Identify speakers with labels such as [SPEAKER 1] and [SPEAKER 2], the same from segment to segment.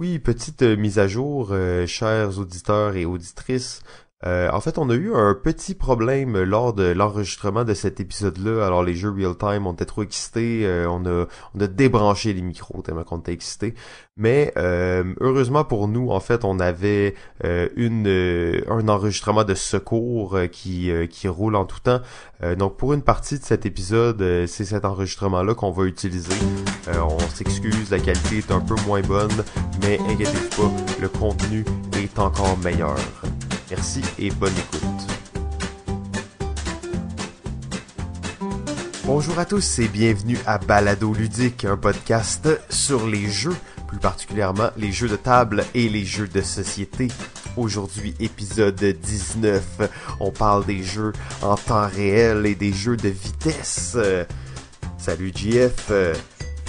[SPEAKER 1] Oui, petite euh, mise à jour, euh, chers auditeurs et auditrices. Euh, en fait, on a eu un petit problème lors de l'enregistrement de cet épisode-là. Alors, les jeux real-time, on était trop excités. euh, on, a, débranché les micros tellement qu'on était excités. Mais euh, heureusement pour nous, en fait, on avait euh, un enregistrement de secours qui, roule en tout temps. Donc, pour une partie de cet épisode, c'est cet enregistrement-là qu'on va utiliser. On s'excuse, la qualité est un peu moins bonne, mais inquiétez-vous pas, le contenu est encore meilleur. Merci et bonne écoute. Bonjour à tous et bienvenue à Balado Ludique, un podcast sur les jeux, plus particulièrement les jeux de table et les jeux de société. Aujourd'hui, épisode 19, on parle des jeux en temps réel et des jeux de vitesse. Salut JF,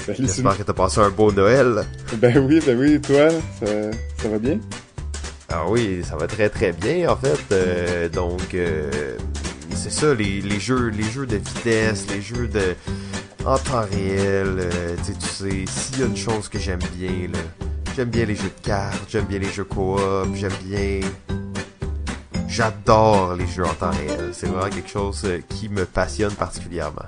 [SPEAKER 1] j'espère que t'as passé un beau Noël.
[SPEAKER 2] Ben oui, ben oui, toi, ça, ça va bien?
[SPEAKER 1] Ah oui, ça va très très bien en fait. Euh, donc euh, c'est ça les, les jeux les jeux de vitesse, les jeux de en temps réel. euh, tu sais, s'il y a une chose que j'aime bien j'aime bien les jeux de cartes, j'aime bien les jeux coop, j'aime bien. J'adore les jeux en temps réel. C'est vraiment quelque chose qui me passionne particulièrement.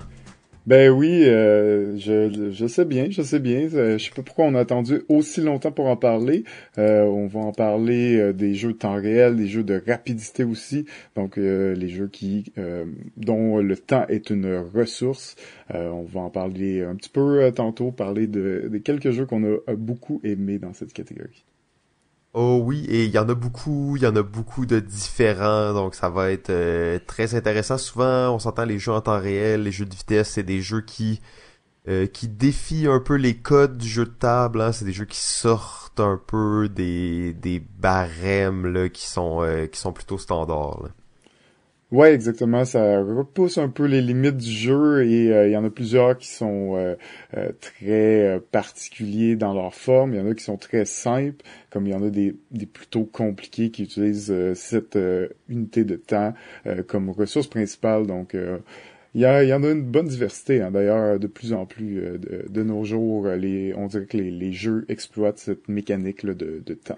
[SPEAKER 2] Ben oui, euh, je, je sais bien, je sais bien. Euh, je sais pas pourquoi on a attendu aussi longtemps pour en parler. Euh, on va en parler euh, des jeux de temps réel, des jeux de rapidité aussi. Donc euh, les jeux qui euh, dont le temps est une ressource. On va en parler un petit peu tantôt, parler de, de quelques jeux qu'on a beaucoup aimés dans cette catégorie.
[SPEAKER 1] Oh oui, et il y en a beaucoup, il y en a beaucoup de différents, donc ça va être euh, très intéressant. Souvent, on s'entend les jeux en temps réel, les jeux de vitesse, c'est des jeux qui euh, qui défient un peu les codes du jeu de table. Hein. C'est des jeux qui sortent un peu des des barèmes là, qui sont euh, qui sont plutôt standards.
[SPEAKER 2] Ouais, exactement. Ça repousse un peu les limites du jeu et euh, il y en a plusieurs qui sont euh, euh, très euh, particuliers dans leur forme. Il y en a qui sont très simples, comme il y en a des, des plutôt compliqués qui utilisent euh, cette euh, unité de temps comme ressource principale. Donc, il y, a, il y en a une bonne diversité. hein. D'ailleurs, de plus en plus de, de nos jours, les, on dirait que les, les jeux exploitent cette mécanique là, de, de temps.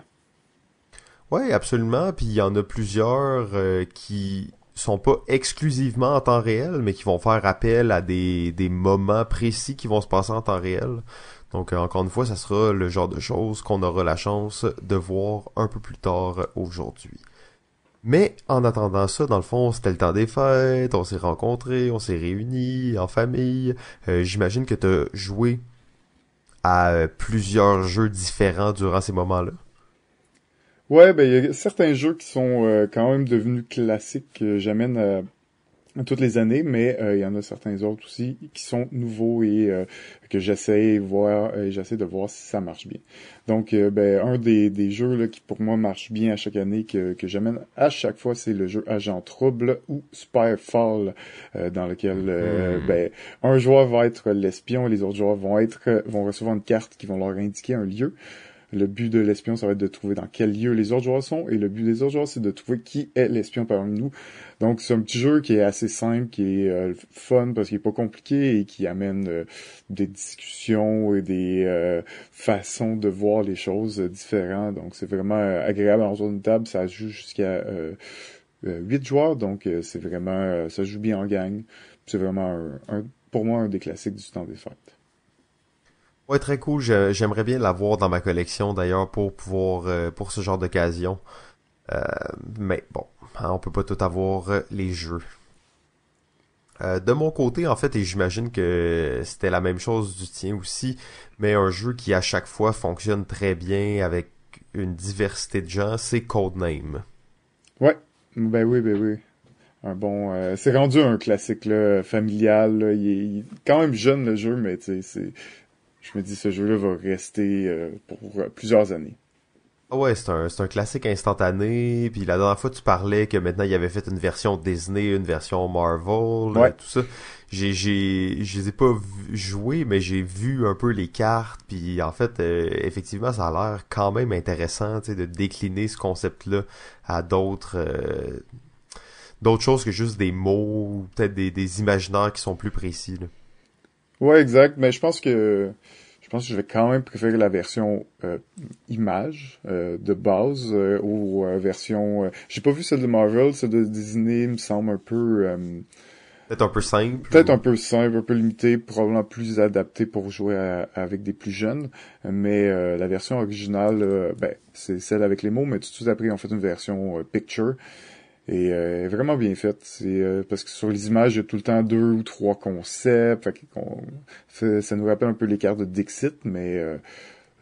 [SPEAKER 1] Ouais, absolument. Puis il y en a plusieurs euh, qui sont pas exclusivement en temps réel, mais qui vont faire appel à des, des moments précis qui vont se passer en temps réel. Donc euh, encore une fois, ça sera le genre de choses qu'on aura la chance de voir un peu plus tard aujourd'hui. Mais en attendant ça, dans le fond, c'était le temps des fêtes, on s'est rencontrés, on s'est réunis en famille. Euh, J'imagine que t'as joué à euh, plusieurs jeux différents durant ces moments-là.
[SPEAKER 2] Ouais, ben il y a certains jeux qui sont euh, quand même devenus classiques que j'amène à, à toutes les années, mais euh, il y en a certains autres aussi qui sont nouveaux et euh, que j'essaie voir, euh, j'essaie de voir si ça marche bien. Donc, euh, ben un des, des jeux là, qui pour moi marche bien à chaque année que, que j'amène à chaque fois, c'est le jeu Agent Trouble ou Spirefall, euh, dans lequel euh,
[SPEAKER 1] Hmm.
[SPEAKER 2] ben un joueur va être l'espion et les autres joueurs vont être vont recevoir une carte qui vont leur indiquer un lieu. Le but de l'espion, ça va être de trouver dans quel lieu les autres joueurs sont, et le but des autres joueurs, c'est de trouver qui est l'espion parmi nous. Donc, c'est un petit jeu qui est assez simple, qui est euh, fun parce qu'il est pas compliqué et qui amène euh, des discussions et des euh, façons de voir les choses différentes. Donc, c'est vraiment euh, agréable en autour d'une table. Ça joue jusqu'à euh, euh, 8 joueurs, donc c'est vraiment, ça joue bien en gang. C'est vraiment, un- pour moi, un des classiques du temps des fêtes.
[SPEAKER 1] Ouais, très cool. J'aimerais bien l'avoir dans ma collection d'ailleurs pour pouvoir euh, pour ce genre d'occasion. Euh, mais bon, hein, on peut pas tout avoir euh, les jeux. Euh, de mon côté, en fait, et j'imagine que c'était la même chose du tien aussi, mais un jeu qui à chaque fois fonctionne très bien avec une diversité de gens, c'est Codename.
[SPEAKER 2] Ouais, ben oui, ben oui. Un bon, c'est rendu un classique là, familial. Là. Il, est, il est quand même jeune le jeu, mais c'est, je me dis ce jeu-là va rester euh, pour euh, plusieurs années.
[SPEAKER 1] Ah ouais, c'est un, c'est un classique instantané. Puis la dernière fois, tu parlais que maintenant, il avait fait une version Disney, une version Marvel,
[SPEAKER 2] Ouais.
[SPEAKER 1] tout ça. J'ai, j'ai, je les ai pas joués, mais j'ai vu un peu les cartes. Puis en fait, euh, effectivement, ça a l'air quand même intéressant, de décliner ce concept-là à d'autres, d'autres choses que juste des mots, ou peut-être des, des imaginaires qui sont plus précis. Là.
[SPEAKER 2] Ouais, exact. Mais je pense que je pense que je vais quand même préférer la version euh, image euh, de base euh, aux versions. J'ai pas vu celle de Marvel, celle de Disney me semble un peu.
[SPEAKER 1] Peut-être un peu simple.
[SPEAKER 2] Peut-être un peu simple, un peu limité, probablement plus adapté pour jouer avec des plus jeunes. Mais la version originale, ben, c'est celle avec les mots, mais tout de suite après, on fait une version picture. Et euh, vraiment bien faite. C'est euh, parce que sur les images, il y a tout le temps deux ou trois concepts. Fait ça nous rappelle un peu les cartes de Dixit, mais euh,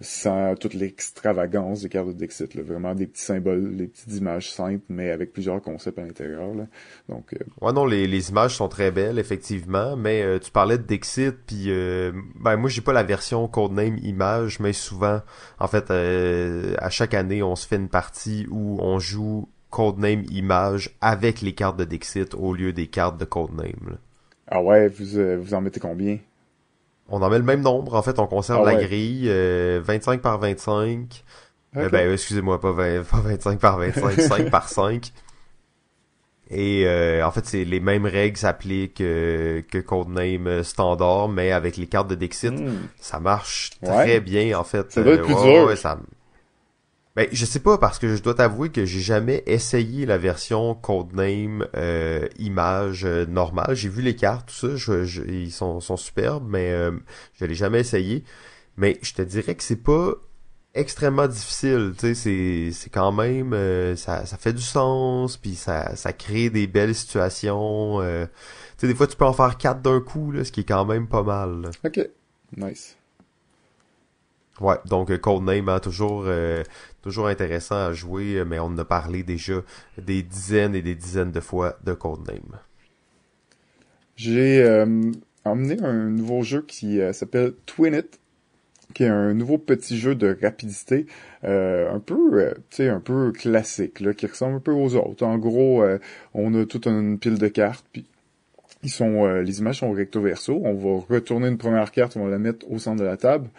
[SPEAKER 2] sans toute l'extravagance des cartes de Dixit. Là. Vraiment des petits symboles, des petites images simples, mais avec plusieurs concepts à l'intérieur. Donc,
[SPEAKER 1] ouais, non, les, les images sont très belles, effectivement. Mais tu parlais de Dixit, puis ben moi j'ai pas la version codename image, mais souvent, en fait, à chaque année, on se fait une partie où on joue codename image avec les cartes de Dixit au lieu des cartes de codename.
[SPEAKER 2] Ah ouais, vous, euh, vous en mettez combien?
[SPEAKER 1] On en met le même nombre. En fait, on conserve ah la grille 25 euh, par 25. Euh, ben, excusez-moi, pas, 25 par 25, 5 par 5. Et en fait, c'est les mêmes règles s'appliquent que Codename standard, mais avec les cartes de Dixit, hmm. ça marche très bien en fait.
[SPEAKER 2] Ça doit être plus dur.
[SPEAKER 1] ça, ben, je sais pas parce que je dois t'avouer que j'ai jamais essayé la version codename euh, image euh, normale. J'ai vu les cartes, tout ça, je, ils sont, sont superbes, mais euh, je l'ai jamais essayé. Mais je te dirais que c'est pas extrêmement difficile, tu sais, c'est c'est quand même euh, ça, ça fait du sens, puis ça ça crée des belles situations. tu sais, des fois tu peux en faire quatre d'un coup, là, ce qui est quand même pas mal.
[SPEAKER 2] Ok, nice.
[SPEAKER 1] Ouais, donc euh, Codename, hein, toujours euh, toujours intéressant à jouer, euh, mais on en a parlé déjà des dizaines et des dizaines de fois de Codename.
[SPEAKER 2] J'ai emmené un nouveau jeu qui s'appelle Twinit, qui est un nouveau petit jeu de rapidité, un peu, tu sais, un peu classique, là, qui ressemble un peu aux autres. En gros, on a toute une pile de cartes, puis ils sont, les images sont recto verso. On va retourner une première carte, on va la mettre au centre de la table,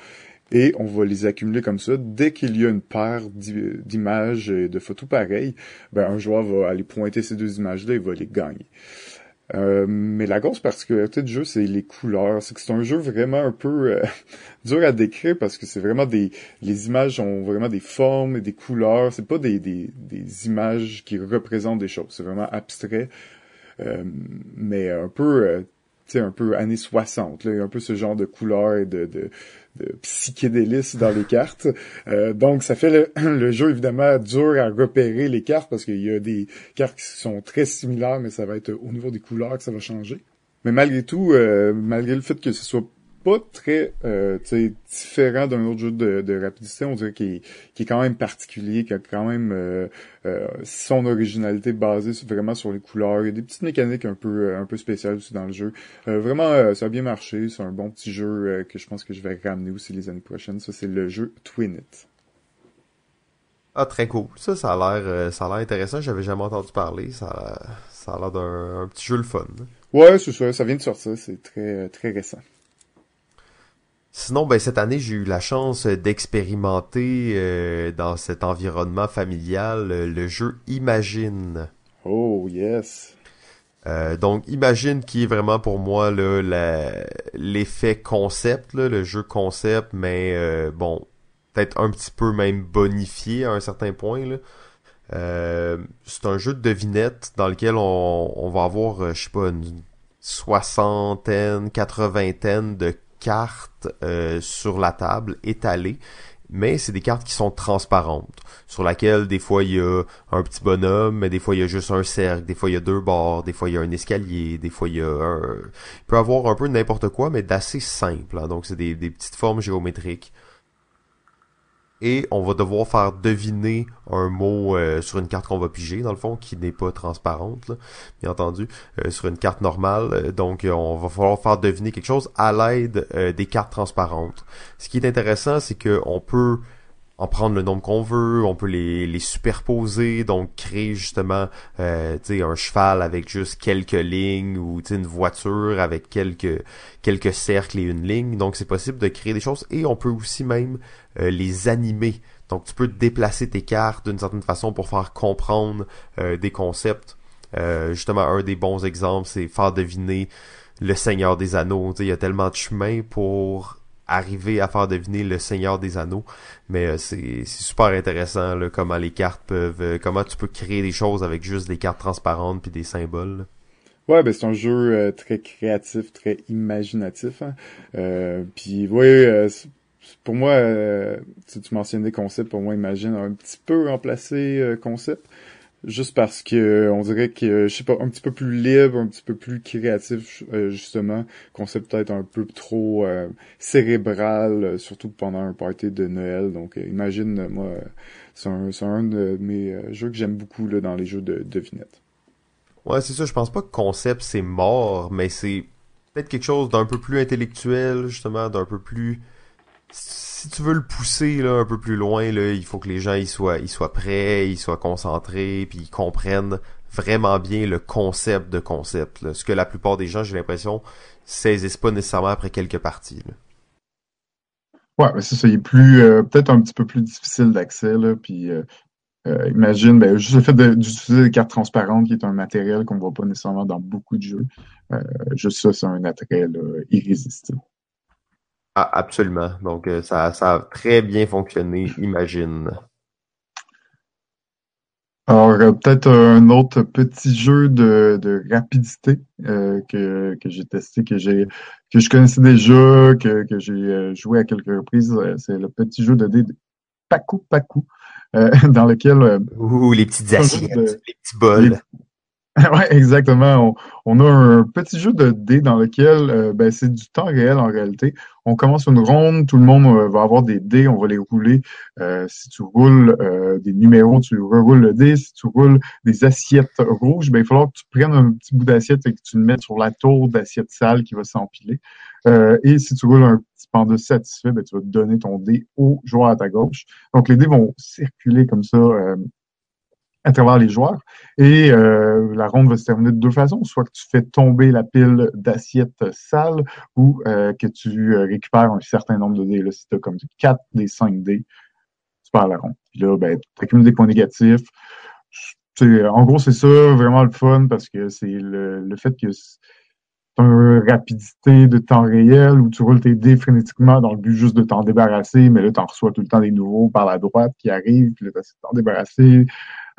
[SPEAKER 2] et on va les accumuler comme ça. Dès qu'il y a une paire d'images et de photos pareilles, ben, un joueur va aller pointer ces deux images-là et va les gagner. Euh, mais la grosse particularité du jeu, c'est les couleurs. C'est que c'est un jeu vraiment un peu euh, dur à décrire parce que c'est vraiment des, les images ont vraiment des formes et des couleurs. C'est pas des, des, des images qui représentent des choses. C'est vraiment abstrait, euh, mais un peu, sais, un peu années 60. Là, un peu ce genre de couleurs et de, de de psychédélisme dans les cartes. Euh, donc, ça fait le, jeu évidemment dur à repérer les cartes parce qu'il y a des cartes qui sont très similaires, mais ça va être au niveau des couleurs que ça va changer. Mais malgré tout, euh, malgré le fait que ce soit pas très euh, différent d'un autre jeu de, de, rapidité, on dirait qu'il est quand même particulier, qu'il a quand même euh, euh, son originalité basée vraiment sur les couleurs. Il y a des petites mécaniques un peu euh, un peu spéciales aussi dans le jeu. vraiment, ça a bien marché. C'est un bon petit jeu que je pense que je vais ramener aussi les années prochaines. Ça, c'est le jeu Twinit.
[SPEAKER 1] Ah, très cool. Ça, ça a l'air ça a l'air intéressant. J'avais jamais entendu parler. Ça, ça a l'air d'un petit jeu le fun.
[SPEAKER 2] Ouais, c'est ça. Ça vient de sortir. C'est très très récent.
[SPEAKER 1] Sinon, ben cette année, j'ai eu la chance d'expérimenter euh, dans cet environnement familial euh, le jeu Imagine.
[SPEAKER 2] Oh yes.
[SPEAKER 1] Euh, donc Imagine qui est vraiment pour moi l'effet concept, le jeu concept, mais bon, peut-être un petit peu même bonifié à un certain point. c'est un jeu de devinette dans lequel on, on va avoir, je sais pas, une soixantaine, quatre-vingtaine de cartes euh, sur la table étalées mais c'est des cartes qui sont transparentes, sur laquelle des fois il y a un petit bonhomme, mais des fois il y a juste un cercle, des fois il y a deux bords, des fois il y a un escalier, des fois il y a un... Il peut avoir un peu n'importe quoi, mais d'assez simple. Hein. Donc c'est des, des, petites formes géométriques et on va devoir faire deviner un mot euh, sur une carte qu'on va piger dans le fond qui n'est pas transparente bien entendu euh, sur une carte normale. Euh, donc on va falloir faire deviner quelque chose à l'aide des cartes transparentes. Ce qui est intéressant c'est que on peut en prendre le nombre qu'on veut, on peut les, superposer, donc créer justement euh, un cheval avec juste quelques lignes ou une voiture avec quelques quelques cercles et une ligne. Donc c'est possible de créer des choses et on peut aussi même euh, les animer. Donc tu peux déplacer tes cartes d'une certaine façon pour faire comprendre euh, des concepts. Euh, justement, un des bons exemples, c'est faire deviner le Seigneur des Anneaux. Il y a tellement de chemins pour arriver à faire deviner le Seigneur des Anneaux. Mais euh, c'est super intéressant là, comment les cartes peuvent, euh, comment tu peux créer des choses avec juste des cartes transparentes puis des symboles.
[SPEAKER 3] Ouais, ben c'est un jeu euh, très créatif, très imaginatif. Hein. puis ouais, pour moi, si tu mentionnais concept, pour moi, imagine un petit peu remplacer concept juste parce que on dirait que je sais pas un petit peu plus libre, un petit peu plus créatif euh, justement, concept peut-être un peu trop euh, cérébral, euh, surtout pendant un party de Noël. Donc imagine moi, c'est un, un de mes jeux que j'aime beaucoup là dans les jeux de devinette.
[SPEAKER 1] Ouais, c'est ça. Je pense pas que concept c'est mort, mais c'est peut-être quelque chose d'un peu plus intellectuel justement, d'un peu plus si tu veux le pousser un peu plus loin, il faut que les gens soient, prêts, ils soient concentrés, puis ils comprennent vraiment bien le concept de concept. Ce que la plupart des gens, j'ai l'impression, saisissent pas nécessairement après quelques parties. Là.
[SPEAKER 2] Ouais, c'est ça. Il est euh, peut-être un petit peu plus difficile d'accès. Puis euh, euh, imagine, ben, juste le fait d'utiliser des cartes transparentes, qui est un matériel qu'on voit pas nécessairement dans beaucoup de jeux, juste ça, c'est un attrait irrésistible.
[SPEAKER 1] Ah, absolument. Donc, euh, ça, ça a très bien fonctionné, imagine.
[SPEAKER 2] Alors, euh, peut-être un autre petit jeu de, de rapidité euh, que, que j'ai testé, que j'ai que je connaissais déjà, que, que j'ai joué à quelques reprises. C'est le petit jeu de dés de Paku Paku, dans lequel...
[SPEAKER 1] Ouh, les petites assiettes, les petits bols.
[SPEAKER 2] ouais, exactement. On, a un petit jeu de dés dans lequel euh, ben, c'est du temps réel en réalité. On commence une ronde, tout le monde euh, va avoir des dés, on va les rouler. Euh, si tu roules des numéros, tu reroules le dé. Si tu roules des assiettes rouges, ben, il va falloir que tu prennes un petit bout d'assiette et que tu le mettes sur la tour d'assiette sale qui va s'empiler. et si tu roules un petit pendu satisfait, ben, tu vas donner ton dé au joueur à ta gauche. Donc les dés vont circuler comme ça à travers les joueurs. Et euh, la ronde va se terminer de deux façons. Soit que tu fais tomber la pile d'assiettes sales ou euh, que tu euh, récupères un certain nombre de dés. Là, si tu as comme 4 des 5 dés, tu perds la ronde. Puis là, ben, tu accumules des points négatifs. en gros, c'est ça vraiment le fun parce que c'est le, le fait que une rapidité de temps réel où tu roules tes dés frénétiquement dans le but juste de t'en débarrasser, mais là, tu en reçois tout le temps des nouveaux par la droite qui arrivent, puis là, tu t'en débarrasser.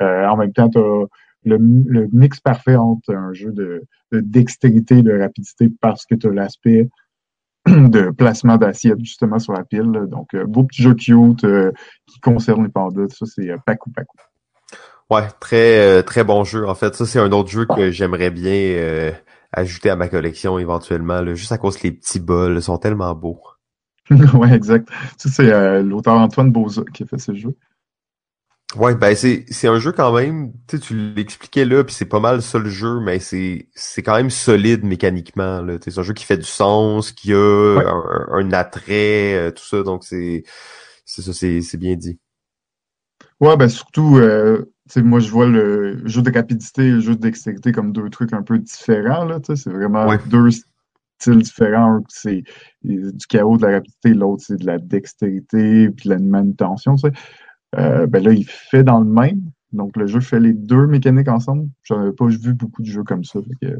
[SPEAKER 2] Euh, en même temps, tu as le, mix parfait entre un jeu de, dextérité, de rapidité, parce que tu as l'aspect de placement d'assiette justement sur la pile. Donc, euh, beau petit jeu cute euh, qui concerne les pandas. Ça, c'est euh, Paku Paku.
[SPEAKER 1] Ouais, très très bon jeu. En fait, ça, c'est un autre jeu que j'aimerais bien ajouter à ma collection éventuellement, là, juste à cause que les petits bols sont tellement beaux.
[SPEAKER 2] ouais, exact. Ça, c'est l'auteur Antoine Boza qui a fait ce jeu.
[SPEAKER 1] Ouais, ben c'est c'est un jeu quand même, tu tu l'expliquais là, puis c'est pas mal ça le jeu, mais c'est c'est quand même solide mécaniquement là. C'est un jeu qui fait du sens, qui a un, attrait, euh, tout ça, donc c'est c'est ça, c'est c'est bien dit.
[SPEAKER 2] Ouais, ben surtout, euh, moi, je vois le jeu de rapidité et le jeu de dextérité comme deux trucs un peu différents. Là, c'est vraiment deux styles différents. C'est du chaos de la rapidité, l'autre, c'est de la dextérité puis de la manutention. Euh, ben là, il fait dans le même. Donc, le jeu fait les deux mécaniques ensemble. J'en avais pas vu beaucoup de jeux comme ça. C'est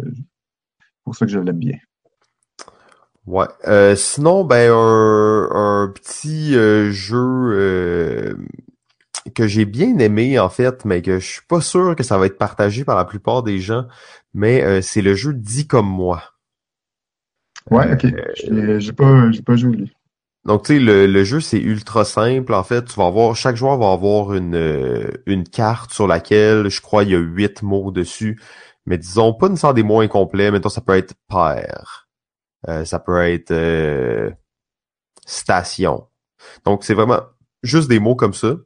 [SPEAKER 2] pour ça que je l'aime bien.
[SPEAKER 1] Ouais. Euh, sinon, ben un, un petit euh, jeu que j'ai bien aimé en fait, mais que je suis pas sûr que ça va être partagé par la plupart des gens, mais c'est le jeu dit comme moi.
[SPEAKER 2] Ouais, ok. J'ai pas, pas joué
[SPEAKER 1] Donc tu sais, le, jeu c'est ultra simple. En fait, tu vas avoir chaque joueur va avoir une euh, une carte sur laquelle je crois il y a huit mots dessus, mais disons pas nécessairement des mots incomplets. Maintenant, ça peut être père, ça peut être station. Donc c'est vraiment juste des mots comme ça.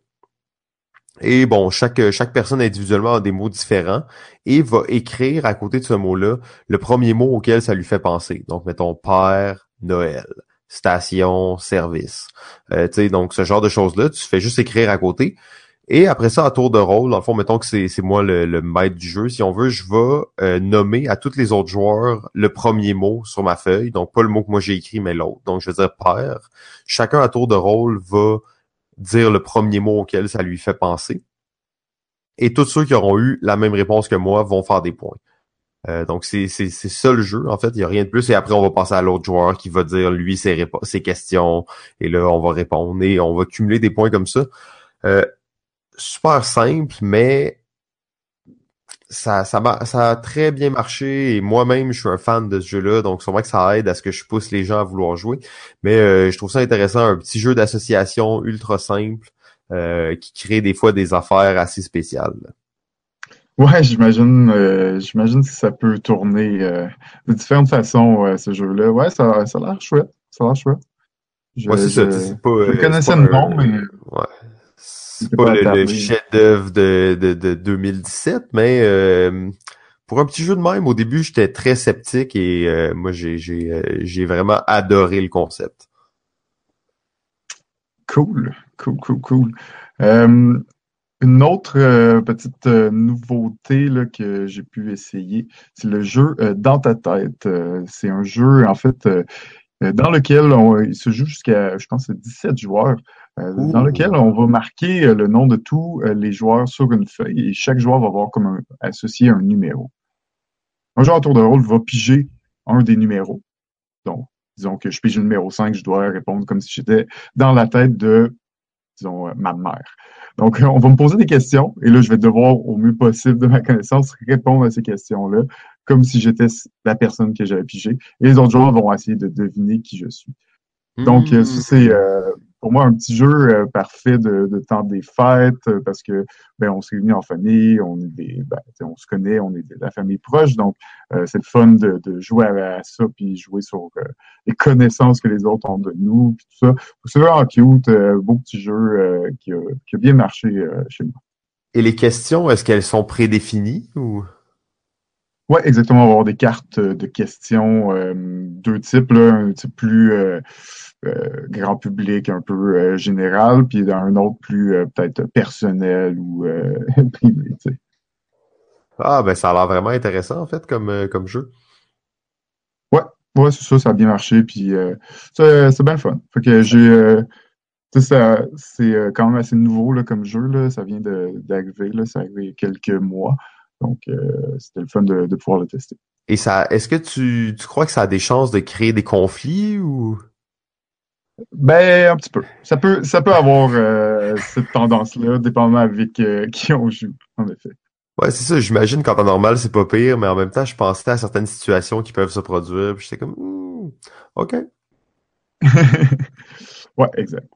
[SPEAKER 1] Et bon, chaque, chaque personne individuellement a des mots différents et va écrire à côté de ce mot-là le premier mot auquel ça lui fait penser. Donc, mettons père, Noël, station, service. Euh, donc ce genre de choses-là, tu fais juste écrire à côté. Et après ça, à tour de rôle, dans le fond, mettons que c'est, c'est moi le, le, maître du jeu, si on veut, je vais euh, nommer à tous les autres joueurs le premier mot sur ma feuille. Donc, pas le mot que moi j'ai écrit, mais l'autre. Donc, je veux dire père. Chacun à tour de rôle va dire le premier mot auquel ça lui fait penser. Et tous ceux qui auront eu la même réponse que moi vont faire des points. Euh, donc c'est ça le jeu en fait, il y a rien de plus. Et après on va passer à l'autre joueur qui va dire lui ses ses questions. Et là on va répondre et on va cumuler des points comme ça. Euh, super simple mais ça ça ça a très bien marché. Et moi-même je suis un fan de ce jeu-là. Donc vrai que ça aide à ce que je pousse les gens à vouloir jouer. Mais euh, je trouve ça intéressant. Un petit jeu d'association ultra simple qui crée des fois des affaires assez spéciales.
[SPEAKER 2] Ouais, j'imagine, euh, j'imagine que ça peut tourner euh, de différentes façons, euh, ce jeu-là. Ouais, ça, ça a l'air chouette. Ça a l'air chouette.
[SPEAKER 1] Je, ouais, c'est ça. C'est pas,
[SPEAKER 2] je connaissais le nom, mais.
[SPEAKER 1] Ouais. C'est pas, le, chef-d'œuvre de, de, de 2017, mais pour un petit jeu de même, au début, j'étais très sceptique et moi, j'ai, j'ai, j'ai vraiment adoré le concept.
[SPEAKER 2] Cool, cool, cool, cool. Une autre euh, petite euh, nouveauté là, que j'ai pu essayer, c'est le jeu euh, Dans ta tête. c'est un jeu, en fait, dans lequel on, il se joue jusqu'à, je pense, 17 joueurs, dans lequel on va marquer le nom de tous les joueurs sur une feuille et chaque joueur va avoir comme un, associé un numéro. Un joueur à tour de rôle va piger un des numéros. Donc, disons que je pige le numéro 5, je dois répondre comme si j'étais dans la tête de, disons, ma mère. Donc, on va me poser des questions et là, je vais devoir, au mieux possible de ma connaissance, répondre à ces questions-là comme si j'étais la personne que j'avais pigé. Et les autres joueurs vont essayer de deviner qui je suis. Donc, euh, ça, c'est euh, pour moi un petit jeu euh, parfait de, de, temps des fêtes parce que ben on s'est réunis en famille, on est des, ben, on se connaît, on est de la famille proche, donc c'est le fun de, de jouer à, ça puis jouer sur les connaissances que les autres ont de nous puis tout ça. C'est vraiment cute, beau petit jeu qui a, qui, a, bien marché chez moi.
[SPEAKER 1] Et les questions, est-ce qu'elles sont prédéfinies ou?
[SPEAKER 2] Oui, exactement. On va avoir des cartes de questions, euh, deux types, là, un type plus euh, euh, grand public, un peu général, puis un autre plus peut-être personnel ou privé.
[SPEAKER 1] Ah, ben ça a l'air vraiment intéressant en fait comme, comme jeu.
[SPEAKER 2] Ouais, ouais, c'est ça, ça a bien marché, puis c'est bien le fun. Fait que j'ai. c'est quand même assez nouveau là, comme jeu, là. ça vient d'arriver, ça a arrivé il y a quelques mois. Donc, euh, c'était le fun de, pouvoir le tester.
[SPEAKER 1] Et ça, est-ce que tu, tu crois que ça a des chances de créer des conflits ou?
[SPEAKER 2] Ben, un petit peu. Ça peut, ça peut avoir euh, cette tendance-là, dépendamment avec euh, qui on joue, en effet.
[SPEAKER 1] Ouais, c'est ça. J'imagine qu'en temps normal, c'est pas pire, mais en même temps, je pensais à certaines situations qui peuvent se produire, puis j'étais comme, hmm, ok.
[SPEAKER 2] ouais, exact.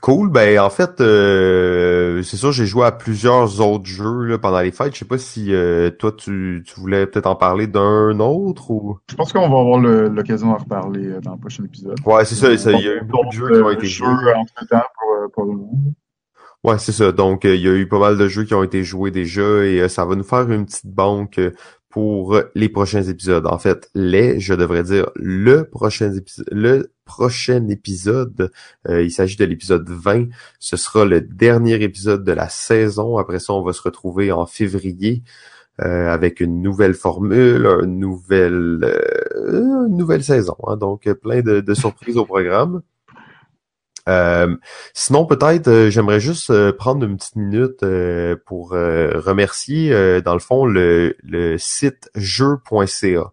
[SPEAKER 1] Cool. Ben en fait, euh, c'est sûr, j'ai joué à plusieurs autres jeux là, pendant les fêtes. Je sais pas si euh, toi tu, tu voulais peut-être en parler d'un autre ou?
[SPEAKER 2] Je pense qu'on va avoir l'occasion d'en reparler euh, dans le prochain épisode.
[SPEAKER 1] Ouais, c'est ça. Il y a eu beaucoup de jeux qui ont été joués. entre temps pour, pour Ouais, c'est ça. Donc, il y a eu pas mal de jeux qui ont été joués déjà et ça va nous faire une petite banque pour les prochains épisodes. En fait, les, je devrais dire le prochain épisode, le prochain épisode. Euh, il s'agit de l'épisode 20. Ce sera le dernier épisode de la saison. Après ça, on va se retrouver en février euh, avec une nouvelle formule, une nouvelle, euh, nouvelle saison. Hein. donc, plein de surprises au programme. Euh, sinon, peut-être, euh, j'aimerais juste euh, prendre une petite minute pour remercier, dans le fond, le, le site jeu.ca.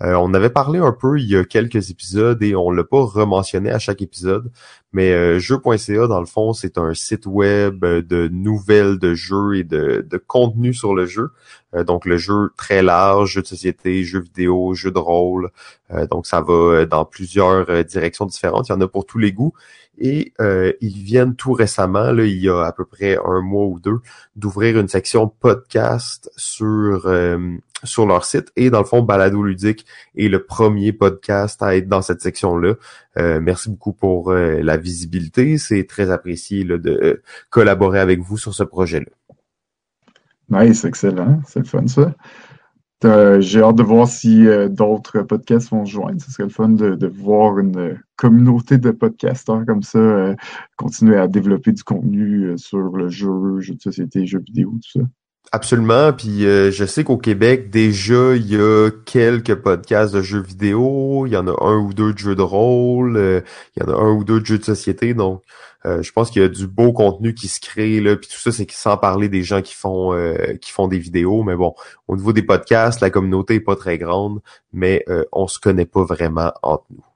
[SPEAKER 1] on avait parlé un peu il y a quelques épisodes et on l'a pas rementionné à chaque épisode, mais jeu.ca, dans le fond, c'est un site web de nouvelles de jeux et de, de contenu sur le jeu. donc le jeu très large, jeu de société, jeux vidéo, jeux de rôle. donc ça va dans plusieurs directions différentes. Il y en a pour tous les goûts. Et euh, ils viennent tout récemment, là, il y a à peu près un mois ou deux, d'ouvrir une section podcast sur euh, sur leur site. Et dans le fond, Balado Ludique est le premier podcast à être dans cette section-là. Euh, merci beaucoup pour la visibilité. C'est très apprécié là, de collaborer avec vous sur ce projet-là.
[SPEAKER 2] Nice, excellent. C'est fun, ça. Euh, j'ai hâte de voir si euh, d'autres podcasts vont se joindre. Ce serait le fun de, voir une communauté de podcasteurs comme ça euh, continuer à développer du contenu sur le jeu, jeu de société, jeux vidéo, tout ça.
[SPEAKER 1] Absolument, puis euh, je sais qu'au Québec, déjà, il y a quelques podcasts de jeux vidéo, il y en a un ou deux de jeux de rôle, euh, il y en a un ou deux de jeux de société, donc euh, je pense qu'il y a du beau contenu qui se crée, là, puis tout ça, c'est sans parler des gens qui font qui font des vidéos, mais bon, au niveau des podcasts, la communauté est pas très grande, mais on se connaît pas vraiment entre nous.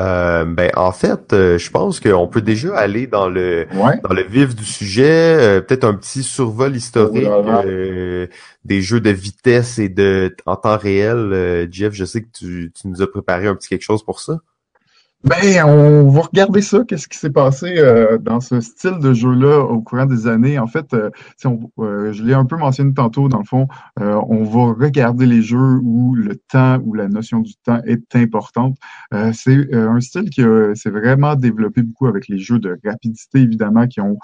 [SPEAKER 1] Euh, ben en fait, euh, je pense qu'on peut déjà aller dans le dans le vif du sujet, euh, peut-être un petit survol historique des jeux de vitesse et de en temps réel. Jeff, je sais que tu, tu nous as préparé un petit quelque chose pour ça.
[SPEAKER 2] Ben, on va regarder ça, qu'est-ce qui s'est passé euh, dans ce style de jeu-là au courant des années. En fait, euh, on, euh, je l'ai un peu mentionné tantôt, dans le fond, on va regarder les jeux où le temps, où la notion du temps est importante. c'est un style qui s'est vraiment développé beaucoup avec les jeux de rapidité, évidemment, qui ont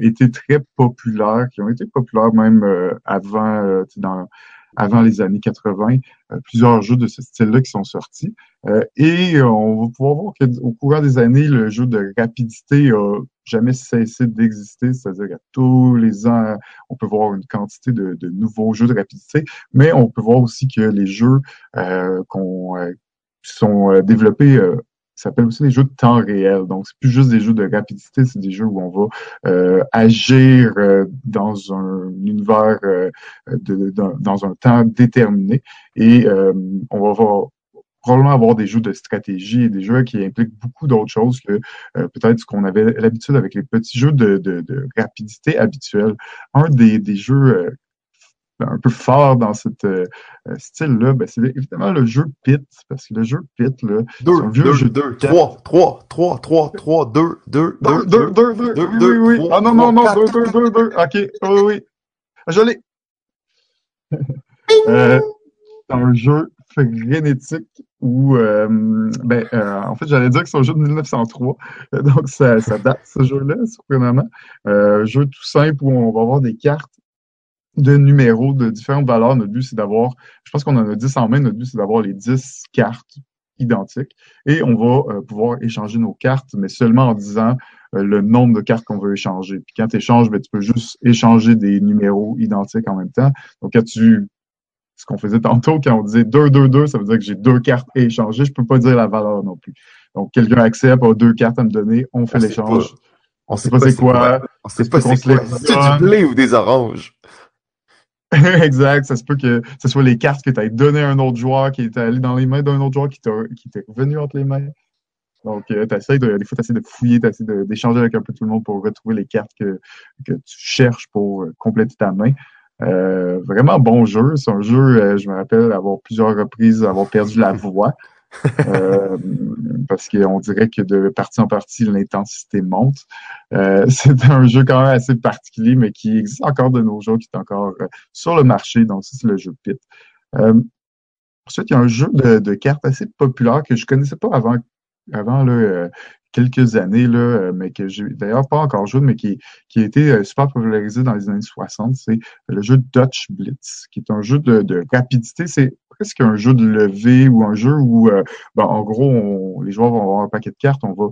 [SPEAKER 2] été très populaires, qui ont été populaires même avant, dans avant les années 80, euh, plusieurs jeux de ce style-là qui sont sortis. Euh, et on va pouvoir voir qu'au courant des années, le jeu de rapidité a jamais cessé d'exister, c'est-à-dire qu'à tous les ans, on peut voir une quantité de, de, nouveaux jeux de rapidité, mais on peut voir aussi que les jeux euh, qu'on sont développés ça s'appelle aussi des jeux de temps réel. Donc, c'est plus juste des jeux de rapidité, c'est des jeux où on va euh, agir euh, dans un univers, euh, de, dans, un temps déterminé. Et on va voir probablement avoir des jeux de stratégie et des jeux qui impliquent beaucoup d'autres choses que peut-être ce qu'on avait l'habitude avec les petits jeux de, de, de rapidité habituels. Un des, des jeux un peu fort dans ce euh, style-là, ben, c'est évidemment le jeu Pit, parce que le jeu Pit, là,
[SPEAKER 1] c'est un vieux jeu. 2, 3, 3, 3, 3, 3, 2, 2, 2, 2, 2, 2, 2,
[SPEAKER 2] oui, oui, oui. Ah non, non, non, 2, 2, 2, 2, ok, oui, oui. Je l'ai. euh, c'est un jeu frénétique où, euh, ben, euh, en fait, j'allais dire que c'est un jeu de 1903, donc ça, ça date, ce jeu-là, surprenamment. Euh, jeu tout simple où on va avoir des cartes de numéros de différentes valeurs. Notre but, c'est d'avoir, je pense qu'on en a 10 en main, notre but, c'est d'avoir les 10 cartes identiques et on va euh, pouvoir échanger nos cartes, mais seulement en disant euh, le nombre de cartes qu'on veut échanger. Puis quand tu échanges, ben, tu peux juste échanger des numéros identiques en même temps. Donc, quand tu ce qu'on faisait tantôt, quand on disait 2, 2, 2, ça veut dire que j'ai deux cartes à échanger. Je peux pas dire la valeur non plus. Donc, quelqu'un accepte, a deux cartes à me donner, on fait l'échange.
[SPEAKER 1] On sait pas c'est quoi. On sait pas c'est quoi. C'est du blé ou des oranges.
[SPEAKER 2] exact. Ça se peut que ce soit les cartes que tu as données à un autre joueur qui est allé dans les mains d'un autre joueur qui t'est revenu entre les mains. Donc, euh, tu de, des fois, tu de fouiller, tu essaies d'échanger avec un peu tout le monde pour retrouver les cartes que, que tu cherches pour euh, compléter ta main. Euh, vraiment bon jeu. C'est un jeu, euh, je me rappelle avoir plusieurs reprises, avoir perdu la voix. Euh, parce qu'on dirait que de partie en partie, l'intensité monte. Euh, c'est un jeu quand même assez particulier, mais qui existe encore de nos jours, qui est encore euh, sur le marché. Donc, c'est le jeu Pit. ensuite, il y a un jeu de, cartes assez populaire que je connaissais pas avant, avant là, quelques années, là, euh, mais que j'ai d'ailleurs pas encore joué, mais qui, qui a été euh, super popularisé dans les années 60. C'est le jeu Dutch Blitz, qui est un jeu de, de rapidité. C'est presque un jeu de levée ou un jeu où, euh, ben, en gros, les joueurs vont avoir un paquet de cartes, on va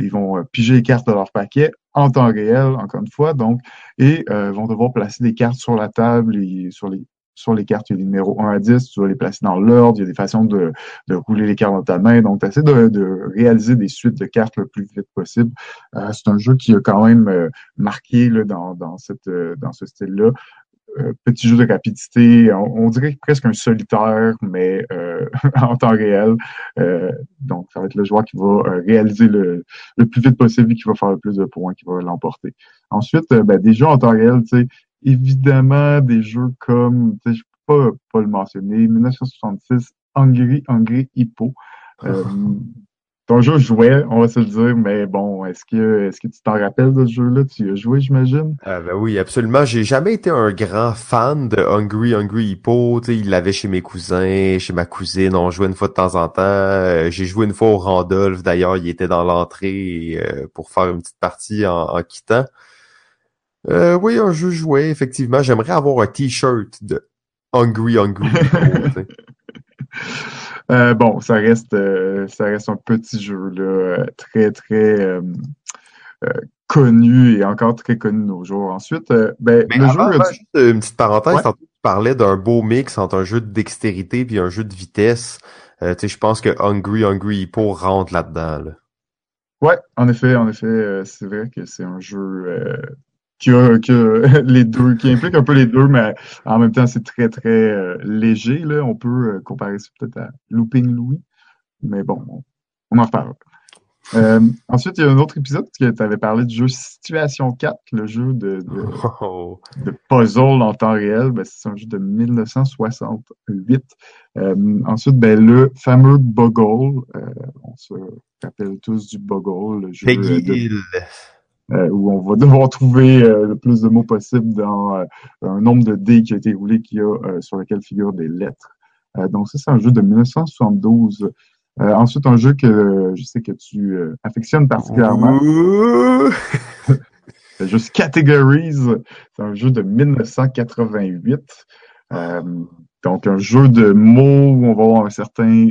[SPEAKER 2] ils vont piger les cartes de leur paquet en temps réel, encore une fois, donc, et vont devoir placer des cartes sur la table et sur les sur les cartes, il y a des numéros 1 à 10, tu vas les placer dans l'ordre, il y a des façons de, de rouler les cartes dans ta main. Donc, tu essaies de, réaliser des suites de cartes le plus vite possible. Euh, c'est un jeu qui a quand même euh, marqué là, dans, dans, euh, ce style-là. petit jeu de rapidité, on, dirait presque un solitaire, mais en temps réel. donc, ça va être le joueur qui va réaliser le, le plus vite possible et qui va faire le plus de points, qui va l'emporter. Ensuite, ben, des jeux en temps réel, tu sais, évidemment des jeux comme, je peux pas, pas le mentionner, 1966, Hungry, Hungry Hippo. Euh, ton jeu jouait, on va se le dire, mais bon, est-ce que est-ce que tu t'en rappelles de ce jeu-là? Tu y as joué, j'imagine?
[SPEAKER 1] Ah ben oui, absolument. J'ai jamais été un grand fan de Hungry Hungry Hippo. Tu sais, il l'avait chez mes cousins, chez ma cousine, on jouait une fois de temps en temps. Euh, j'ai joué une fois au Randolph, d'ailleurs, il était dans l'entrée euh, pour faire une petite partie en, en quittant. Euh, oui, un jeu joué, effectivement. J'aimerais avoir un t-shirt de Hungry Hungry.
[SPEAKER 2] euh, bon, ça reste, euh, ça reste un petit jeu là, très très connu et encore très connu de nos jours. Ensuite, ben,
[SPEAKER 1] Mais
[SPEAKER 2] le
[SPEAKER 1] avant,
[SPEAKER 2] jeu...
[SPEAKER 1] avant, juste une petite parenthèse,
[SPEAKER 2] Ouais.
[SPEAKER 1] tantôt, tu parlais d'un beau mix entre un jeu de dextérité puis un jeu de vitesse. Tu sais, je pense que Hungry Hungry Hippo rentre là-dedans. Là.
[SPEAKER 2] Ouais, en effet, en effet, c'est vrai que c'est un jeu qui a, les deux, qui implique un peu les deux, mais en même temps, c'est très, très euh, léger, là. On peut euh, comparer ça peut-être à Looping Louis, mais bon, on, en reparle. Euh, ensuite, il y a un autre épisode qui t'avait parlé du jeu Situation 4, le jeu de, de,
[SPEAKER 1] Oh.
[SPEAKER 2] de puzzle en temps réel. Ben, c'est un jeu de 1968. Euh, ensuite, ben, le fameux Boggle. Euh, on se rappelle tous du Boggle, le jeu
[SPEAKER 1] Peggy
[SPEAKER 2] de-
[SPEAKER 1] Hill.
[SPEAKER 2] Euh, où on va devoir trouver euh, le plus de mots possible dans euh, un nombre de dés qui a été roulé qui a, sur lequel figurent des lettres. Donc ça, c'est un jeu de 1972. Euh, ensuite, un jeu que je sais que tu affectionnes particulièrement, le jeu Categories. C'est un jeu de 1988. Euh, donc, un jeu de mots où on va avoir un certain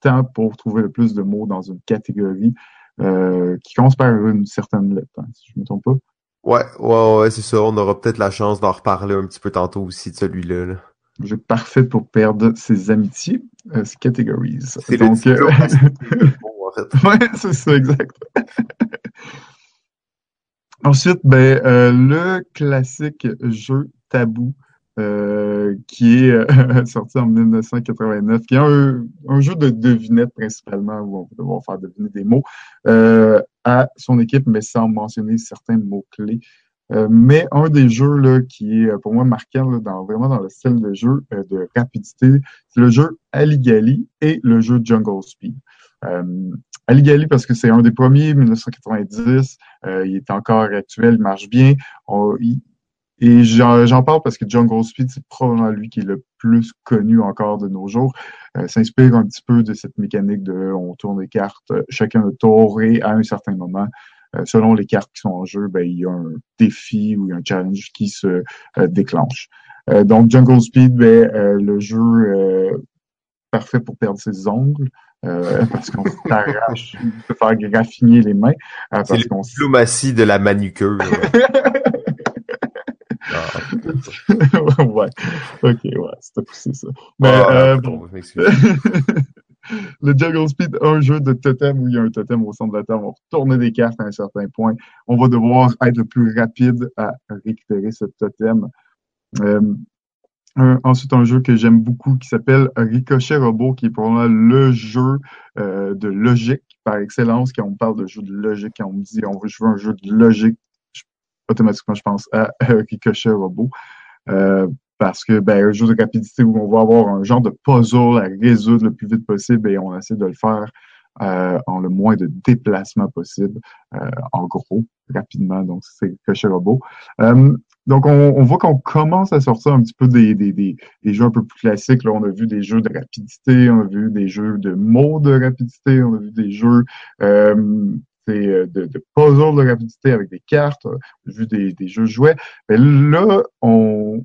[SPEAKER 2] temps pour trouver le plus de mots dans une catégorie euh, qui commence par une certaine lettre, hein, si je ne me trompe pas.
[SPEAKER 1] Ouais, ouais, ouais, c'est ça. On aura peut-être la chance d'en reparler un petit peu tantôt aussi de celui-là. là.
[SPEAKER 2] Jeu parfait pour perdre ses amitiés. Euh, Categories.
[SPEAKER 1] C'est
[SPEAKER 2] Donc. Ouais, c'est ça, exact. Ensuite, ben, euh, le classique jeu Tabou, euh, qui est euh, sorti en 1989, qui est un, jeu de devinette principalement, où on va devoir faire deviner des mots euh, à son équipe, mais sans mentionner certains mots-clés. Mais un des jeux là, qui est pour moi marquant là, dans, vraiment dans le style de jeu de rapidité, c'est le jeu Aligali et le jeu Jungle Speed. Aligali parce que c'est un des premiers, 1990. Euh, il est encore actuel, il marche bien. Et j'en parle parce que Jungle Speed, c'est probablement lui qui est le plus connu encore de nos jours. Euh, s'inspire un petit peu de cette mécanique de on tourne les cartes euh, chacun le tour et à un certain moment, euh, selon les cartes qui sont en jeu, ben, il y a un défi ou un challenge qui se euh, déclenche. Euh, donc Jungle Speed, ben, euh, le jeu euh, parfait pour perdre ses ongles. euh, parce qu'on s'arrache de faire graffiner les mains. euh,
[SPEAKER 1] C'est
[SPEAKER 2] parce s-
[SPEAKER 1] diplomatie de la manucure.
[SPEAKER 2] ouais. Ok, ouais, c'était poussé ça. Mais
[SPEAKER 1] ah,
[SPEAKER 2] euh, bon. le Juggle Speed, un jeu de totem où il y a un totem au centre de la table. On va tourner des cartes à un certain point. On va devoir être le plus rapide à récupérer ce totem. Euh, un- ensuite, un jeu que j'aime beaucoup qui s'appelle Ricochet Robot, qui est pour moi le jeu euh, de logique par excellence. Quand on parle de jeu de logique, quand on me dit on veut jouer un jeu de logique, automatiquement je pense à Ricochet Robot. Euh, parce que ben, un jeu de rapidité où on va avoir un genre de puzzle à résoudre le plus vite possible et on essaie de le faire euh, en le moins de déplacement possible, euh, en gros, rapidement. Donc, c'est Ricochet Robot. Donc, on, voit qu'on commence à sortir un petit peu des, des, des, des jeux un peu plus classiques. Là, on a vu des jeux de rapidité, on a vu des jeux de mots de rapidité, on a vu des jeux de, de puzzle de rapidité avec des cartes, a vu des, jeux jouets. Mais là, on,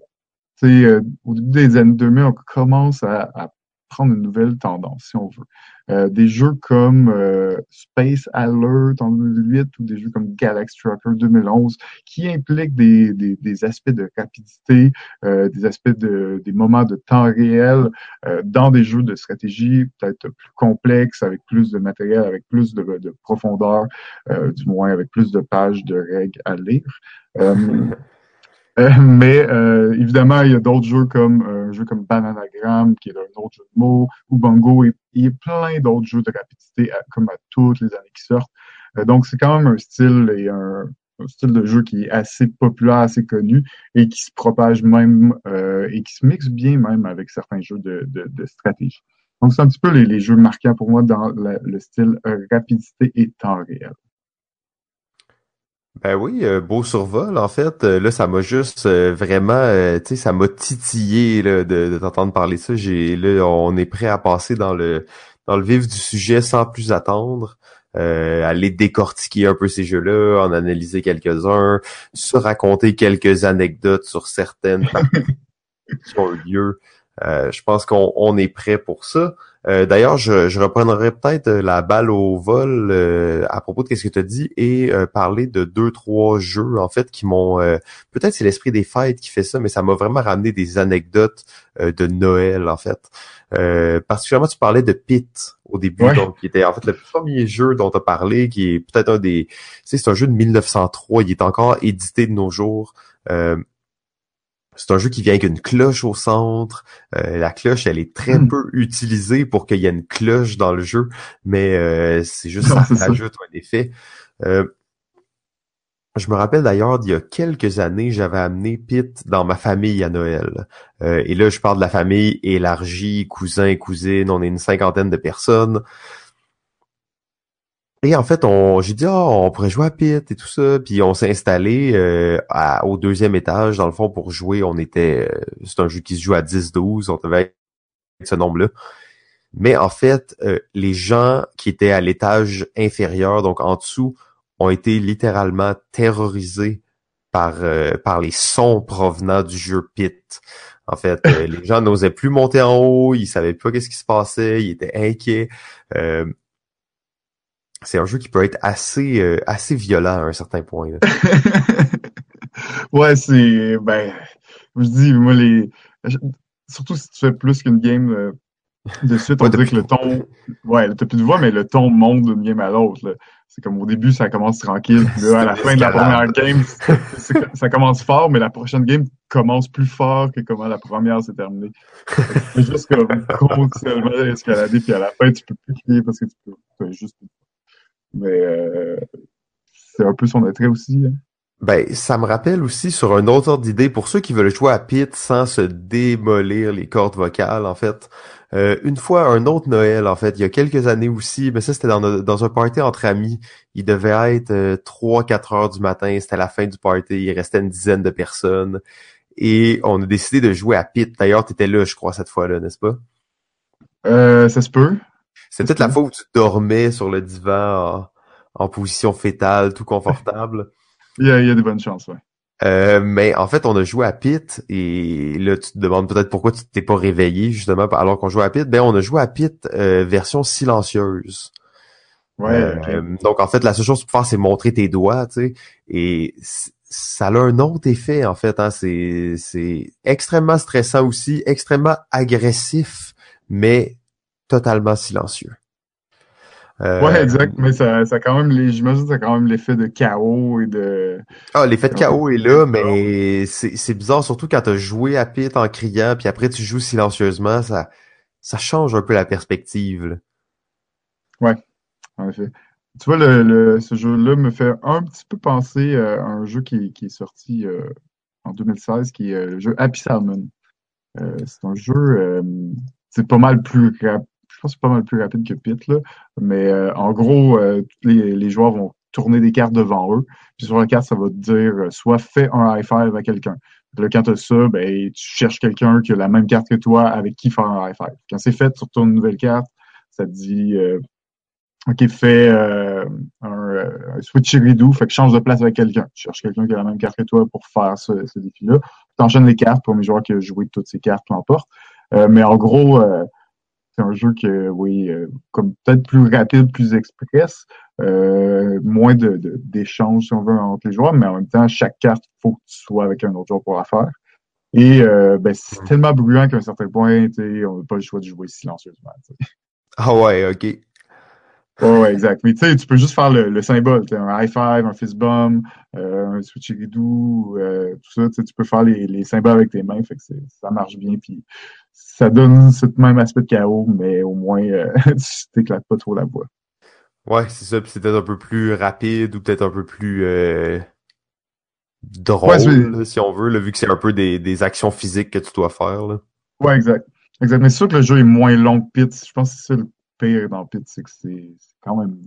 [SPEAKER 2] euh, au début des années 2000, on commence à prendre une nouvelle tendance, si on veut. Euh, des jeux comme euh, Space Alert en 2008 ou des jeux comme Galaxy Trucker 2011 qui impliquent des, des, des aspects de rapidité, euh, des aspects de des moments de temps réel euh, dans des jeux de stratégie peut-être plus complexes, avec plus de matériel, avec plus de, de profondeur, euh, du moins avec plus de pages de règles à lire. Euh, mais euh, évidemment, il y a d'autres jeux comme euh, un jeu comme Bananagram, qui est un autre jeu de mots, ou Bongo, et a plein d'autres jeux de rapidité comme à toutes les années qui sortent. Euh, donc, c'est quand même un style et un, style de jeu qui est assez populaire, assez connu, et qui se propage même euh, et qui se mixe bien même avec certains jeux de, de, de stratégie. Donc, c'est un petit peu les, les jeux marquants pour moi dans le style rapidité et temps réel.
[SPEAKER 1] Ben oui, euh, beau survol, en fait. Euh, là, ça m'a juste euh, vraiment, euh, tu sais, ça m'a titillé là, de, de t'entendre parler de ça. J'ai, là, on est prêt à passer dans le dans le vif du sujet sans plus attendre. Euh, aller décortiquer un peu ces jeux-là, en analyser quelques-uns, se raconter quelques anecdotes sur certaines qui ont eu lieu. Je pense qu'on on est prêt pour ça. D'ailleurs, je, je reprendrai peut-être la balle au vol à propos de ce que tu as dit et parler de deux, trois jeux, en fait, qui m'ont... peut-être c'est l'esprit des fêtes qui fait ça, mais ça m'a vraiment ramené des anecdotes de Noël, en fait. Euh, particulièrement, tu parlais de Pit au début, donc qui était en fait le premier jeu dont tu as parlé, qui est peut-être un des... Tu sais, c'est un jeu de 1903, il est encore édité de nos jours. Euh, c'est un jeu qui vient avec une cloche au centre. Euh, la cloche, elle est très hmm. peu utilisée pour qu'il y ait une cloche dans le jeu, mais c'est juste ça, ça ajoute un effet. Je me rappelle d'ailleurs d'il y a quelques années, j'avais amené Pete dans ma famille à Noël. Euh, et là, je parle de la famille élargie, cousins et cousines, on est une cinquantaine de personnes. Et en fait, on, j'ai dit, oh, on pourrait jouer à Pete et tout ça. Puis on s'est installé euh, au deuxième étage, dans le fond, pour jouer. On était, euh, c'est un jeu qui se joue à 10-12, on devait être ce nombre-là. Mais en fait, les gens qui étaient à l'étage inférieur, donc en dessous, ont été littéralement terrorisés par euh, par les sons provenant du jeu Pit. En fait, euh, les gens n'osaient plus monter en haut, ils savaient pas qu'est-ce qui se passait, ils étaient inquiets. Euh, c'est un jeu qui peut être assez assez violent à un certain point.
[SPEAKER 2] ouais, c'est ben je dis moi les surtout si tu fais plus qu'une game de suite, on dirait que le ton. Ouais, t'as plus de voix, mais le ton monte d'une game à l'autre. C'est comme au début, ça commence tranquille. Puis là, à la fin de la première game, ça commence fort, mais la prochaine game commence plus fort que comment la première s'est terminée. C'est juste comme continuellement escalader, puis à la fin, tu peux plus crier parce que tu peux, juste. Mais euh, c'est un peu son attrait aussi. Hein.
[SPEAKER 1] Ben, ça me rappelle aussi sur un autre ordre d'idée, pour ceux qui veulent jouer à Pit sans se démolir les cordes vocales, en fait. Euh, une fois, un autre Noël, en fait, il y a quelques années aussi, mais ça, c'était dans, dans un party entre amis. Il devait être euh, 3-4 heures du matin, c'était la fin du party, il restait une dizaine de personnes. Et on a décidé de jouer à Pit. D'ailleurs, t'étais là, je crois, cette fois-là, n'est-ce pas?
[SPEAKER 2] Euh, ça se peut.
[SPEAKER 1] C'est peut-être la fois où tu dormais sur le divan en, en position fétale, tout confortable.
[SPEAKER 2] Il y a, il y a des bonnes chances, ouais.
[SPEAKER 1] Euh, mais en fait, on a joué à Pit et là, tu te demandes peut-être pourquoi tu t'es pas réveillé justement alors qu'on jouait à Pit. Ben, on a joué à Pit euh, version silencieuse.
[SPEAKER 2] Ouais.
[SPEAKER 1] Euh, donc en fait, la seule chose que tu peux faire, c'est montrer tes doigts, tu sais. Et ça a un autre effet en fait. Hein, c'est c'est extrêmement stressant aussi, extrêmement agressif, mais totalement silencieux.
[SPEAKER 2] Euh, ouais, exact, mais ça, ça quand même, les, j'imagine que ça a quand même l'effet de chaos et de.
[SPEAKER 1] Ah, l'effet de chaos est là, mais c'est, c'est bizarre, surtout quand t'as joué à pit en criant, puis après tu joues silencieusement, ça, ça change un peu la perspective. Là.
[SPEAKER 2] Ouais, en effet. Tu vois, le, le ce jeu-là me fait un petit peu penser à un jeu qui, qui est sorti euh, en 2016, qui est le jeu Happy Salmon. Euh, c'est un jeu, c'est pas mal plus rapide je pense que c'est pas mal plus rapide que Pit, là. Mais euh, en gros, euh, les, joueurs vont tourner des cartes devant eux. Puis sur la carte, ça va te dire euh, soit fais un high five à quelqu'un. Quand tu as ça, ben, tu cherches quelqu'un qui a la même carte que toi avec qui faire un high five. Quand c'est fait, tu retournes une nouvelle carte, ça te dit OK, fais un, un switcheridoo, fait que change de place avec quelqu'un. Tu cherches quelqu'un qui a la même carte que toi pour faire ce, défi-là. Tu enchaînes les cartes pour mes joueurs qui ont joué toutes ces cartes, peu importe. mais en gros, c'est un jeu que, oui, euh, comme peut-être plus rapide, plus express, euh, moins de, d'échanges, si on veut, entre les joueurs, mais en même temps, chaque carte, il faut que tu sois avec un autre joueur pour la faire. Et euh, ben, c'est tellement bruyant qu'à un certain point, on n'a pas le choix de jouer silencieusement.
[SPEAKER 1] Ah ouais, ok.
[SPEAKER 2] Oh, ouais, exact. Mais tu sais, tu peux juste faire le, symbole, un high five, un fist bump, un switcheridoo, euh, tout ça. Tu peux faire les, les symboles avec tes mains, fait que ça marche bien. Puis ça donne ce même aspect de chaos, mais au moins, euh, tu t'éclates pas trop la voix.
[SPEAKER 1] Ouais, c'est ça. Puis c'est peut-être un peu plus rapide ou peut-être un peu plus euh, drôle, si on veut, là, vu que c'est un peu des, des actions physiques que tu dois faire. Là.
[SPEAKER 2] Ouais, exact. Exact. Mais c'est sûr que le jeu est moins long que Pit. Je pense que c'est le pire dans Pit, c'est que c'est quand même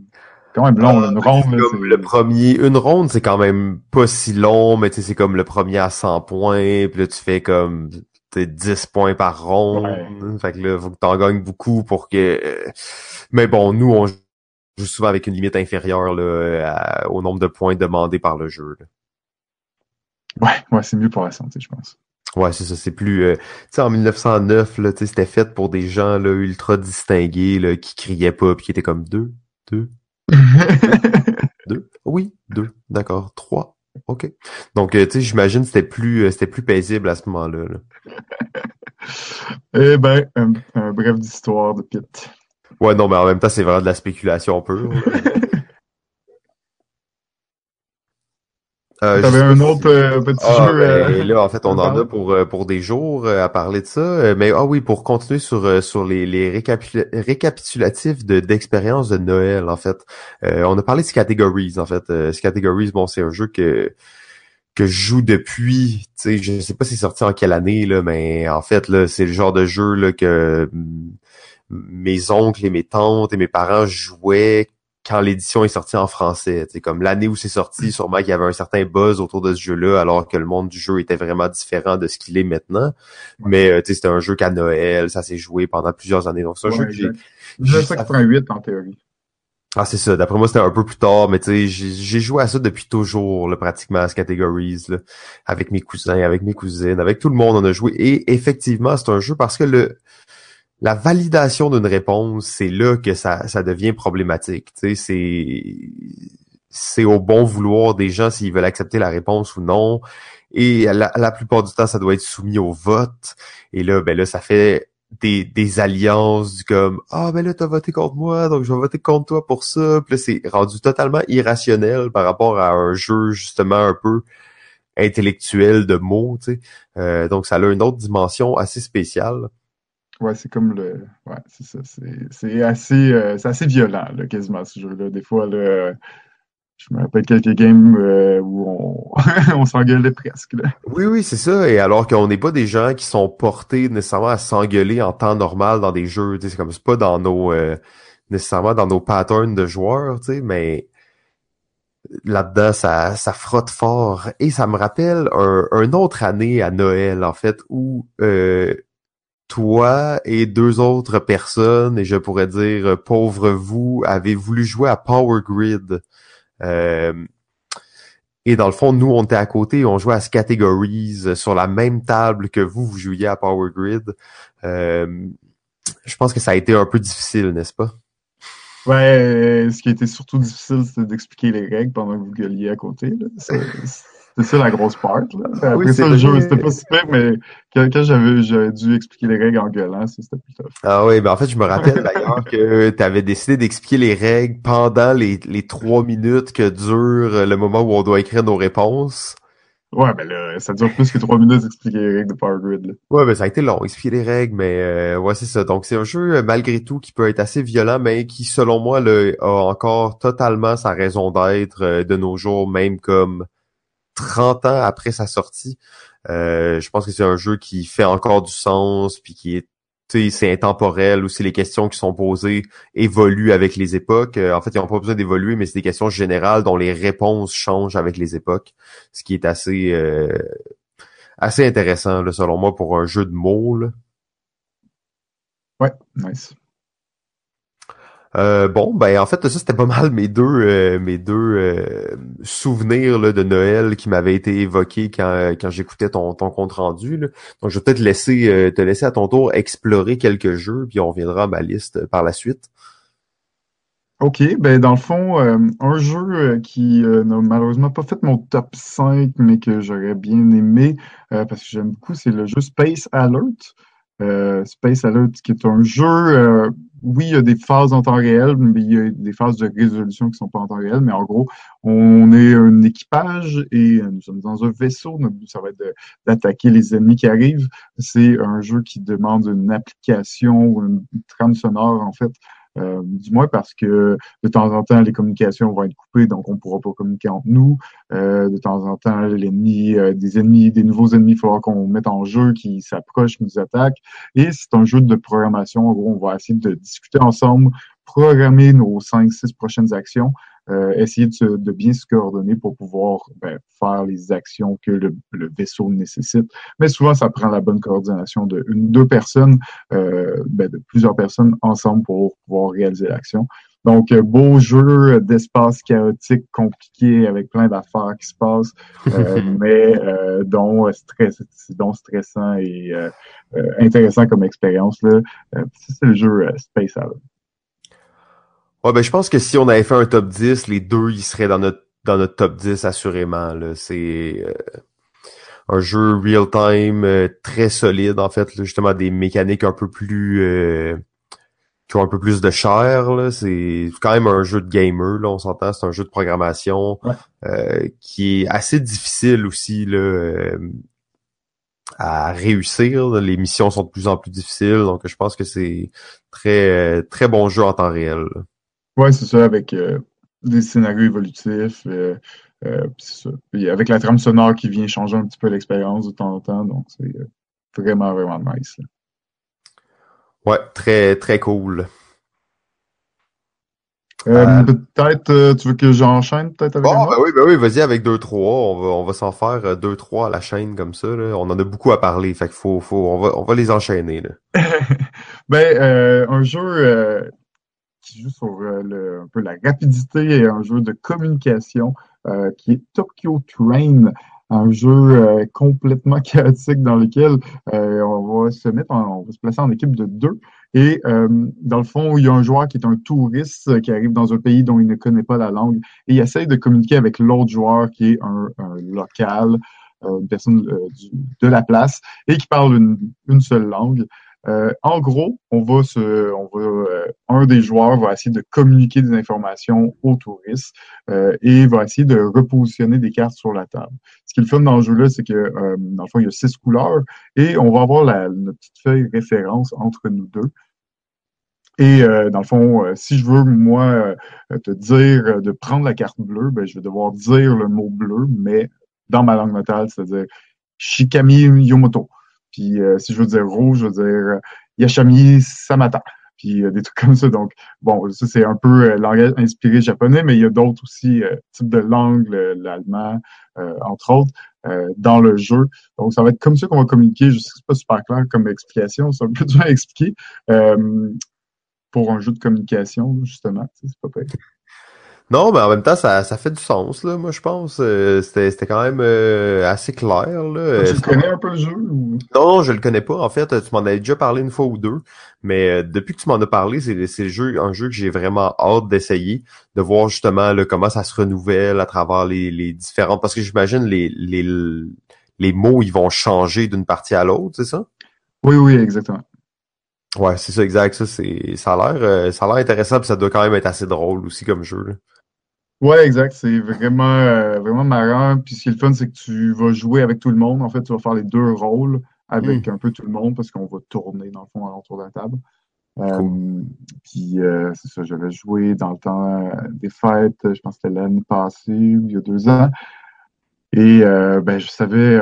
[SPEAKER 2] quand même long. Ah, une ronde,
[SPEAKER 1] le premier, une ronde, c'est quand même pas si long, mais tu sais, c'est comme le premier à 100 points, puis là tu fais comme 10 points par ronde. Fait que là, faut que t'en gagnes beaucoup pour que. Mais bon, nous, on joue souvent avec une limite inférieure là, au nombre de points demandés par le jeu.
[SPEAKER 2] Ouais, ouais, c'est mieux pour la santé, je pense.
[SPEAKER 1] Ouais, c'est ça, c'est plus... euh, tu sais, en 1909, là, tu sais, c'était fait pour des gens là, ultra distingués là, qui criaient pas puis qui étaient comme deux, deux, deux. Oui, deux. D'accord. Trois. OK. Donc, euh, tu sais, j'imagine que c'était plus, euh, c'était plus paisible à ce moment-là. là.
[SPEAKER 2] Eh ben, un, un bref d'histoire de Pitt.
[SPEAKER 1] Ouais, non, mais en même temps, c'est vraiment de la spéculation pure. là. Euh,
[SPEAKER 2] T'avais un autre euh, petit
[SPEAKER 1] Ah,
[SPEAKER 2] jeu.
[SPEAKER 1] ben,
[SPEAKER 2] euh,
[SPEAKER 1] là, en fait, on en a pour, euh, pour des jours euh, à parler de ça. Mais ah oui, pour continuer sur, sur les, les récapitula- récapitulatifs de, d'expériences de Noël, en fait. Euh, on a parlé de Categories, en fait. Categories, bon, c'est un jeu que que je joue depuis, tu sais, je sais pas si c'est sorti en quelle année, là, mais en fait, là, c'est le genre de jeu là, que mes oncles et mes tantes et mes parents jouaient quand l'édition est sortie en français. C'est comme l'année où c'est sorti, sûrement qu'il y avait un certain buzz autour de ce jeu-là, alors que le monde du jeu était vraiment différent de ce qu'il est maintenant. Mais euh, c'était un jeu qu'à Noël, ça s'est joué pendant plusieurs années. Donc c'est un
[SPEAKER 2] Ouais,
[SPEAKER 1] jeu que j'ai.
[SPEAKER 2] exact. 1988 en théorie.
[SPEAKER 1] Ah c'est ça. D'après moi, c'était un peu plus tard, mais tu sais, j'ai j'ai joué à ça depuis toujours, là, pratiquement à ce categories, là, avec mes cousins, avec mes cousines, avec tout le monde, on a joué. Et effectivement, c'est un jeu parce que le la validation d'une réponse, c'est là que ça, ça devient problématique. Tu sais, c'est c'est au bon vouloir des gens s'ils veulent accepter la réponse ou non. Et la, la plupart du temps, ça doit être soumis au vote. Et là, ben là, ça fait des, des alliances du comme Ah ben là, t'as voté contre moi, donc je vais voter contre toi pour ça. Puis là, c'est rendu totalement irrationnel par rapport à un jeu justement un peu intellectuel de mots, tu sais. Euh, donc ça a une autre dimension assez spéciale.
[SPEAKER 2] Ouais, c'est comme le. Ouais, c'est ça. C'est assez, euh, assez violent, là, quasiment, ce jeu-là. Des fois, là, je me rappelle quelques games euh, où on, on s'engueulait presque. Là.
[SPEAKER 1] Oui, oui, c'est ça. Et alors qu'on n'est pas des gens qui sont portés nécessairement à s'engueuler en temps normal dans des jeux. C'est comme c'est pas dans nos euh, nécessairement dans nos patterns de joueurs, mais là-dedans, ça, ça frotte fort. Et ça me rappelle un, autre année à Noël, en fait, où toi et deux autres personnes, et je pourrais dire euh, pauvre vous, avez voulu jouer à Power Grid. Euh, et dans le fond, nous, on était à côté, on jouait à Categories euh, sur la même table que vous, vous jouiez à Power Grid. Je pense que ça a été un peu difficile, n'est-ce pas?
[SPEAKER 2] Ouais, ce qui a été surtout difficile, c'était d'expliquer les règles pendant que vous gueuliez à côté. C'est ça la grosse part. Là. Après
[SPEAKER 1] Oui,
[SPEAKER 2] ça,
[SPEAKER 1] c'est
[SPEAKER 2] le jeu, c'était pas super, mais quand, quand j'avais j'avais dû expliquer les règles en gueulant, ça, c'était plus tough.
[SPEAKER 1] Ah oui, ben en fait, je me rappelle d'ailleurs que tu avais décidé d'expliquer les règles pendant les, les trois minutes que dure le moment où on doit écrire nos réponses.
[SPEAKER 2] Ouais, ben là, ça dure plus que trois minutes d'expliquer les règles de Power Grid. Là.
[SPEAKER 1] Ouais, ben ça a été long, expliquer les règles, mais euh, ouais, c'est ça. Donc c'est un jeu, euh, malgré tout, qui peut être assez violent, mais qui, selon moi, là, a encore totalement sa raison d'être euh, de nos jours, même comme 30 ans après sa sortie. Euh, je pense que c'est un jeu qui fait encore du sens, puis qui est c'est intemporel, aussi les questions qui sont posées évoluent avec les époques. Euh, en fait, ils n'ont pas besoin d'évoluer, mais c'est des questions générales dont les réponses changent avec les époques, ce qui est assez euh, assez intéressant, là, selon moi, pour un jeu de mots.
[SPEAKER 2] Ouais, nice.
[SPEAKER 1] Euh, bon, ben en fait, ça c'était pas mal mes deux euh, mes deux euh, souvenirs là, de Noël qui m'avaient été évoqués quand, quand j'écoutais ton, ton compte rendu. Donc je vais peut-être laisser euh, te laisser à ton tour explorer quelques jeux, puis on reviendra à ma liste par la suite.
[SPEAKER 2] OK, ben dans le fond, un jeu qui euh, n'a malheureusement pas fait mon top 5, mais que j'aurais bien aimé, parce que j'aime beaucoup, c'est le jeu Space Alert. Space Alert, qui est un jeu, oui, il y a des phases en temps réel, mais il y a des phases de résolution qui sont pas en temps réel, mais en gros, on est un équipage et nous sommes dans un vaisseau. Notre but, ça va être d'attaquer les ennemis qui arrivent. C'est un jeu qui demande une application ou une trame sonore, en fait, euh, du moins parce que de temps en temps, les communications vont être coupées, donc on ne pourra pas communiquer entre nous. Euh, de temps en temps, l'ennemi, euh, des ennemis, des nouveaux ennemis, il faudra qu'on mette en jeu, qui s'approchent, nous attaquent. Et c'est un jeu de programmation. En gros, on va essayer de discuter ensemble, programmer nos cinq, six prochaines actions, euh, essayer de, se- de bien se coordonner pour pouvoir ben, faire les actions que le, le vaisseau nécessite. Mais souvent, ça prend la bonne coordination de une, deux personnes, euh, ben, de plusieurs personnes ensemble pour pouvoir réaliser l'action. Donc, euh, beau jeu d'espace chaotique, compliqué, avec plein d'affaires qui se passent, euh, mais euh, dont, stress, dont stressant et intéressant comme expérience. là. c'est le jeu Space Island.
[SPEAKER 1] Ouais, ben je pense que si on avait fait un top 10, les deux, ils seraient dans notre dans notre top 10 assurément. Là. C'est un jeu real-time très solide, en fait, justement des mécaniques un peu plus qui ont un peu plus de chair. C'est quand même un jeu de gamer, là, on s'entend, c'est un jeu de programmation euh, qui est assez difficile aussi là, euh, à réussir. Les missions sont de plus en plus difficiles, donc je pense que c'est très très bon jeu en temps réel.
[SPEAKER 2] Ouais, c'est ça, avec euh, des scénarios évolutifs. Ça. avec la trame sonore qui vient changer un petit peu l'expérience de temps en temps, donc c'est vraiment, vraiment nice.
[SPEAKER 1] Ouais, très, très cool.
[SPEAKER 2] Euh, euh, peut-être, euh, tu veux que j'enchaîne peut-être avec
[SPEAKER 1] Bon, ben oui, ben oui, vas-y avec 2-3. On va, on va s'en faire 2-3 à la chaîne comme ça. Là. On en a beaucoup à parler. Fait qu'il faut, faut, on va, on va les enchaîner. Là.
[SPEAKER 2] ben, un jeu qui joue sur le, un peu la rapidité et un jeu de communication qui est Tokyo Train un jeu euh, complètement chaotique dans lequel euh, on va se mettre, on va se placer en équipe de deux. Et euh, dans le fond, il y a un joueur qui est un touriste qui arrive dans un pays dont il ne connaît pas la langue et il essaye de communiquer avec l'autre joueur qui est un, local, une personne de la place et qui parle une, une seule langue. Euh, en gros, on va se, on va, euh, un des joueurs va essayer de communiquer des informations aux touristes euh, et va essayer de repositionner des cartes sur la table. Ce qui est le fun dans le jeu-là, c'est que dans le fond, il y a six couleurs et on va avoir la, notre petite feuille référence entre nous deux. Et dans le fond, si je veux, moi, te dire de prendre la carte bleue, ben, je vais devoir dire le mot bleu, mais dans ma langue natale, c'est-à-dire Shikami Yomoto. Puis euh, si je veux dire rouge, je veux dire euh, Yashami Samata. Puis euh, des trucs comme ça. Donc, bon, ça c'est un peu langage inspiré japonais, mais il y a d'autres aussi types de langues, l'allemand, entre autres, dans le jeu. Donc, ça va être comme ça qu'on va communiquer. Je sais que c'est pas super clair comme explication, c'est un peu dur à expliquer. pour un jeu de communication, justement. C'est pas.
[SPEAKER 1] Non, mais en même temps, ça, ça fait du sens, là, moi, je pense. Euh, c'était, c'était quand même euh, assez clair, là.
[SPEAKER 2] Tu connais un peu le jeu?
[SPEAKER 1] Non, je le connais pas. En fait, tu m'en avais déjà parlé une fois ou deux. Mais euh, depuis que tu m'en as parlé, c'est, c'est le jeu, un jeu que j'ai vraiment hâte d'essayer, de voir justement là, comment ça se renouvelle à travers les, les différentes... Parce que j'imagine les, les, les mots, ils vont changer d'une partie à l'autre, c'est ça?
[SPEAKER 2] Oui, oui, exactement.
[SPEAKER 1] Ouais, c'est ça, exact. Ça, c'est, ça a l'air, ça a l'air intéressant, puis ça doit quand même être assez drôle aussi comme jeu. Là.
[SPEAKER 2] Ouais, exact. C'est vraiment, euh, vraiment marrant. Puis ce qui est le fun, c'est que tu vas jouer avec tout le monde. En fait, tu vas faire les deux rôles avec hmm. un peu tout le monde parce qu'on va tourner, dans le fond, autour de la table. Euh, puis euh, c'est ça, j'avais joué dans le temps des fêtes, je pense que c'était l'année passée ou il y a deux ans. Et ben je savais,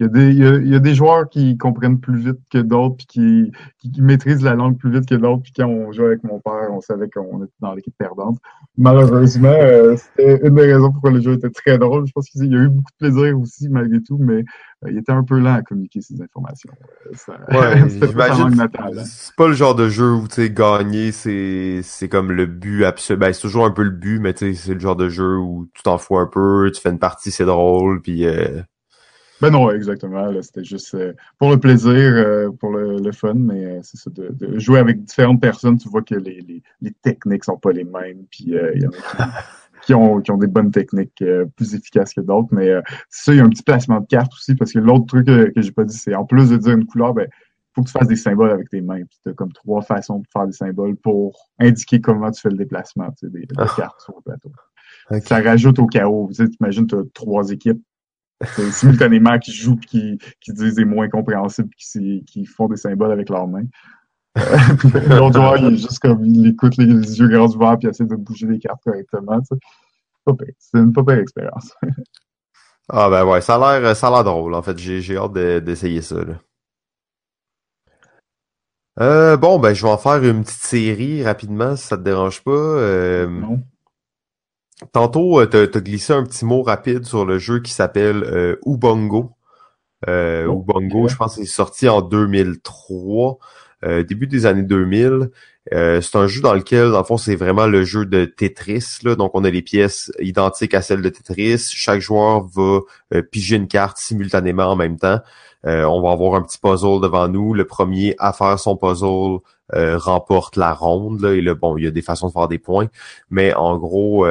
[SPEAKER 2] il y, a des, il, y a, des joueurs qui comprennent plus vite que d'autres, puis qui, qui, maîtrisent la langue plus vite que d'autres. Puis quand on jouait avec mon père, on savait qu'on était dans l'équipe perdante. Malheureusement, euh, c'était une des raisons pourquoi le jeu était très drôle. Je pense qu'il y a eu beaucoup de plaisir aussi, malgré tout, mais euh, il était un peu lent à communiquer ces informations.
[SPEAKER 1] Euh, ouais. Hein. C'est pas le genre de jeu où, tu sais, gagner, c'est, comme le but absolu. Ben, c'est toujours un peu le but, mais tu sais, c'est le genre de jeu où tu t'en fous un peu, tu fais une partie, c'est drôle, puis
[SPEAKER 2] ben non, exactement. C'était juste euh, pour le plaisir, euh, pour le, fun, mais euh, c'est ça, de, jouer avec différentes personnes, tu vois que les, les, les techniques sont pas les mêmes, puis il y en a qui, ont, qui ont des bonnes techniques plus efficaces que d'autres, mais c'est ça, il y a un petit placement de cartes aussi, parce que l'autre truc que, j'ai pas dit, c'est en plus de dire une couleur, ben faut que tu fasses des symboles avec tes mains. Tu as comme trois façons de faire des symboles pour indiquer comment tu fais le déplacement tu sais, des, des, ah. cartes sur le plateau. Ça rajoute au chaos. Tu sais, imagines, tu as trois équipes simultanément qui jouent qui, qui disent des mots incompréhensibles qui, qui font des symboles avec leurs mains. Euh, l'autre joueur, il est juste comme il écoute les, yeux grands ouverts puis essaie de bouger les cartes correctement. C'est une pas belle expérience.
[SPEAKER 1] ah ben ouais, ça a l'air ça a l'air drôle en fait. J'ai hâte d'essayer ça. Là. Euh, bon ben je vais en faire une petite série rapidement si ça te dérange pas. Euh, non. Tantôt, euh, t'as as glissé un petit mot rapide sur le jeu qui s'appelle euh, Ubongo. Euh, oh, Ubongo, je pense, c'est sorti en 2003, euh, début des années 2000. Euh, c'est un jeu dans lequel, dans le fond, c'est vraiment le jeu de Tetris. Là. Donc, on a les pièces identiques à celles de Tetris. Chaque joueur va euh, piger une carte simultanément en même temps. Euh, on va avoir un petit puzzle devant nous. Le premier à faire son puzzle remporte la ronde. Là. Et là, bon, il y a des façons de faire des points. Mais en gros,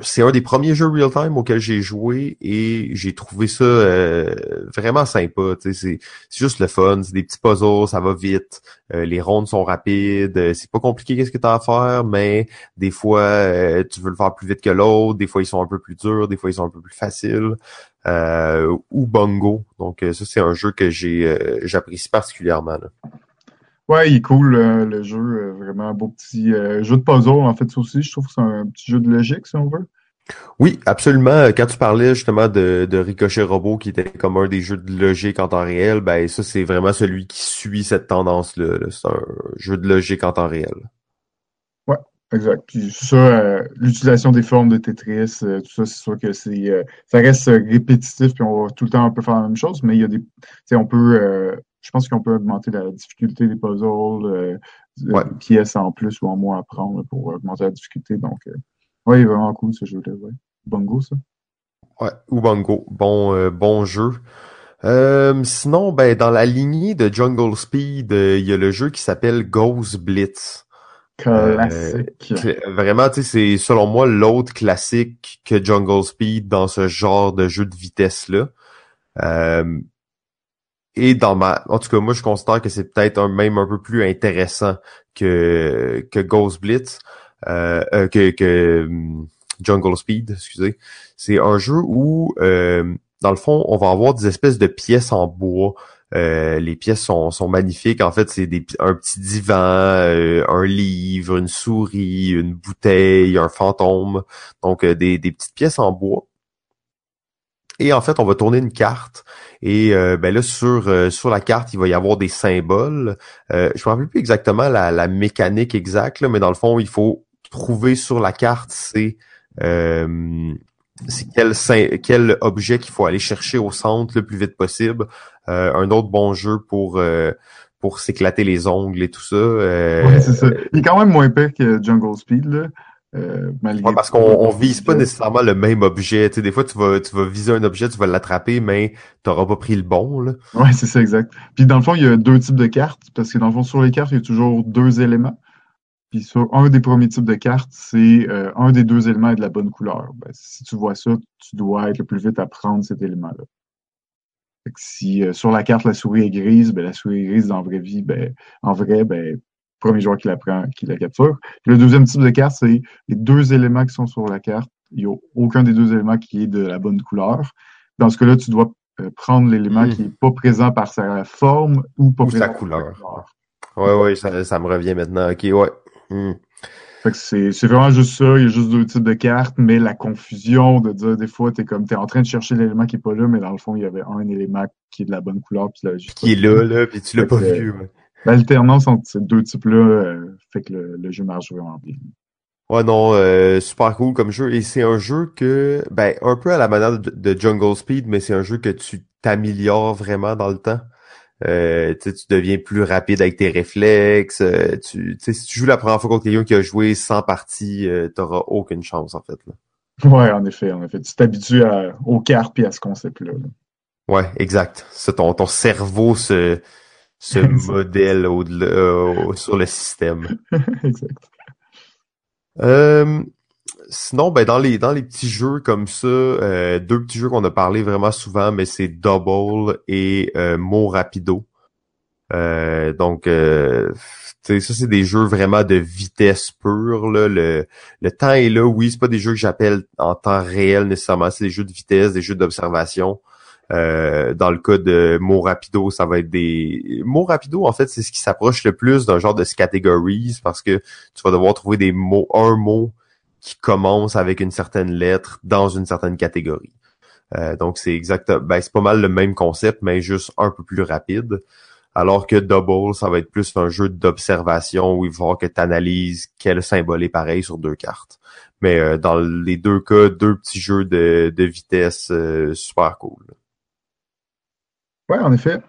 [SPEAKER 1] c'est un des premiers jeux real-time auxquels j'ai joué et j'ai trouvé ça euh, vraiment sympa. C'est juste le fun, c'est des petits puzzles, ça va vite, euh, les rondes sont rapides, euh, c'est pas compliqué qu'est-ce que tu as à faire, mais des fois tu veux le faire plus vite que l'autre, des fois ils sont un peu plus durs, des fois ils sont un peu plus faciles. ou Bongo. Donc ça c'est un jeu que j'ai j'apprécie particulièrement.
[SPEAKER 2] Ouais, il est cool le jeu, euh, vraiment un beau petit euh, jeu de puzzle en fait aussi. Je trouve que c'est un petit jeu de logique si on veut.
[SPEAKER 1] Oui, absolument. Quand tu parlais justement de, de Ricochet Robot qui était comme un des jeux de logique en temps réel, ben ça c'est vraiment celui qui suit cette tendance-là. c'est un jeu de logique en temps réel.
[SPEAKER 2] Ouais, exact. Puis ça, euh, l'utilisation des formes de Tetris, tout ça, c'est sûr que c'est ça reste répétitif, puis on va tout le temps un peu faire la même chose, mais il y a des. on peut je pense qu'on peut augmenter la difficulté des puzzles, euh, pièces en plus ou en moins à prendre pour augmenter la difficulté. Donc, euh, oui, vraiment cool ce jeu-là. Ouais. Bongo, ça?
[SPEAKER 1] Ouais, ou Bongo. Bon, euh, bon jeu. Euh, sinon, ben, dans la lignée de Jungle Speed, il y a le jeu qui s'appelle Ghost Blitz.
[SPEAKER 2] Classique.
[SPEAKER 1] vraiment, tu sais, c'est selon moi l'autre classique que Jungle Speed dans ce genre de jeu de vitesse-là. Euh, et dans ma, en tout cas, moi, je considère que c'est peut-être même un peu plus intéressant que que Ghost Blitz, euh, euh que, que hum, Jungle Speed, excusez. C'est un jeu où, euh, dans le fond, on va avoir des espèces de pièces en bois. Euh, les pièces sont, sont magnifiques. En fait, c'est des, un petit divan, un livre, une souris, une bouteille, un fantôme. Donc, des, des petites pièces en bois. Et en fait, on va tourner une carte. Et euh, ben là, sur, euh, sur la carte, il va y avoir des symboles. Euh, je ne me rappelle plus exactement la, la mécanique exacte, mais dans le fond, il faut trouver sur la carte c'est c'est quel, quel objet qu'il faut aller chercher au centre le plus vite possible. un autre bon jeu pour pour s'éclater les ongles et tout ça.
[SPEAKER 2] Ouais, c'est ça. Il est quand même moins pire que Jungle Speed, là.
[SPEAKER 1] Euh, parce qu'on on vise pas nécessairement le même objet. Tu sais, des fois, tu vas, tu vas viser un objet, tu vas l'attraper, mais tu n'auras pas pris le bon.
[SPEAKER 2] Ouais, c'est ça, exact. Puis dans le fond, il y a deux types de cartes, parce que dans le fond, sur les cartes, il y a toujours deux éléments. Puis sur un des premiers types de cartes, c'est euh, un des deux éléments est de la bonne couleur. Ben, si tu vois ça, tu dois être le plus vite à prendre cet élément-là. Si euh, sur la carte la souris est grise, ben la souris est grise dans la vraie vie, ben en vrai, ben premier joueur qui la prend, qui la capture. le deuxième type de carte, c'est les deux éléments qui sont sur la carte. Il n'y a aucun des deux éléments qui est de la bonne couleur. Dans ce cas-là, tu dois euh, prendre l'élément hmm. qui n'est pas présent par sa forme ou pas présent
[SPEAKER 1] sa couleur. Oui, oui, ça, ça, me revient maintenant. OK, ouais.
[SPEAKER 2] Hmm. c'est, vraiment juste ça, il y a juste deux types de cartes, mais la confusion de dire des fois, t'es comme t'es en train de chercher l'élément qui est pas là, mais dans le fond, il y avait un élément qui est de la bonne couleur, puis là,
[SPEAKER 1] juste qui est là, là, puis tu l'as pas vu. Ouais.
[SPEAKER 2] L'alternance entre ces deux types-là euh, fait que le, jeu marche vraiment bien.
[SPEAKER 1] Ouais, non, euh, super cool comme jeu. Et c'est un jeu que, ben, un peu à la manière de, Jungle Speed, mais c'est un jeu que tu t'améliores vraiment dans le temps. Euh, tu deviens plus rapide avec tes réflexes. Euh, tu, si tu joues la première fois contre quelqu'un qui a joué 100 parties, euh, t'auras aucune chance, en fait. Là.
[SPEAKER 2] Ouais, en effet, en effet. Tu t'habitues aux cartes et à ce concept-là. Là.
[SPEAKER 1] Ouais, exact. Ça, ton, ton cerveau se ce modèle au euh, sur le système. exact. Euh, sinon, ben dans les dans les petits jeux comme ça, euh, deux petits jeux qu'on a parlé vraiment souvent, mais c'est Double et euh, Mo Rapido. donc, ça c'est des jeux vraiment de vitesse pure. Là. Le, le temps est là, oui, c'est pas des jeux que j'appelle en temps réel nécessairement, c'est des jeux de vitesse, des jeux d'observation. Euh, dans le cas de mots rapido, ça va être des mots rapido. En fait, c'est ce qui s'approche le plus d'un genre de categories parce que tu vas devoir trouver des mots, un mot qui commence avec une certaine lettre dans une certaine catégorie. Euh, donc c'est exact, ben c'est pas mal le même concept, mais juste un peu plus rapide. Alors que Double, ça va être plus un jeu d'observation où il va falloir que tu analyses quel symbole est pareil sur deux cartes. Mais euh, dans les deux cas, deux petits jeux de, de vitesse super cool.
[SPEAKER 2] Ouais, en effet.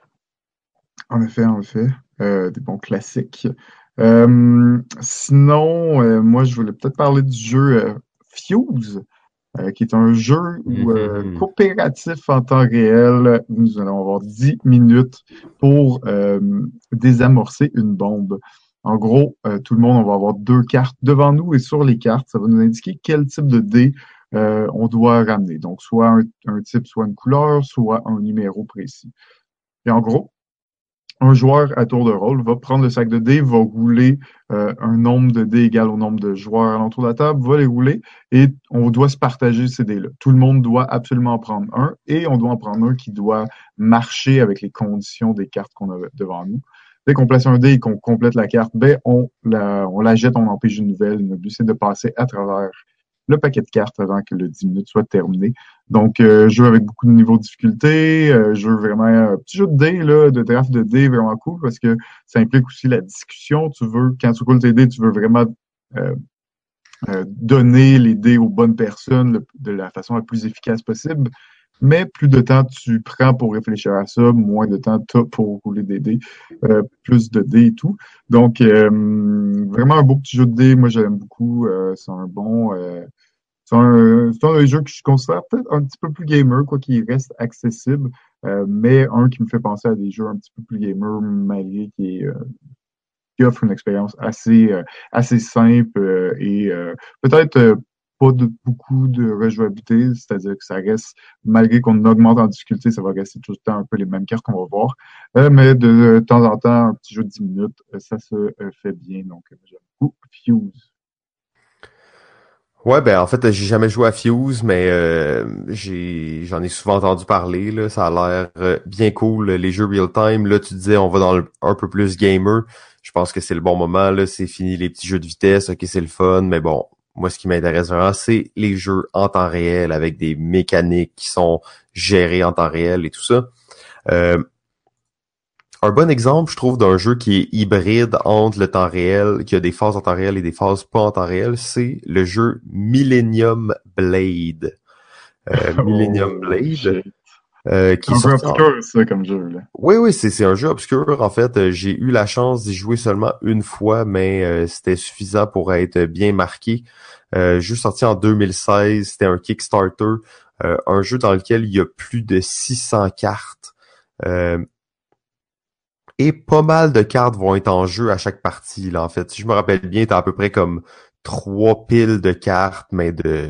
[SPEAKER 2] En effet, en effet. des bons classiques. sinon, moi, je voulais peut-être parler du jeu Fuse. Euh, qui est un jeu euh, mm-hmm. coopératif en temps réel. Nous allons avoir 10 minutes pour euh, désamorcer une bombe. En gros, tout le monde, on va avoir deux cartes devant nous et sur les cartes, ça va nous indiquer quel type de dé on doit ramener. Donc, soit un, type, soit une couleur, soit un numéro précis. Et en gros, un joueur à tour de rôle va prendre le sac de dés, va rouler euh, un nombre de dés égal au nombre de joueurs à de la table, va les rouler et on doit se partager ces dés-là. Tout le monde doit absolument en prendre un et on doit en prendre un qui doit marcher avec les conditions des cartes qu'on a devant nous. Dès qu'on place un dé et qu'on complète la carte, ben on la, on la jette, on empêche une nouvelle. Notre but, c'est de passer à travers le paquet de cartes avant que le 10 minutes soit terminé. Donc, euh, jeu avec beaucoup de niveaux de difficulté, euh, jeu vraiment, un petit jeu de dés, là, de draft de dés vraiment cool parce que ça implique aussi la discussion. Tu veux, quand tu roules tes dés, tu veux vraiment euh, euh, donner les dés aux bonnes personnes de la façon la plus efficace possible. Mais plus de temps tu prends pour réfléchir à ça, moins de temps tu as pour rouler des dés, euh, plus de dés et tout. Donc, euh, vraiment un beau petit jeu de dés. Moi, j'aime beaucoup. Euh, c'est un bon... c'est un, un, jeu que je considère peut-être un petit peu plus gamer, quoi qu'il reste accessible, mais un qui me fait penser à des jeux un petit peu plus gamer, malgré qui, est, qui offre une expérience assez, assez simple et peut-être de beaucoup de rejouabilité, c'est-à-dire que ça reste, malgré qu'on augmente en difficulté, ça va rester tout le temps un peu les mêmes cartes qu'on va voir. Euh, mais de, temps en temps, un petit jeu de 10 minutes, euh, ça se euh, fait bien. Donc, j'aime beaucoup Fuse.
[SPEAKER 1] Ouais, ben en fait, j'ai jamais joué à Fuse, mais j'en ai souvent entendu parler. Ça a l'air bien cool. Les jeux real time, là, tu disais on va dans un peu plus gamer. Je pense que c'est le bon moment. C'est fini les petits jeux de vitesse. Ok, c'est le fun, mais bon, moi, ce qui m'intéresse vraiment, c'est les jeux en temps réel avec des mécaniques qui sont gérées en temps réel et tout ça. Euh, un bon exemple, je trouve, d'un jeu qui est hybride entre le temps réel, qui a des phases en temps réel et des phases pas en temps réel, c'est le jeu Millennium Blade. Euh, Millennium
[SPEAKER 2] oh,
[SPEAKER 1] Blade.
[SPEAKER 2] Euh, qui un peu obscur, ça, comme jeu. Là.
[SPEAKER 1] Oui, oui, c'est un jeu obscur. En fait, euh, j'ai eu la chance d'y jouer seulement une fois, mais euh, c'était suffisant pour être bien marqué. Euh, jeu sorti en 2016, c'était un Kickstarter, un jeu dans lequel il y a plus de 600 cartes. et pas mal de cartes vont être en jeu à chaque partie. Là, en fait, si je me rappelle bien, t'as à peu près comme trois piles de cartes, mais de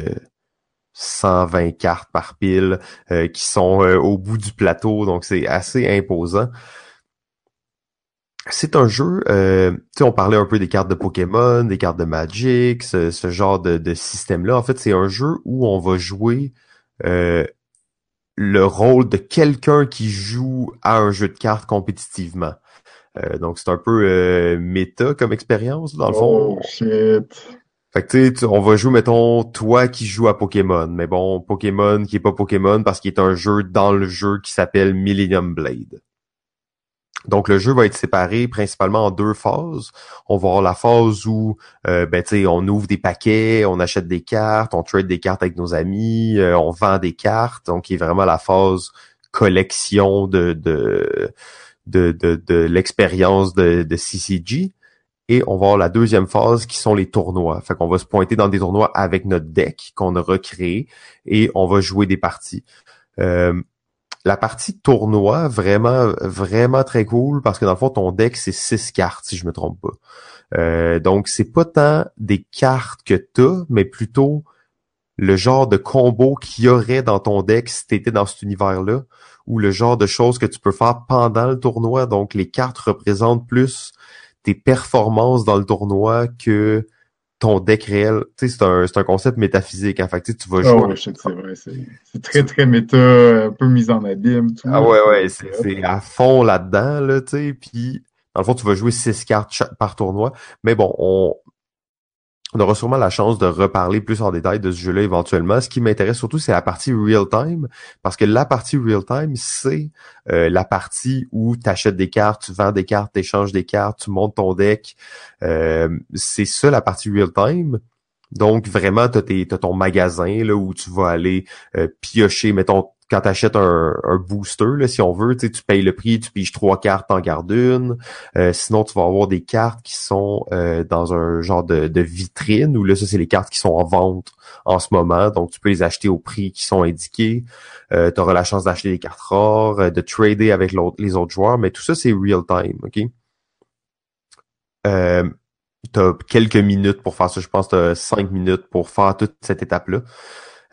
[SPEAKER 1] 120 cartes par pile euh, qui sont euh, au bout du plateau, donc c'est assez imposant. C'est un jeu, euh, tu sais, on parlait un peu des cartes de Pokémon, des cartes de Magic, ce, genre de, système-là. En fait, c'est un jeu où on va jouer le rôle de quelqu'un qui joue à un jeu de cartes compétitivement. donc c'est un peu méta comme expérience, dans le fond.
[SPEAKER 2] Oh shit.
[SPEAKER 1] Fait que tu sais, on va jouer, mettons, toi qui joues à Pokémon. Mais bon, Pokémon qui est pas Pokémon parce qu'il est un jeu dans le jeu qui s'appelle Millennium Blade. Donc le jeu va être séparé principalement en deux phases. On va avoir la phase où euh, ben, on ouvre des paquets, on achète des cartes, on trade des cartes avec nos amis, euh, on vend des cartes. Donc, il est vraiment la phase collection de, de, de, de, de l'expérience de, de CCG et on va avoir la deuxième phase qui sont les tournois. Fait qu'on va se pointer dans des tournois avec notre deck qu'on a recréé et on va jouer des parties. Euh, la partie tournoi, vraiment, vraiment très cool parce que dans le fond, ton deck, c'est six cartes, si je me trompe pas. Euh, donc, c'est pas tant des cartes que t'as, mais plutôt le genre de combo qu'il y aurait dans ton deck si t'étais dans cet univers-là, ou le genre de choses que tu peux faire pendant le tournoi. Donc, les cartes représentent plus tes performances dans le tournoi que ton deck réel. Tu sais, c'est un, c'est un concept métaphysique. En fait, tu vas jouer.
[SPEAKER 2] Oh, c'est vrai. C'est très, très méta, un peu mis en abîme. Tout
[SPEAKER 1] ah ouais, ouais. C'est à fond là-dedans, là, tu sais. Puis, dans le fond, tu vas jouer six cartes par tournoi. Mais bon, on, on aura sûrement la chance de reparler plus en détail de ce jeu-là éventuellement. Ce qui m'intéresse surtout, c'est la partie real-time, parce que la partie real-time, c'est euh, la partie où tu achètes des cartes, tu vends des cartes, tu échanges des cartes, tu montes ton deck. Euh, c'est ça la partie real-time. Donc vraiment, tu as, ton magasin là où tu vas aller euh, piocher, mettons, quand tu achètes un, un booster, là, si on veut, tu payes le prix, tu piges trois cartes, t'en gardes une. Euh, sinon, tu vas avoir des cartes qui sont euh, dans un genre de, de vitrine, où là, ça, c'est les cartes qui sont en vente en ce moment. Donc, tu peux les acheter au prix qui sont indiqués. Euh, tu auras la chance d'acheter des cartes rares, euh, de trader avec les autres joueurs, mais tout ça, c'est real time, OK? Euh, tu as quelques minutes pour faire ça. Je pense que tu as cinq minutes pour faire toute cette étape-là.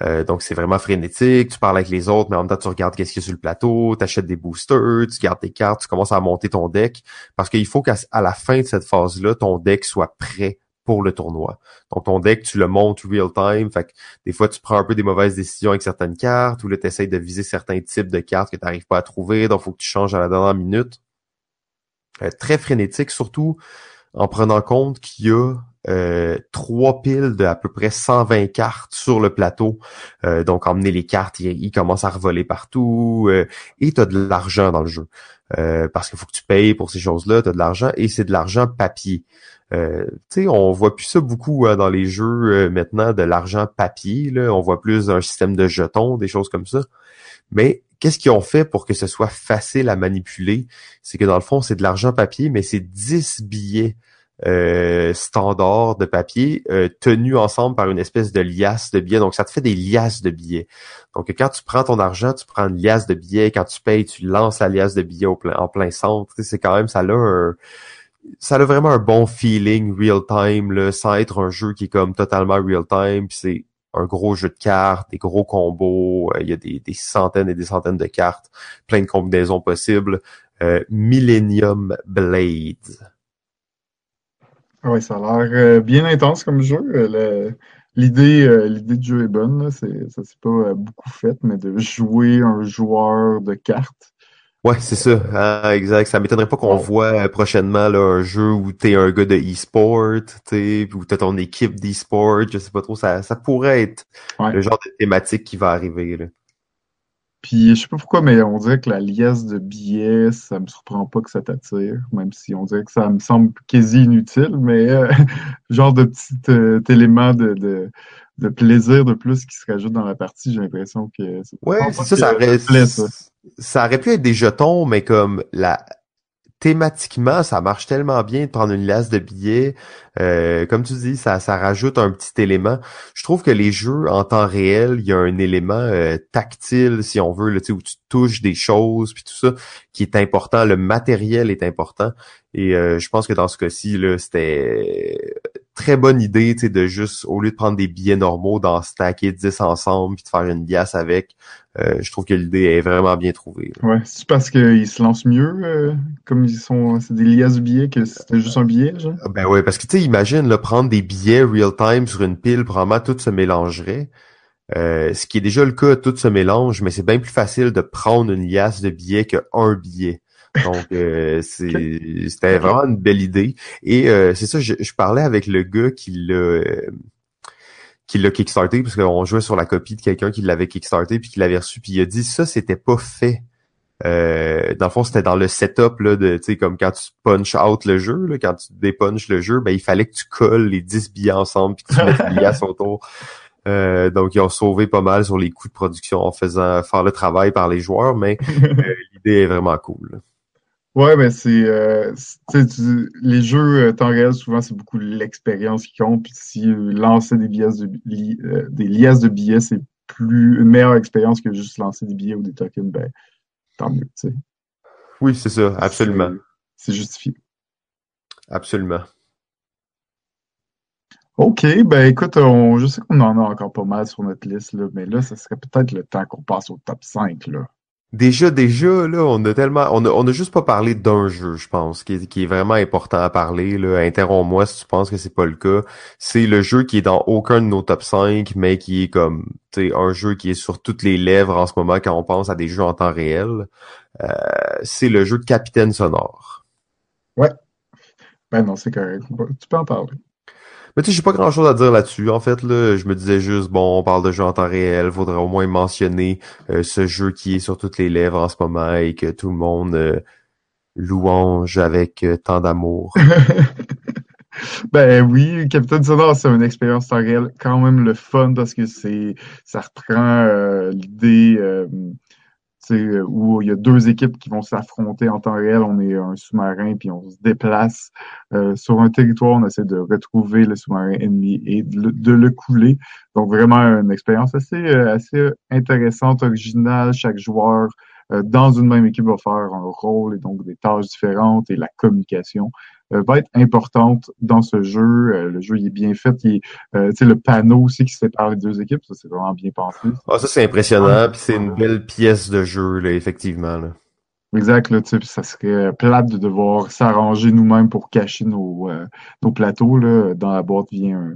[SPEAKER 1] Euh, donc, c'est vraiment frénétique. Tu parles avec les autres, mais en même temps, tu regardes qu'est-ce qu'il y a sur le plateau, tu achètes des boosters, tu gardes tes cartes, tu commences à monter ton deck. Parce qu'il faut qu'à la fin de cette phase-là, ton deck soit prêt pour le tournoi. Donc, ton deck, tu le montes real time. Fait que des fois, tu prends un peu des mauvaises décisions avec certaines cartes, ou là, tu essaies de viser certains types de cartes que tu n'arrives pas à trouver. Donc, faut que tu changes à la dernière minute. Euh, très frénétique, surtout en prenant compte qu'il y a euh, trois piles de à peu près 120 cartes sur le plateau. Euh, donc, emmener les cartes, ils, commencent à revoler partout. Euh, et tu as de l'argent dans le jeu. parce qu'il faut que tu payes pour ces choses-là, tu as de l'argent et c'est de l'argent papier. Euh, tu sais, on voit plus ça beaucoup hein, dans les jeux maintenant, de l'argent papier. Là. On voit plus un système de jetons, des choses comme ça. Mais qu'est-ce qu'ils ont fait pour que ce soit facile à manipuler? C'est que dans le fond, c'est de l'argent papier, mais c'est 10 billets euh, standard de papier euh, tenu ensemble par une espèce de liasse de billets. Donc, ça te fait des liasses de billets. Donc, quand tu prends ton argent, tu prends une liasse de billets. Quand tu payes, tu lances la liasse de billets en plein centre. C'est quand même, ça a un, ça a vraiment un bon feeling real time, sans être un jeu qui est comme totalement real time. c'est un gros jeu de cartes, des gros combos. Euh, il y a des, des, centaines et des centaines de cartes, plein de combinaisons possibles. Euh, Millennium Blades.
[SPEAKER 2] Oui, ça a l'air euh, bien intense comme jeu. Euh, l'idée, euh, l'idée du jeu est bonne. C'est, ça s'est pas beaucoup fait, mais de jouer un joueur de cartes.
[SPEAKER 1] Ouais, c'est ça. Ah, exact. Ça m'étonnerait pas qu'on voit prochainement là, un jeu où t'es un gars de e-sport, tu où t'as ton équipe d'e-sport. Je sais pas trop. Ça, ça pourrait être le genre de thématique qui va arriver. Là.
[SPEAKER 2] Puis je sais pas pourquoi, mais on dirait que la liesse de billets, ça me surprend pas que ça t'attire, même si on dirait que ça me semble quasi inutile, mais euh, genre de petit euh, élément de, de, de, plaisir de plus qui se rajoute dans la partie, j'ai l'impression que
[SPEAKER 1] Ouais, ça, ça aurait, ça. ça aurait pu être des jetons, mais comme la thématiquement, ça marche tellement bien de prendre une lasse de billets. Euh, comme tu dis, ça, rajoute un petit élément. Je trouve que les jeux en temps réel, il y a un élément euh, tactile, si on veut, là, où tu touches des choses, puis tout ça, qui est important. Le matériel est important. Et euh, je pense que dans ce cas-ci, c'était très bonne idée, tu de juste, au lieu de prendre des billets normaux, d'en stacker 10 ensemble, puis de faire une liasse avec. Euh, je trouve que l'idée est vraiment bien trouvée.
[SPEAKER 2] Ouais, c'est parce qu'ils se lancent mieux, euh, comme ils sont, c'est des liasses de billets que c'était juste un billet, genre?
[SPEAKER 1] Ah, ben ouais, parce que tu sais, imagine, là, prendre des billets real time sur une pile, probablement tout se mélangerait. Euh, ce qui est déjà le cas, tout se mélange, mais c'est bien plus facile de prendre une liasse de billets qu'un billet. Donc, euh, c'était vraiment une belle idée. Et euh, c'est ça, je, parlais avec le gars qui l'a euh, qui l'a kickstarté, parce qu'on jouait sur la copie de quelqu'un qui l'avait kickstarté puis qui l'avait reçu, puis il a dit ça, c'était pas fait. dans le fond, c'était dans le setup là, de, tu sais, comme quand tu punch out le jeu, là, quand tu dépunches le jeu, ben il fallait que tu colles les 10 billets ensemble puis que tu mettes les liasses autour. Euh, donc, ils ont sauvé pas mal sur les coûts de production en faisant faire le travail par les joueurs, mais l'idée est vraiment cool.
[SPEAKER 2] Ouais, mais c'est euh, les jeux euh, temps réel, souvent c'est beaucoup l'expérience qui compte. Puis si euh, lancer des billets de euh, des liasses de billets, c'est plus une meilleure expérience que juste lancer des billets ou des tokens, ben tant mieux, tu sais.
[SPEAKER 1] Oui, c'est ça, absolument.
[SPEAKER 2] C'est justifié.
[SPEAKER 1] Absolument.
[SPEAKER 2] OK, ben écoute, on, je sais qu'on en a encore pas mal sur notre liste, là, mais là, ce serait peut-être le temps qu'on passe au top 5, là.
[SPEAKER 1] Déjà, déjà, là, on a tellement, on a, on a juste pas parlé d'un jeu, je pense, qui est, qui est vraiment important à parler, là. Interromps-moi si tu penses que c'est pas le cas. C'est le jeu qui est dans aucun de nos top 5, mais qui est comme, tu sais, un jeu qui est sur toutes les lèvres en ce moment quand on pense à des jeux en temps réel. Euh, c'est le jeu de Capitaine Sonore.
[SPEAKER 2] Ouais. Ben non, c'est correct. Tu peux en parler.
[SPEAKER 1] Mais tu sais, j'ai pas grand chose à dire là-dessus. En fait, là, je me disais juste, bon, on parle de jeu en temps réel, faudrait au moins mentionner euh, ce jeu qui est sur toutes les lèvres en ce moment et que tout le monde euh, louange avec euh, tant d'amour.
[SPEAKER 2] Ben oui, Capitaine Sonore, c'est une expérience temps réel quand même le fun parce que c'est ça reprend euh, l'idée euh, où il y a deux équipes qui vont s'affronter en temps réel. On est un sous-marin, puis on se déplace euh, sur un territoire. On essaie de retrouver le sous-marin ennemi et de le, couler. Donc vraiment une expérience assez, assez intéressante, originale. Chaque joueur dans une même équipe va faire un rôle et donc des tâches différentes et la communication euh, va être importante dans ce jeu. Euh, le jeu il est bien fait. Il euh, le panneau aussi qui sépare les deux équipes, ça c'est vraiment bien pensé.
[SPEAKER 1] Ah, ça c'est impressionnant, puis c'est une belle pièce de jeu, là, effectivement. Là.
[SPEAKER 2] Exact, là, ça serait plate de devoir s'arranger nous-mêmes pour cacher nos, nos plateaux. Là. Dans la boîte vient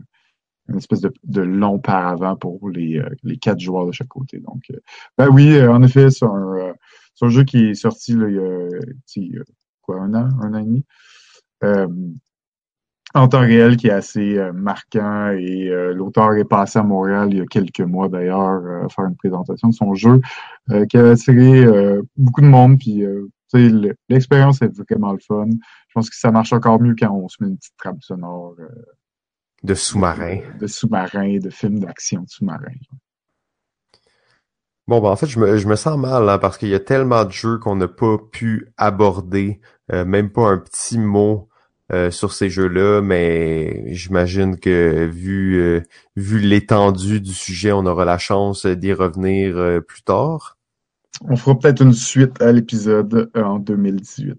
[SPEAKER 2] une espèce de, de, long paravent pour les, les quatre joueurs de chaque côté. Donc, ben oui, en effet, c'est un, un, jeu qui est sorti là, il y a quoi, un an, un an et demi? Euh, en temps réel qui est assez euh, marquant et euh, l'auteur est passé à Montréal il y a quelques mois d'ailleurs faire une présentation de son jeu qui a attiré beaucoup de monde puis l'expérience est vraiment le fun. Je pense que ça marche encore mieux quand on se met une petite trame sonore
[SPEAKER 1] de sous-marin.
[SPEAKER 2] De, sous-marin, de films d'action de sous-marin.
[SPEAKER 1] Bon, ben en fait, je me, je me sens mal hein, parce qu'il y a tellement de jeux qu'on n'a pas pu aborder, même pas un petit mot euh, sur ces jeux-là, mais j'imagine que vu euh, vu l'étendue du sujet, on aura la chance d'y revenir euh, plus tard.
[SPEAKER 2] On fera peut-être une suite à l'épisode en 2018.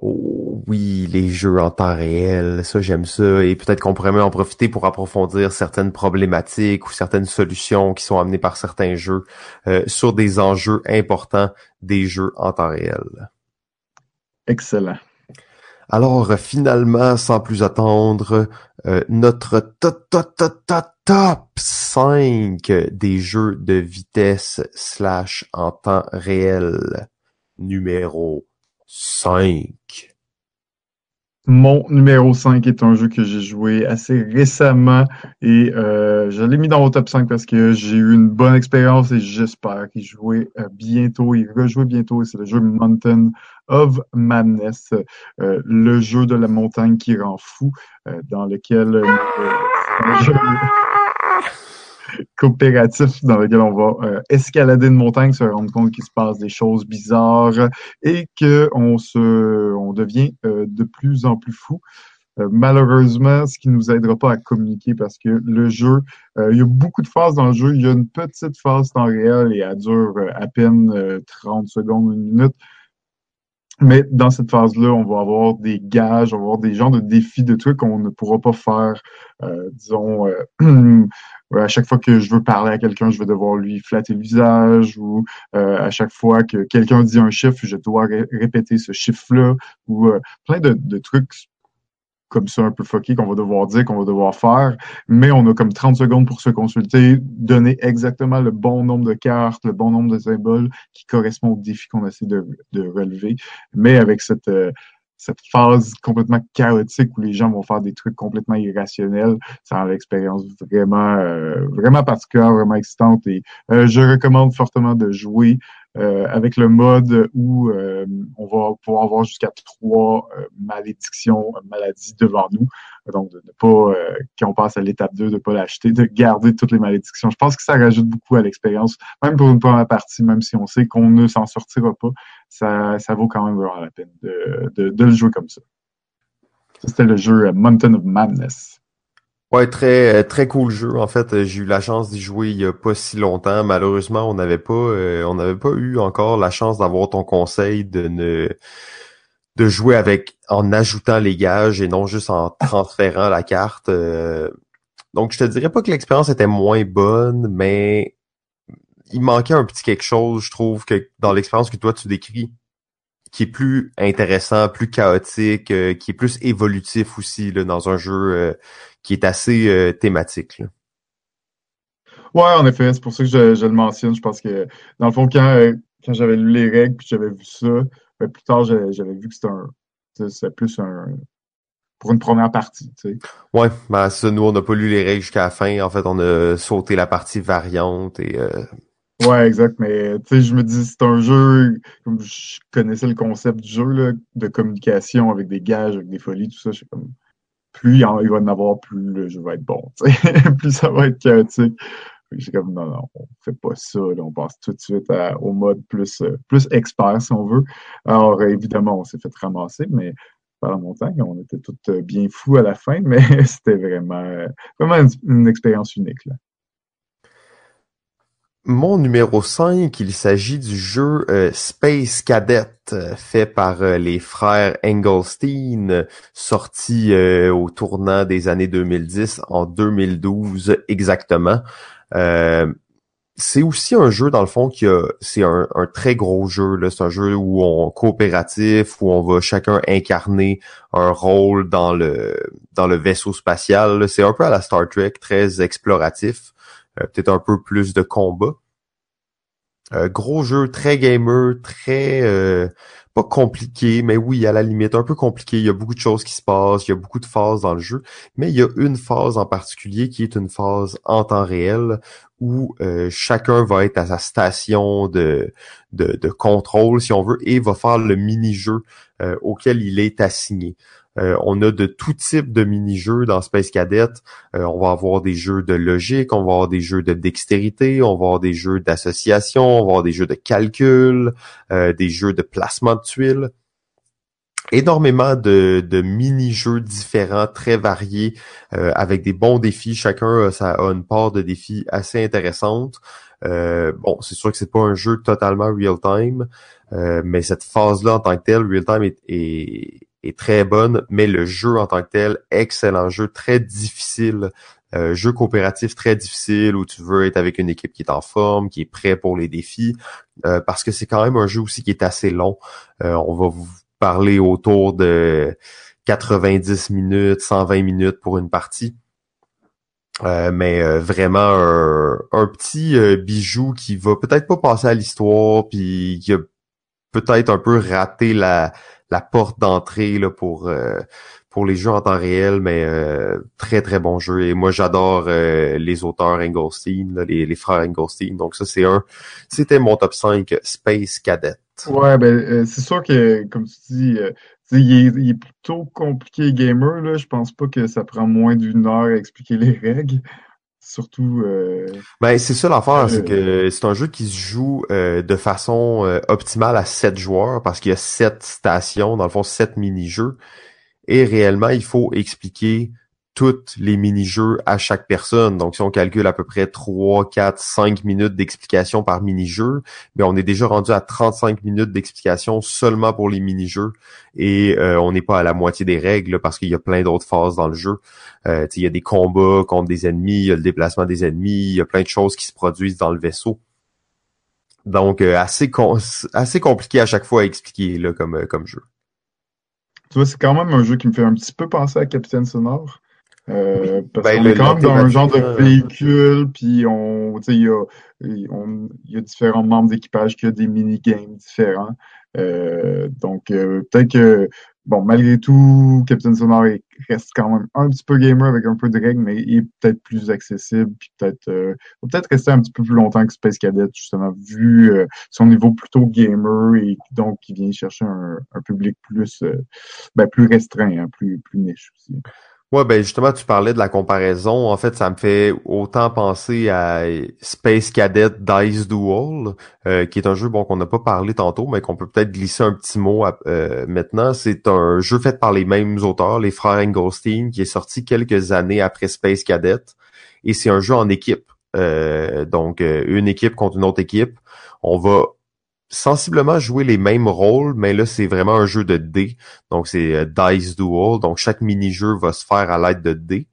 [SPEAKER 1] Oh, oui, les jeux en temps réel, ça j'aime ça, et peut-être qu'on pourrait même en profiter pour approfondir certaines problématiques ou certaines solutions qui sont amenées par certains jeux sur des enjeux importants des jeux en temps réel.
[SPEAKER 2] Excellent.
[SPEAKER 1] Alors finalement, sans plus attendre, euh, notre top 5 des jeux de vitesse slash en temps réel. Numéro 5.
[SPEAKER 2] Mon numéro 5 est un jeu que j'ai joué assez récemment et euh, je l'ai mis dans mon top 5 parce que j'ai eu une bonne expérience et j'espère qu'il jouait euh, bientôt, il rejouer bientôt c'est le jeu Mountain of Madness, euh, le jeu de la montagne qui rend fou, dans lequel coopératif dans lequel on va euh, escalader une montagne, se rendre compte qu'il se passe des choses bizarres et qu'on se, on devient euh, de plus en plus fou. Euh, malheureusement, ce qui nous aidera pas à communiquer parce que le jeu, il y a beaucoup de phases dans le jeu. Il y a une petite phase temps réel et elle dure à peine 30 secondes, une minute. Mais dans cette phase-là, on va avoir des gages, on va avoir des genres de défis, de trucs qu'on ne pourra pas faire, euh, disons, euh, à chaque fois que je veux parler à quelqu'un, je vais devoir lui flatter le visage, ou euh, à chaque fois que quelqu'un dit un chiffre, je dois répéter ce chiffre-là, ou plein de, de trucs comme ça un peu fucké qu'on va devoir dire, qu'on va devoir faire, mais on a comme 30 secondes pour se consulter, donner exactement le bon nombre de cartes, le bon nombre de symboles qui correspond au défi qu'on essaie de, de, relever, mais avec cette, euh, cette phase complètement chaotique où les gens vont faire des trucs complètement irrationnels, ça rend l'expérience vraiment, euh, vraiment particulière, vraiment excitante et euh, je recommande fortement de jouer euh, avec le mode où euh, on va pouvoir avoir jusqu'à trois euh, malédictions, maladies devant nous. Donc, de ne pas, quand on passe à l'étape 2, de ne pas l'acheter, de garder toutes les malédictions. Je pense que ça rajoute beaucoup à l'expérience, même pour une première partie, même si on sait qu'on ne s'en sortira pas, ça, ça vaut quand même vraiment la peine de, le jouer comme ça. C'était le jeu Mountain of Madness.
[SPEAKER 1] Ouais, très euh, très cool jeu. En fait, euh, j'ai eu la chance d'y jouer il y a pas si longtemps. Malheureusement, on n'avait pas euh, pas eu encore la chance d'avoir ton conseil de ne de jouer avec en ajoutant les gages et non juste en transférant la carte. donc je te dirais pas que l'expérience était moins bonne, mais il manquait un petit quelque chose, je trouve que dans l'expérience que toi tu décris qui est plus intéressant, plus chaotique, qui est plus évolutif aussi là, dans un jeu qui est assez euh, thématique. Là.
[SPEAKER 2] Ouais, en effet, c'est pour ça que je, le mentionne. Je pense que, dans le fond, quand, euh, quand j'avais lu les règles puis j'avais vu ça, ben, plus tard, j'avais vu que c'était un. C'était plus un. Pour une première partie, tu sais.
[SPEAKER 1] Ouais, ben ça, nous, on n'a pas lu les règles jusqu'à la fin. En fait, on a sauté la partie variante et. Euh...
[SPEAKER 2] Ouais, exact. Mais tu sais, je me dis, c'est un jeu, comme je connaissais le concept du jeu, là, de communication avec des gages, avec des folies, tout ça. Je sais comme plus il, va en avoir, plus le jeu va être bon. plus ça va être chaotique. J'ai comme non, non, on fait pas ça. on passe tout de suite au mode plus, euh, plus expert, si on veut. Alors, évidemment, on s'est fait ramasser, mais par la montagne, on était tous euh, bien fous à la fin, mais c'était vraiment, vraiment une, expérience unique. Là.
[SPEAKER 1] Mon numéro 5, il s'agit du jeu euh, Space Cadet fait par les frères Engelstein, sorti au tournant des années 2010 en 2012 exactement. Euh, c'est aussi un jeu dans le fond qui a un, très gros jeu c'est un jeu où on coopératif où on va chacun incarner un rôle dans le dans le vaisseau spatial c'est un peu à la Star Trek très exploratif. euh, peut-être un peu plus de combat euh, gros jeu très gamer très pas compliqué, mais oui, à la limite, un peu compliqué. Il y a beaucoup de choses qui se passent, il y a beaucoup de phases dans le jeu, mais il y a une phase en particulier qui est une phase en temps réel où euh, chacun va être à sa station de, de, contrôle, si on veut, et va faire le mini-jeu euh, auquel il est assigné. Euh, on a de tout type de mini-jeux dans Space Cadet. Euh, on va avoir des jeux de logique, on va avoir des jeux de dextérité, on va avoir des jeux d'association, on va avoir des jeux de calcul, euh, des jeux de placement de tuiles. Énormément de, mini-jeux différents, très variés, avec des bons défis. Chacun a une part de défis assez intéressante. bon, c'est sûr que c'est pas un jeu totalement real-time, mais cette phase-là en tant que telle, real-time est est très bonne, mais le jeu en tant que tel, excellent jeu, très difficile. Euh, jeu coopératif très difficile où tu veux être avec une équipe qui est en forme, qui est prêt pour les défis, euh, parce que c'est quand même un jeu aussi qui est assez long. Euh, on va vous parler autour de 90 minutes, 120 minutes pour une partie. mais vraiment un, un petit bijou qui va peut-être pas passer à l'histoire, puis qui a peut-être un peu raté la, la porte d'entrée là pour euh, pour les jeux en temps réel, mais euh, très très bon jeu. Et moi j'adore euh, les auteurs Engelstein, les, les frères Engelstein. Donc ça c'est un, c'était mon top 5 Space Cadet.
[SPEAKER 2] Ouais, ben c'est sûr que comme tu dis, il est, plutôt compliqué gamer là. Je pense pas que ça prend moins d'une heure à expliquer les règles. Surtout. Euh,
[SPEAKER 1] ben c'est ça l'affaire, c'est euh, que c'est un jeu qui se joue euh, de façon optimale à 7 joueurs parce qu'il y a 7 stations, dans le fond 7 mini-jeux. Et réellement, il faut expliquer toutes les mini-jeux à chaque personne. Donc, si on calcule à peu près 3, 4, 5 minutes d'explication par mini-jeu, mais on est déjà rendu à 35 minutes d'explication seulement pour les mini-jeux et euh, on n'est pas à la moitié des règles parce qu'il y a plein d'autres phases dans le jeu. Euh, il y a des combats contre des ennemis, il y a le déplacement des ennemis, il y a plein de choses qui se produisent dans le vaisseau. Donc, euh, assez, assez compliqué à chaque fois à expliquer là, comme, comme jeu.
[SPEAKER 2] Tu vois, c'est quand même un jeu qui me fait un petit peu penser à Capitaine Sonore. Euh, parce ben, qu'on est quand même dans un genre de véhicule, puis on, il y a, y a différents membres d'équipage qui ont des mini-games différents. Euh, donc, euh, peut-être que, bon, malgré tout, Captain Sonar reste quand même un petit peu gamer avec un peu de règles, mais il est peut-être plus accessible, puis peut-être, euh, peut-être rester un petit peu plus longtemps que Space Cadet, justement, vu euh, son niveau plutôt gamer et donc qui vient chercher un, un public plus, ben, plus restreint, hein, plus, plus niche aussi.
[SPEAKER 1] Ouais, ben justement, tu parlais de la comparaison. En fait, ça me fait autant penser à Space Cadet Dice Duel, euh, qui est un jeu bon qu'on n'a pas parlé tantôt, mais qu'on peut peut-être glisser un petit mot euh, maintenant. C'est un jeu fait par les mêmes auteurs, les frères Engelstein, qui est sorti quelques années après Space Cadet, et c'est un jeu en équipe. Euh, donc, une équipe contre une autre équipe. On va sensiblement jouer les mêmes rôles, mais là, c'est vraiment un jeu de dés. Donc, c'est euh, Dice Duel. Donc, chaque mini-jeu va se faire à l'aide de dés.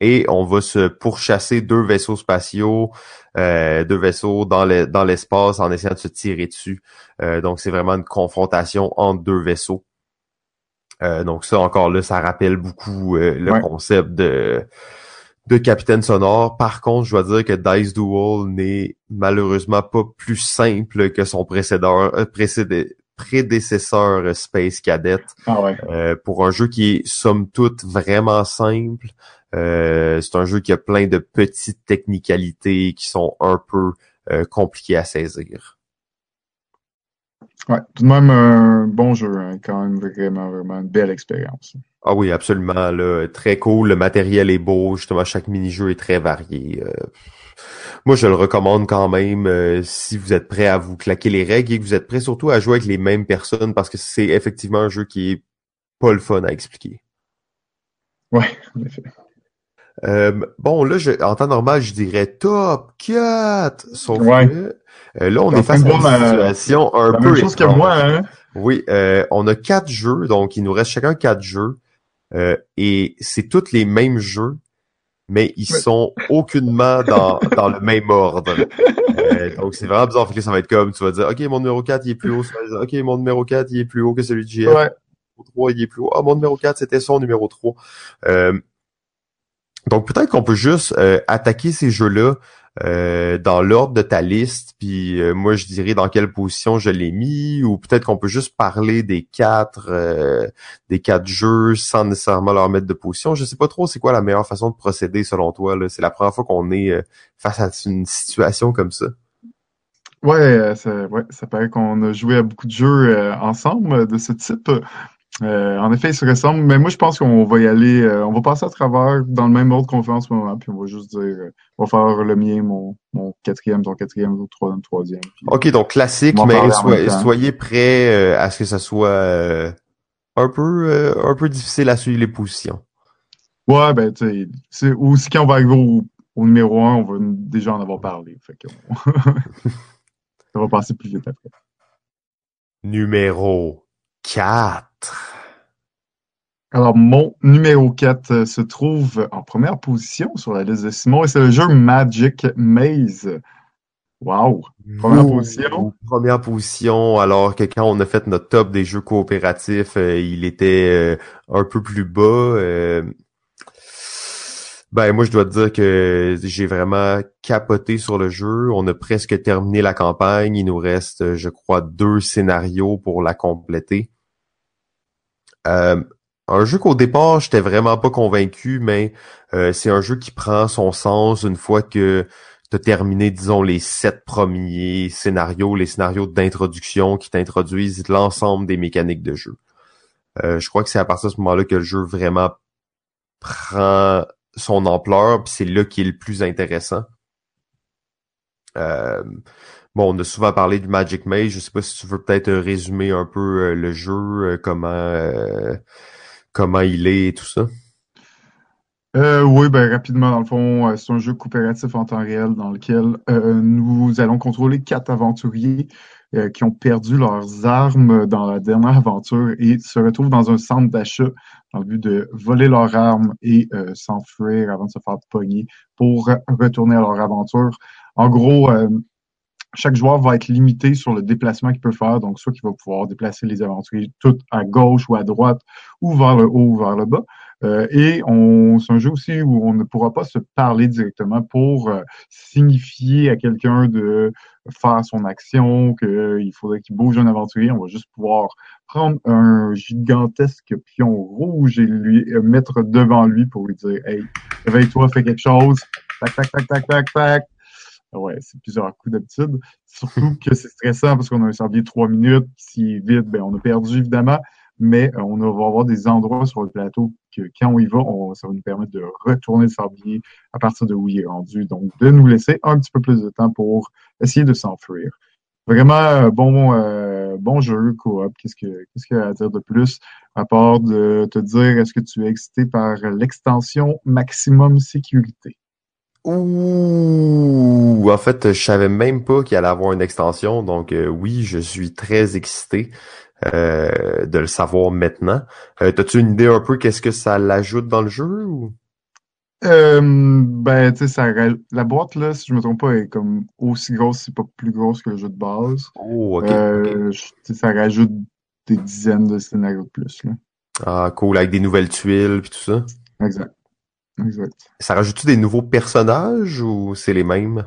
[SPEAKER 1] Et on va se pourchasser deux vaisseaux spatiaux, euh, deux vaisseaux dans l'espace en essayant de se tirer dessus. Euh, donc, c'est vraiment une confrontation entre deux vaisseaux. donc, ça, encore là, ça rappelle beaucoup le concept de de Capitaine Sonore. Par contre, je dois dire que Dice Duel n'est malheureusement pas plus simple que son précédent, euh, prédécesseur euh, Space Cadet.
[SPEAKER 2] Ah ouais.
[SPEAKER 1] Euh, pour un jeu qui est somme toute vraiment simple. c'est un jeu qui a plein de petites technicalités qui sont un peu compliquées à saisir.
[SPEAKER 2] Ouais, tout de même un bon jeu, hein, quand même vraiment, vraiment une belle expérience.
[SPEAKER 1] Ah oui, absolument. Là, très cool. Le matériel est beau. Justement, chaque mini-jeu est très varié. Euh, moi, je le recommande quand même euh, si vous êtes prêt à vous claquer les règles et que vous êtes prêt surtout à jouer avec les mêmes personnes parce que c'est effectivement un jeu qui est pas le fun à expliquer.
[SPEAKER 2] Ouais, en effet.
[SPEAKER 1] Euh, bon, là, je, en temps normal, je dirais top 4. Sauf
[SPEAKER 2] Ouais.
[SPEAKER 1] que euh, là, on est face à une
[SPEAKER 2] ma-
[SPEAKER 1] situation un
[SPEAKER 2] La
[SPEAKER 1] peu
[SPEAKER 2] même chose que moi, hein?
[SPEAKER 1] Oui, euh, on a quatre jeux, donc il nous reste chacun quatre jeux. euh, et c'est tous les mêmes jeux, mais ils
[SPEAKER 2] Ouais.
[SPEAKER 1] sont aucunement dans, dans le même ordre. Euh, donc c'est vraiment bizarre. Que ça va être comme, tu vas dire, OK, mon numéro 4, il est plus haut. OK, mon numéro 4, il est plus haut que celui de JF.
[SPEAKER 2] Ouais.
[SPEAKER 1] Mon 3, il est plus haut. Ah, mon numéro 4, c'était son numéro 3. Euh, donc peut-être qu'on peut juste euh, attaquer ces jeux-là euh, dans l'ordre de ta liste, puis euh, moi je dirais dans quelle position je l'ai mis, ou peut-être qu'on peut juste parler des quatre euh, des quatre jeux sans nécessairement leur mettre de position. Je sais pas trop c'est quoi la meilleure façon de procéder selon toi. C'est la première fois qu'on est euh, face à une situation comme ça.
[SPEAKER 2] Ouais, euh, ça, ouais, ça paraît qu'on a joué à beaucoup de jeux euh, ensemble de ce type. Euh, en effet, ils se ressemblent, mais moi je pense qu'on va y aller, euh, on va passer à travers dans le même ordre qu'on fait en ce moment, puis on va juste dire, euh, on va faire le mien, mon, mon quatrième, ton quatrième, ton troisième, troisième. puis-
[SPEAKER 1] Ok, donc classique, mais soyez prêts à ce que ça soit un peu un peu difficile à suivre les positions.
[SPEAKER 2] Ouais, ben tu sais, c'est aussi quand on va arriver au, au numéro un, on va déjà en avoir parlé, fait que ça va passer plus vite après.
[SPEAKER 1] Numéro 4.
[SPEAKER 2] Alors, mon numéro 4 euh, se trouve en première position sur la liste de Simon et c'est le jeu Magic Maze. Wow! Première position.
[SPEAKER 1] Première position, alors que quand on a fait notre top des jeux coopératifs, euh, il était euh, un peu plus bas. euh. Ben moi je dois te dire que j'ai vraiment capoté sur le jeu. On a presque terminé la campagne. Il nous reste, je crois, deux scénarios pour la compléter. Euh, un jeu qu'au départ, j'étais vraiment pas convaincu, mais euh, c'est un jeu qui prend son sens une fois que tu as terminé, disons, les sept premiers scénarios, les scénarios d'introduction qui t'introduisent l'ensemble des mécaniques de jeu. Euh, je crois que c'est à partir de ce moment-là que le jeu vraiment prend son ampleur, puis c'est là qui est le plus intéressant. Bon, on a souvent parlé du Magic Maze. Je sais pas si tu veux peut-être euh, résumer un peu euh, le jeu, euh, comment il est et tout ça.
[SPEAKER 2] Oui, ben rapidement, dans le fond, c'est un jeu coopératif en temps réel dans lequel nous allons contrôler quatre aventuriers qui ont perdu leurs armes dans la dernière aventure et se retrouvent dans un centre d'achat dans le but de voler leurs armes et s'enfuir avant de se faire pogner pour retourner à leur aventure. En gros, chaque joueur va être limité sur le déplacement qu'il peut faire, donc soit qu'il va pouvoir déplacer les aventuriers tout à gauche ou à droite ou vers le haut ou vers le bas. Euh, et c'est un jeu aussi où on ne pourra pas se parler directement pour euh, signifier à quelqu'un de faire son action, qu'il faudrait qu'il bouge un aventurier. On va juste pouvoir prendre un gigantesque pion rouge et lui euh, mettre devant lui pour lui dire Hey, réveille-toi, fais quelque chose. Tac, tac, tac, tac, tac, tac. Ouais, c'est plusieurs coups d'habitude. Surtout que c'est stressant parce qu'on a un sablier de trois minutes. S'il est vide, ben, on a perdu évidemment mais euh, on va avoir des endroits sur le plateau que quand on y va, on, ça va nous permettre de retourner le sablier à partir de où il est rendu. Donc, de nous laisser un petit peu plus de temps pour essayer de s'enfuir. Vraiment euh, bon, euh, bon jeu, coop. Qu'est-ce que qu'est-ce qu'il y a à dire de plus? À part de te dire est-ce que tu es excité par l'extension maximum sécurité?
[SPEAKER 1] Ouh, en fait, je savais même pas qu'il allait avoir une extension, donc euh, oui, je suis très excité euh, de le savoir maintenant. Euh, T'as-tu une idée un peu qu'est-ce que ça l'ajoute dans le jeu ou?
[SPEAKER 2] Euh, ben, tu sais, la boîte, là, si je me trompe pas, est comme aussi grosse, c'est pas plus grosse que le jeu de base.
[SPEAKER 1] Oh, ok, ok.
[SPEAKER 2] Euh, je- tu sais, ça rajoute des dizaines de scénarios de plus, là.
[SPEAKER 1] Ah, cool, avec des nouvelles tuiles puis tout ça.
[SPEAKER 2] Exact. Exact.
[SPEAKER 1] Ça rajoute-tu des nouveaux personnages ou c'est les mêmes?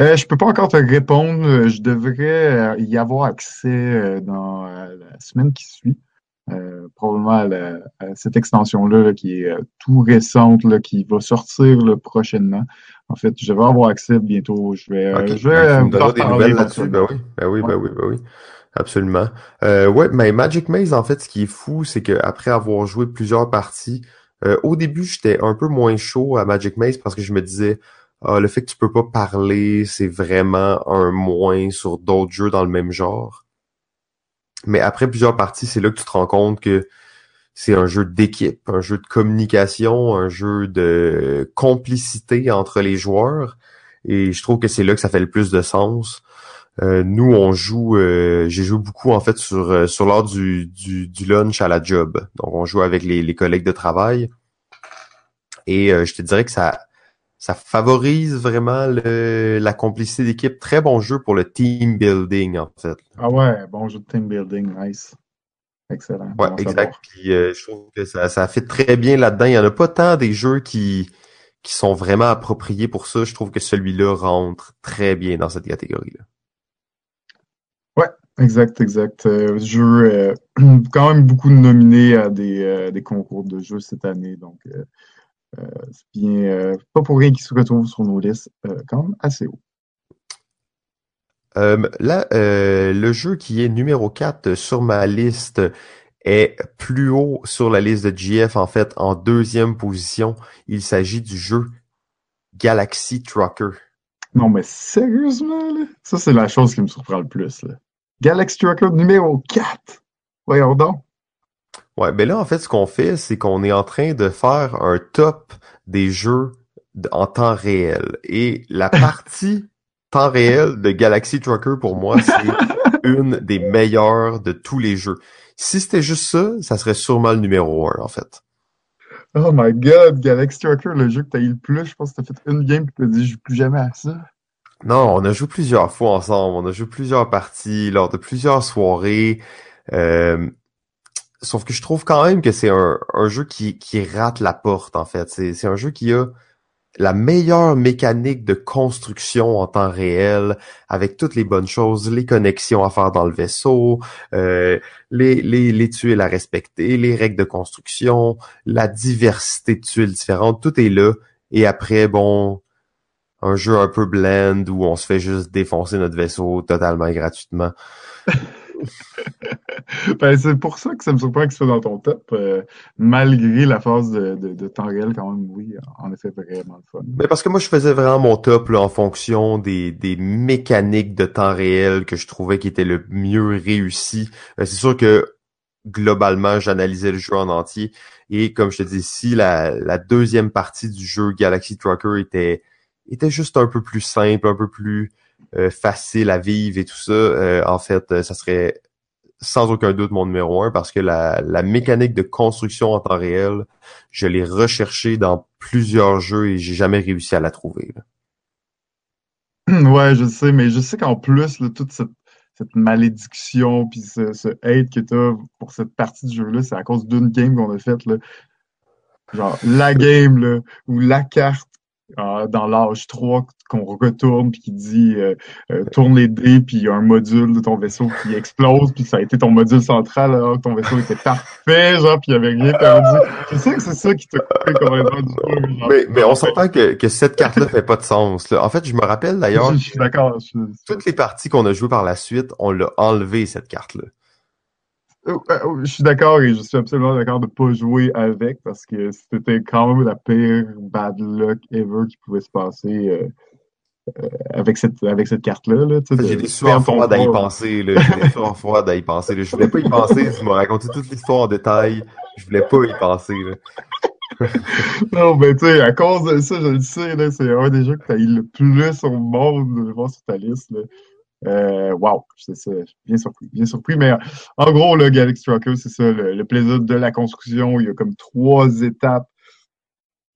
[SPEAKER 2] Euh, je peux pas encore te répondre. Je devrais euh, y avoir accès euh, dans euh, la semaine qui suit. euh, probablement à, cette extension-là qui est tout récente, là, qui va sortir prochainement. En fait, je vais avoir accès bientôt. Je vais, je vais
[SPEAKER 1] ben, des nouvelles là-dessus. Ben oui, ben oui, ben oui, ben oui. Absolument. Euh, ouais, mais Magic Maze, en fait, ce qui est fou, c'est qu'après avoir joué plusieurs parties, au début, j'étais un peu moins chaud à Magic Maze parce que je me disais, ah, le fait que tu peux pas parler, c'est vraiment un moins sur d'autres jeux dans le même genre. Mais après plusieurs parties, c'est là que tu te rends compte que c'est un jeu d'équipe, un jeu de communication, un jeu de complicité entre les joueurs. Et je trouve que c'est là que ça fait le plus de sens. Euh, nous, on joue, euh, j'ai joué beaucoup en fait sur euh, sur l'heure du, du, du, lunch à la job. Donc, on joue avec les, les collègues de travail. Et je te dirais que ça ça favorise vraiment le, la complicité d'équipe. Très bon jeu pour le team building, en fait.
[SPEAKER 2] Ah ouais, bon jeu de team building, nice. Excellent.
[SPEAKER 1] Ouais, exact. Puis euh, je trouve que ça, ça fait très bien là-dedans. Il y en a pas tant des jeux qui, qui sont vraiment appropriés pour ça. Je trouve que celui-là rentre très bien dans cette catégorie-là.
[SPEAKER 2] Exact, exact. Euh, jeu euh, quand même beaucoup nominé à des, des concours de jeux cette année, donc euh, c'est bien, euh, pas pour rien qu'il se retrouve sur nos listes, euh, quand même assez haut.
[SPEAKER 1] là, le jeu qui est numéro 4 sur ma liste est plus haut sur la liste de GF, en fait, en deuxième position. Il s'agit du jeu Galaxy Trucker.
[SPEAKER 2] Non, mais sérieusement, là? Ça, c'est la chose qui me surprend le plus, là. Galaxy Trucker numéro 4! Voyons donc.
[SPEAKER 1] Ouais, ben là, en fait, ce qu'on fait, c'est qu'on est en train de faire un top des jeux en temps réel. Et la partie temps réel de Galaxy Trucker, pour moi, c'est une des meilleures de tous les jeux. Si c'était juste ça, ça serait sûrement le numéro un, en fait.
[SPEAKER 2] Oh my god, Galaxy Trucker, le jeu que t'as eu le plus, je pense que t'as fait une game et t'as dit je joue plus jamais à ça.
[SPEAKER 1] Non, on a joué plusieurs fois ensemble, on a joué plusieurs parties lors de plusieurs soirées. Euh, Sauf que je trouve quand même que c'est un, jeu qui, qui rate la porte, en fait. C'est un jeu qui a la meilleure mécanique de construction en temps réel, avec toutes les bonnes choses, les connexions à faire dans le vaisseau, euh, les, les, les tuiles à respecter, les règles de construction, la diversité de tuiles différentes, tout est là. Et après, bon, un jeu un peu blend où on se fait juste défoncer notre vaisseau totalement gratuitement.
[SPEAKER 2] ben, c'est pour ça que ça me surprend que ce soit dans ton top, euh, malgré la phase de, de, temps réel, quand même, oui, en effet, vraiment le fun.
[SPEAKER 1] Mais parce que moi, je faisais vraiment mon top là, en fonction des, des mécaniques de temps réel que je trouvais qui étaient le mieux réussi. Euh, c'est sûr que globalement, j'analysais le jeu en entier. Et comme je te dis, si la, la deuxième partie du jeu Galaxy Trucker était, était juste un peu plus simple, un peu plus euh, facile à vivre et tout ça, euh, en fait, euh, ça serait sans aucun doute mon numéro un parce que la, la mécanique de construction en temps réel, je l'ai recherché dans plusieurs jeux et j'ai jamais réussi à la trouver.
[SPEAKER 2] Ouais, je sais, mais je sais qu'en plus, toute cette, cette malédiction puis ce, ce hate que tu pour cette partie du jeu-là, c'est à cause d'une game qu'on a faite. Là. Genre la game là, ou la carte ah, dans l'âge 3 qu'on retourne puis qui dit euh, euh, tourne les dés puis il y a un module de ton vaisseau qui explose puis ça a été ton module central alors que ton vaisseau était parfait genre puis il y avait rien perdu. Je sais que c'est ça qui t'a coupé complètement du
[SPEAKER 1] jeu. Mais, mais on s'entend que, que cette carte-là fait pas de sens. Là. En fait, je me rappelle d'ailleurs.
[SPEAKER 2] Je, suis d'accord.
[SPEAKER 1] Toutes les parties qu'on a jouées par la suite, on l'a enlevé cette carte-là.
[SPEAKER 2] Euh, euh, je suis d'accord et je suis absolument d'accord de pas jouer avec parce que c'était quand même la pire bad luck ever qui pouvait se passer euh, avec cette avec cette carte-là. Là,
[SPEAKER 1] J'ai des sueurs froides à y penser. J'ai des sueurs froides à y penser. Là. Je voulais pas y penser. Tu m'as raconté toute l'histoire en détail. Je voulais pas y penser. Là.
[SPEAKER 2] non, mais tu sais, à cause de ça, je le sais, là, c'est un des jeux que tu as eu le plus au monde de voir sur ta liste. Là. Euh, wow, c'est bien surpris, bien surpris. Mais en gros, le Galaxy Trucker, c'est ça, le, plaisir de la construction. Il y a comme trois étapes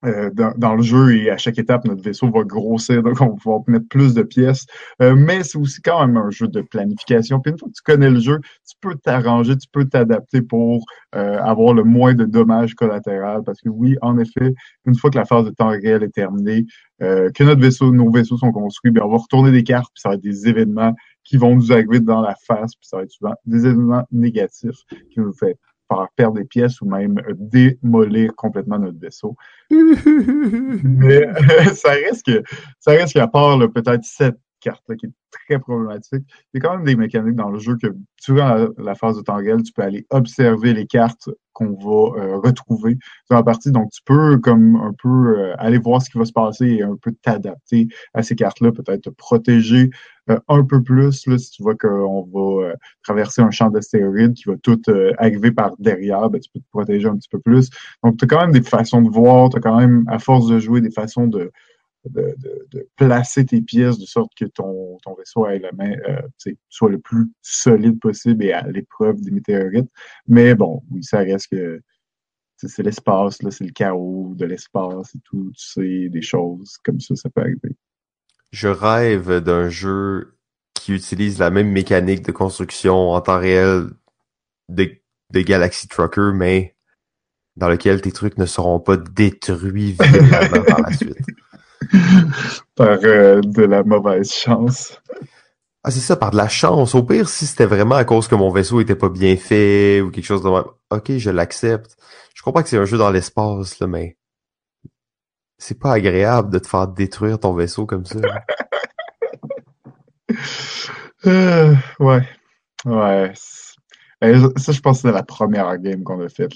[SPEAKER 2] euh, dans, le jeu et à chaque étape, notre vaisseau va grossir, donc on va pouvoir mettre plus de pièces. Euh, mais c'est aussi quand même un jeu de planification. Puis une fois que tu connais le jeu, tu peux t'arranger, tu peux t'adapter pour euh, avoir le moins de dommages collatéraux. Parce que oui, en effet, une fois que la phase de temps réel est terminée, que notre vaisseau, nos vaisseaux sont construits, bien, on va retourner des cartes, puis ça va être des événements qui vont nous arriver dans la face, puis ça va être souvent des événements négatifs qui nous fait faire perdre des pièces ou même démolir complètement notre vaisseau. Mais ça reste que ça reste qu'à part peut-être cette carte-là qui est très problématique. Il y a quand même des mécaniques dans le jeu que durant la, phase de temps réel, tu peux aller observer les cartes qu'on va euh, retrouver dans la partie. Donc, tu peux comme un peu euh, aller voir ce qui va se passer et un peu t'adapter à ces cartes-là, peut-être te protéger euh, un peu plus là, si tu vois qu'on va traverser un champ d'astéroïdes qui va tout arriver par derrière, ben, tu peux te protéger un petit peu plus. Donc, tu as quand même des façons de voir, tu as quand même, à force de jouer, des façons de, de, de, placer tes pièces de sorte que ton, ton vaisseau ait la main, euh, soit le plus solide possible et à l'épreuve des météorites. Mais bon, oui, ça reste que c'est l'espace, là, c'est le chaos de l'espace et tout, tu sais, des choses comme ça, ça peut arriver.
[SPEAKER 1] Je rêve d'un jeu qui utilise la même mécanique de construction en temps réel de, de Galaxy Trucker, mais dans lequel tes trucs ne seront pas détruits violemment par la suite.
[SPEAKER 2] par euh, de la mauvaise chance.
[SPEAKER 1] Ah, c'est ça, par de la chance. Au pire, si c'était vraiment à cause que mon vaisseau était pas bien fait ou quelque chose de même, ok, je l'accepte. Je comprends que c'est un jeu dans l'espace, là, mais c'est pas agréable de te faire détruire ton vaisseau comme ça.
[SPEAKER 2] euh, ouais. Ouais. Ça, je pense que c'est la première game qu'on a faite.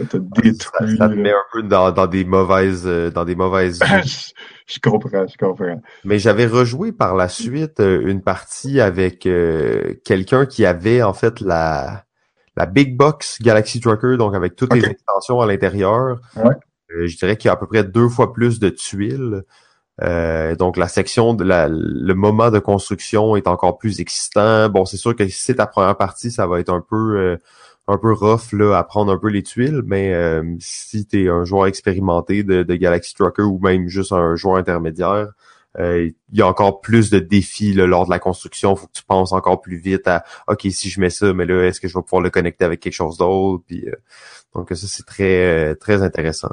[SPEAKER 2] Ça te détruit.
[SPEAKER 1] Ça, te met un peu dans, dans des mauvaises, euh, dans des mauvaises.
[SPEAKER 2] je, comprends, je comprends.
[SPEAKER 1] Mais j'avais rejoué par la suite euh, une partie avec euh, quelqu'un qui avait en fait la la big box Galaxy Trucker, donc avec toutes les extensions à l'intérieur.
[SPEAKER 2] Ouais.
[SPEAKER 1] je dirais qu'il y a à peu près deux fois plus de tuiles. donc la section de la, le moment de construction est encore plus excitant. Bon, c'est sûr que si c'est ta première partie, ça va être un peu un peu rough là, à prendre un peu les tuiles, mais euh, si tu es un joueur expérimenté de, Galaxy Trucker ou même juste un joueur intermédiaire, euh, il y a encore plus de défis lors de la construction. faut que tu penses encore plus vite à OK, si je mets ça, mais là, est-ce que je vais pouvoir le connecter avec quelque chose d'autre? Puis euh, donc ça, c'est très très intéressant.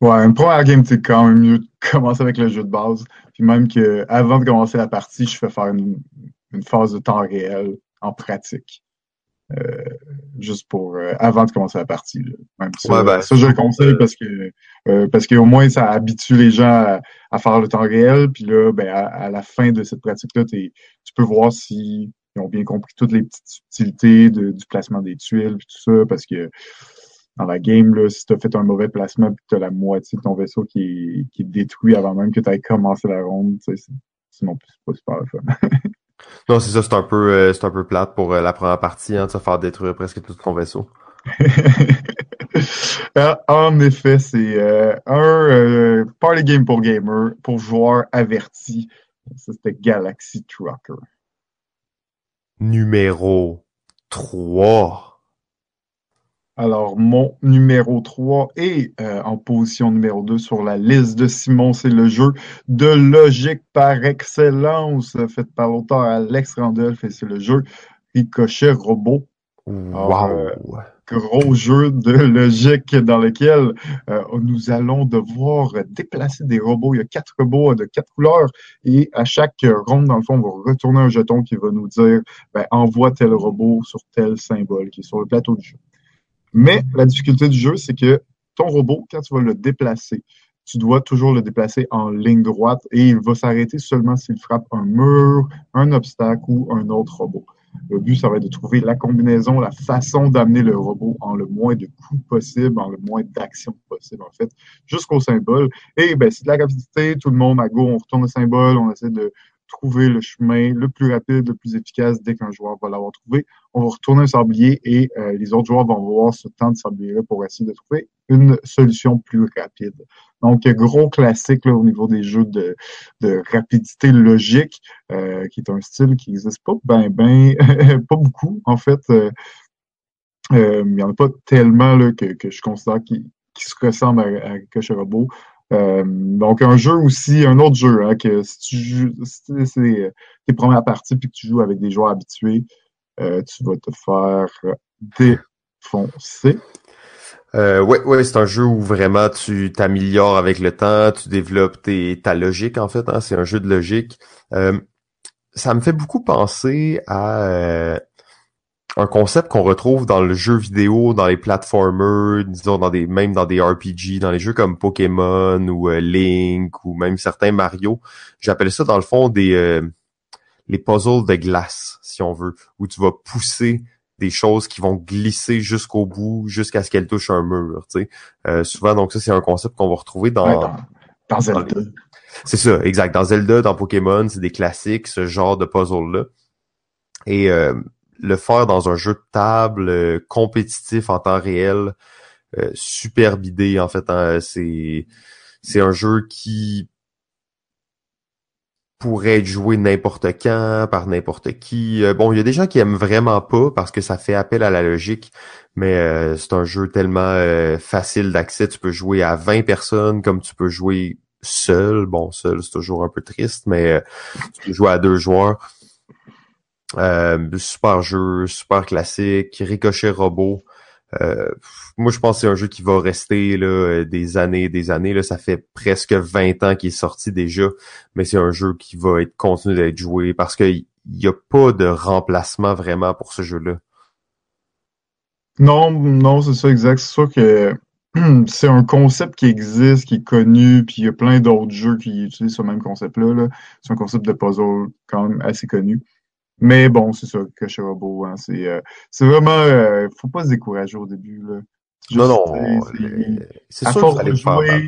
[SPEAKER 2] Ouais, une première game, c'est quand même mieux de commencer avec le jeu de base. Puis même que avant de commencer la partie, je fais faire une phase de temps réel en pratique. Euh, juste pour euh, avant de commencer la partie. Même ça, ben, ça, je le conseille parce que euh, parce qu'au moins ça habitue les gens à, faire le temps réel. Puis là, ben, à, la fin de cette pratique-là, tu peux voir s'ils ont bien compris toutes les petites subtilités du placement des tuiles puis tout ça, parce que dans la game, là, si tu as fait un mauvais placement puis que tu as la moitié de ton vaisseau qui est, qui est détruit avant même que tu aies commencé la ronde, c'est sinon c'est pas super fun.
[SPEAKER 1] Non, c'est ça, c'est un peu euh, c'est un peu plate pour euh, la première partie, hein, de se faire détruire presque tout ton vaisseau.
[SPEAKER 2] Ah, en effet, c'est euh, un party game pour gamer, pour joueurs avertis. C'était Galaxy Trucker.
[SPEAKER 1] Numéro 3.
[SPEAKER 2] Alors, mon numéro 3 est euh, en position numéro 2 sur la liste de Simon. C'est le jeu de logique par excellence, fait par l'auteur Alex Randolph, et c'est le jeu Ricochet Robot.
[SPEAKER 1] Wow!
[SPEAKER 2] Euh, gros jeu de logique dans lequel euh, nous allons devoir déplacer des robots. Il y a quatre robots de quatre couleurs et à chaque ronde, dans le fond, on va retourner un jeton qui va nous dire ben, envoie tel robot sur tel symbole qui est sur le plateau du jeu. Mais la difficulté du jeu, c'est que ton robot, quand tu vas le déplacer, tu dois toujours le déplacer en ligne droite et il va s'arrêter seulement s'il frappe un mur, un obstacle ou un autre robot. Le but, ça va être de trouver la combinaison, la façon d'amener le robot en le moins de coups possible, en le moins d'actions possible, en fait, jusqu'au symbole. Et ben, c'est de la rapidité, tout le monde à go, on retourne le symbole, on essaie de trouver le chemin le plus rapide, le plus efficace dès qu'un joueur va l'avoir trouvé. On va retourner un sablier et euh, les autres joueurs vont avoir ce temps de sablier-là pour essayer de trouver une solution plus rapide. Donc, gros classique là, au niveau des jeux de, de rapidité logique, euh, qui est un style qui n'existe pas ben, ben, pas beaucoup, en fait. Euh, il n'y en a pas tellement là, que, que je considère qui, qui se ressemble à, à Robot. Euh, donc, un jeu aussi, un autre jeu, hein, que si tu joues, si c'est tes premières parties puis que tu joues avec des joueurs habitués, euh, tu vas te faire défoncer.
[SPEAKER 1] Euh, ouais, ouais, c'est un jeu où vraiment tu t'améliores avec le temps, tu développes ta logique en fait. Hein, c'est un jeu de logique. Euh, ça me fait beaucoup penser à un concept qu'on retrouve dans le jeu vidéo, dans les platformers, disons dans des même dans des RPG, dans les jeux comme Pokémon ou euh, Link ou même certains Mario. J'appelle ça dans le fond des euh, les puzzles de glace, si on veut, où tu vas pousser des choses qui vont glisser jusqu'au bout, jusqu'à ce qu'elles touchent un mur. Tu sais. Euh, souvent, donc ça, c'est un concept qu'on va retrouver dans,
[SPEAKER 2] Ouais, dans, dans Zelda.
[SPEAKER 1] c'est ça, exact. Dans Zelda, dans Pokémon, c'est des classiques, ce genre de puzzle-là. Et euh, le faire dans un jeu de table euh, compétitif en temps réel, euh, superbe idée, en fait. hein. c'est c'est un jeu qui pourrait être joué n'importe quand, par n'importe qui. Euh, bon, il y a des gens qui aiment vraiment pas parce que ça fait appel à la logique, mais c'est un jeu tellement facile d'accès. Tu peux jouer à 20 personnes comme tu peux jouer seul. Bon, seul, c'est toujours un peu triste, mais tu peux jouer à deux joueurs. Euh, super jeu, super classique, ricochet robot. Euh, moi, je pense que c'est un jeu qui va rester là, des années et des années. Là. Ça fait presque 20 ans qu'il est sorti déjà, mais c'est un jeu qui va être d'être joué parce qu'il n'y a pas de remplacement vraiment pour ce jeu-là.
[SPEAKER 2] Non, non, c'est ça, exact. C'est sûr que c'est un concept qui existe, qui est connu, puis il y a plein d'autres jeux qui utilisent ce même concept-là. Là. C'est un concept de puzzle quand même assez connu. Mais bon, c'est ça, Crochet Robot, hein, c'est euh, c'est vraiment... euh, faut pas se décourager au début. Là.
[SPEAKER 1] Non,
[SPEAKER 2] juste,
[SPEAKER 1] non,
[SPEAKER 2] sais, c'est-
[SPEAKER 1] c'est sûr
[SPEAKER 2] force
[SPEAKER 1] que vous allez
[SPEAKER 2] de
[SPEAKER 1] faire
[SPEAKER 2] jouer.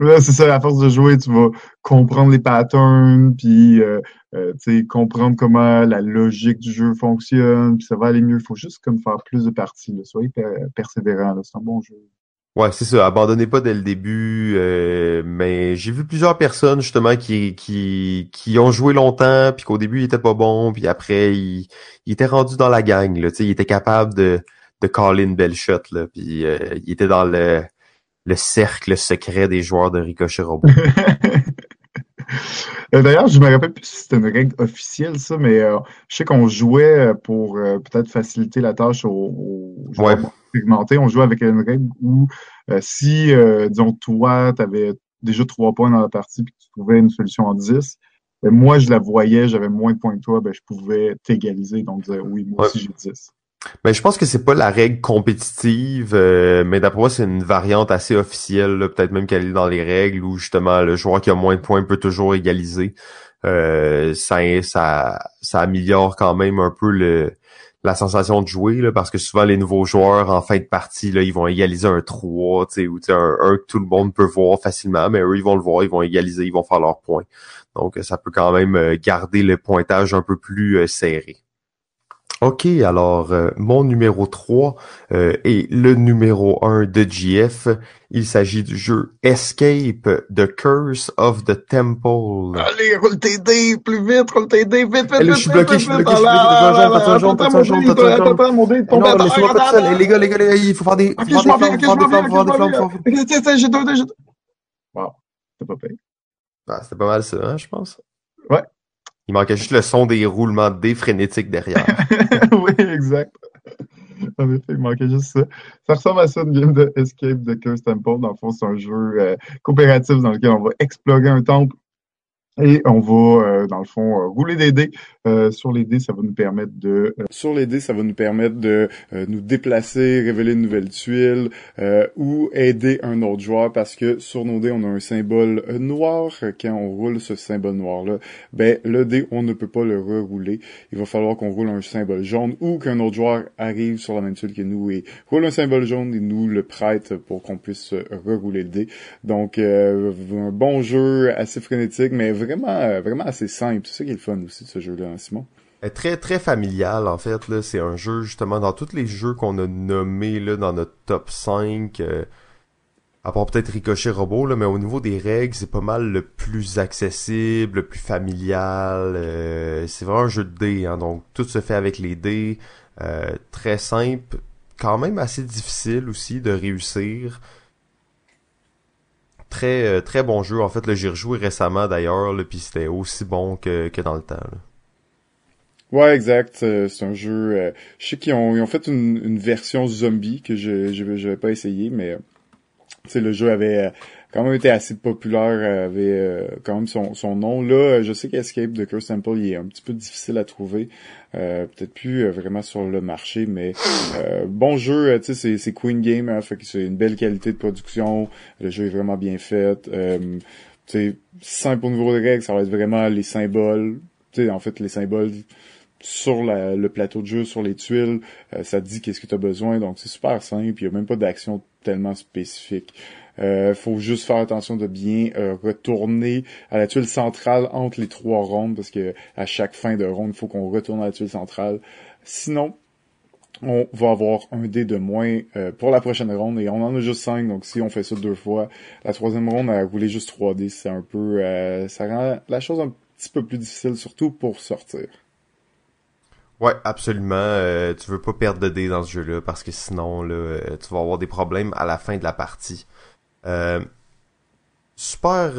[SPEAKER 2] Là, c'est ça, à force de jouer, tu vas comprendre les patterns, puis euh, euh, tu sais, comprendre comment la logique du jeu fonctionne, puis ça va aller mieux. Il faut juste comme faire plus de parties. Là. Soyez per- persévérant, là. c'est un bon jeu.
[SPEAKER 1] Ouais, c'est ça. Abandonnez pas dès le début. euh, mais j'ai vu plusieurs personnes justement qui qui qui ont joué longtemps, puis qu'au début ils étaient pas bons, puis après ils, ils étaient rendus dans la gang. Là, ils étaient capables de de caller une belle shot là, puis euh, ils étaient dans le le cercle secret des joueurs de Ricochet Robot.
[SPEAKER 2] Euh, D'ailleurs, je me rappelle plus si c'était une règle officielle, ça, mais euh, je sais qu'on jouait euh, pour euh, peut-être faciliter la tâche aux, aux joueurs
[SPEAKER 1] Ouais.
[SPEAKER 2] On jouait avec une règle où euh, si, disons, toi, tu avais déjà trois points dans la partie puis tu trouvais une solution en 10, ben, moi, je la voyais, j'avais moins de points que toi, ben, je pouvais t'égaliser, donc dire oui, moi
[SPEAKER 1] Ouais.
[SPEAKER 2] aussi j'ai 10.
[SPEAKER 1] Mais je pense que c'est pas la règle compétitive, euh, mais d'après moi, c'est une variante assez officielle, peut-être même qu'elle est dans les règles, où justement le joueur qui a moins de points peut toujours égaliser. Euh, ça, ça, ça améliore quand même un peu le, la sensation de jouer, là, parce que souvent les nouveaux joueurs en fin de partie, là, ils vont égaliser un 3, tu sais, ou tu sais, un, un que tout le monde peut voir facilement, mais eux, ils vont le voir, ils vont égaliser, ils vont faire leurs points. Donc, ça peut quand même euh, garder le pointage un peu plus euh, serré. OK, alors euh, mon numéro 3 euh, est le numéro 1 de GF. Il s'agit du jeu Escape, The Curse of the Temple.
[SPEAKER 2] Allez, roule tes dés, plus vite, roule tes dés, vite, vite,
[SPEAKER 1] Eh,
[SPEAKER 2] vite,
[SPEAKER 1] je suis
[SPEAKER 2] vite,
[SPEAKER 1] bloqué,
[SPEAKER 2] vite,
[SPEAKER 1] je suis bloqué, je suis bloqué,
[SPEAKER 2] Ah,
[SPEAKER 1] faut
[SPEAKER 2] Ok,
[SPEAKER 1] faire
[SPEAKER 2] je
[SPEAKER 1] des
[SPEAKER 2] m'en
[SPEAKER 1] flammes,
[SPEAKER 2] viens, ok,
[SPEAKER 1] faut faire
[SPEAKER 2] je
[SPEAKER 1] des
[SPEAKER 2] m'en viens,
[SPEAKER 1] flammes, faut faire
[SPEAKER 2] ok,
[SPEAKER 1] des
[SPEAKER 2] je m'en
[SPEAKER 1] flammes,
[SPEAKER 2] viens.
[SPEAKER 1] faut faire-
[SPEAKER 2] Ok, tiens, tiens, j'ai deux dés, j'ai deux. Wow, c'est pas payé.
[SPEAKER 1] Ah, c'était pas mal ça, hein, je pense.
[SPEAKER 2] Ouais.
[SPEAKER 1] Il manquait juste le son des roulements de dés frénétiques derrière.
[SPEAKER 2] oui, exact. En effet, il manquait juste ça. Ça ressemble à ça, une game de Escape de Curse Temple. Dans le fond, c'est un jeu euh, coopératif dans lequel on va explorer un temple et on va, euh, dans le fond, euh, rouler des dés. Euh, sur les dés, ça va nous permettre de... euh,
[SPEAKER 3] Sur les dés, ça va nous permettre de euh, nous déplacer, révéler une nouvelle tuile euh, ou aider un autre joueur parce que sur nos dés, on a un symbole noir. Quand on roule ce symbole noir-là, ben le dé, on ne peut pas le rerouler. Il va falloir qu'on roule un symbole jaune ou qu'un autre joueur arrive sur la même tuile que nous et roule un symbole jaune et nous le prête pour qu'on puisse rerouler le dé. Donc, un bon jeu, assez frénétique, mais vraiment, euh, vraiment assez simple. C'est ça qui est le fun aussi de ce jeu-là, hein, Simon?
[SPEAKER 1] Euh, Très très familial en fait là, c'est un jeu justement dans tous les jeux qu'on a nommés là dans notre top 5 euh, à part peut-être Ricochet Robot là, mais au niveau des règles, c'est pas mal le plus accessible, le plus familial, c'est vraiment un jeu de dés hein, donc tout se fait avec les dés, très simple, quand même assez difficile aussi de réussir. Très euh, très bon jeu en fait, là j'ai rejoué récemment d'ailleurs puis c'était aussi bon que que dans le temps. là.
[SPEAKER 3] Ouais, exact. Euh, C'est un jeu. euh, je sais qu'ils ont, ils ont fait une, une version zombie que je je j'avais pas essayé, mais euh, tu sais le jeu avait
[SPEAKER 2] quand même été assez populaire, avait quand même son, son nom. Là, je sais qu'Escape de Curse Temple, il est un petit peu difficile à trouver. Peut-être plus vraiment sur le marché, mais bon jeu, tu sais, c'est Queen Game, hein, fait que c'est une belle qualité de production. Le jeu est vraiment bien fait. c'est simple au niveau des règles, ça va être vraiment les symboles. Tu sais, en fait, les symboles sur le plateau de jeu, sur les tuiles, euh, ça te dit qu'est-ce que tu as besoin, donc c'est super simple, il n'y a même pas d'action tellement spécifique. Euh, faut juste faire attention de bien euh, retourner à la tuile centrale entre les trois rondes, parce que à chaque fin de ronde, il faut qu'on retourne à la tuile centrale. Sinon, on va avoir un dé de moins euh, pour la prochaine ronde et on en a juste cinq donc si on fait ça deux fois la troisième ronde a roulé juste 3 dés c'est un peu ça rend la chose un petit peu plus difficile surtout pour sortir
[SPEAKER 1] Ouais, absolument. Euh, tu veux pas perdre de dés dans ce jeu-là parce que sinon, là, euh, tu vas avoir des problèmes à la fin de la partie. Euh, super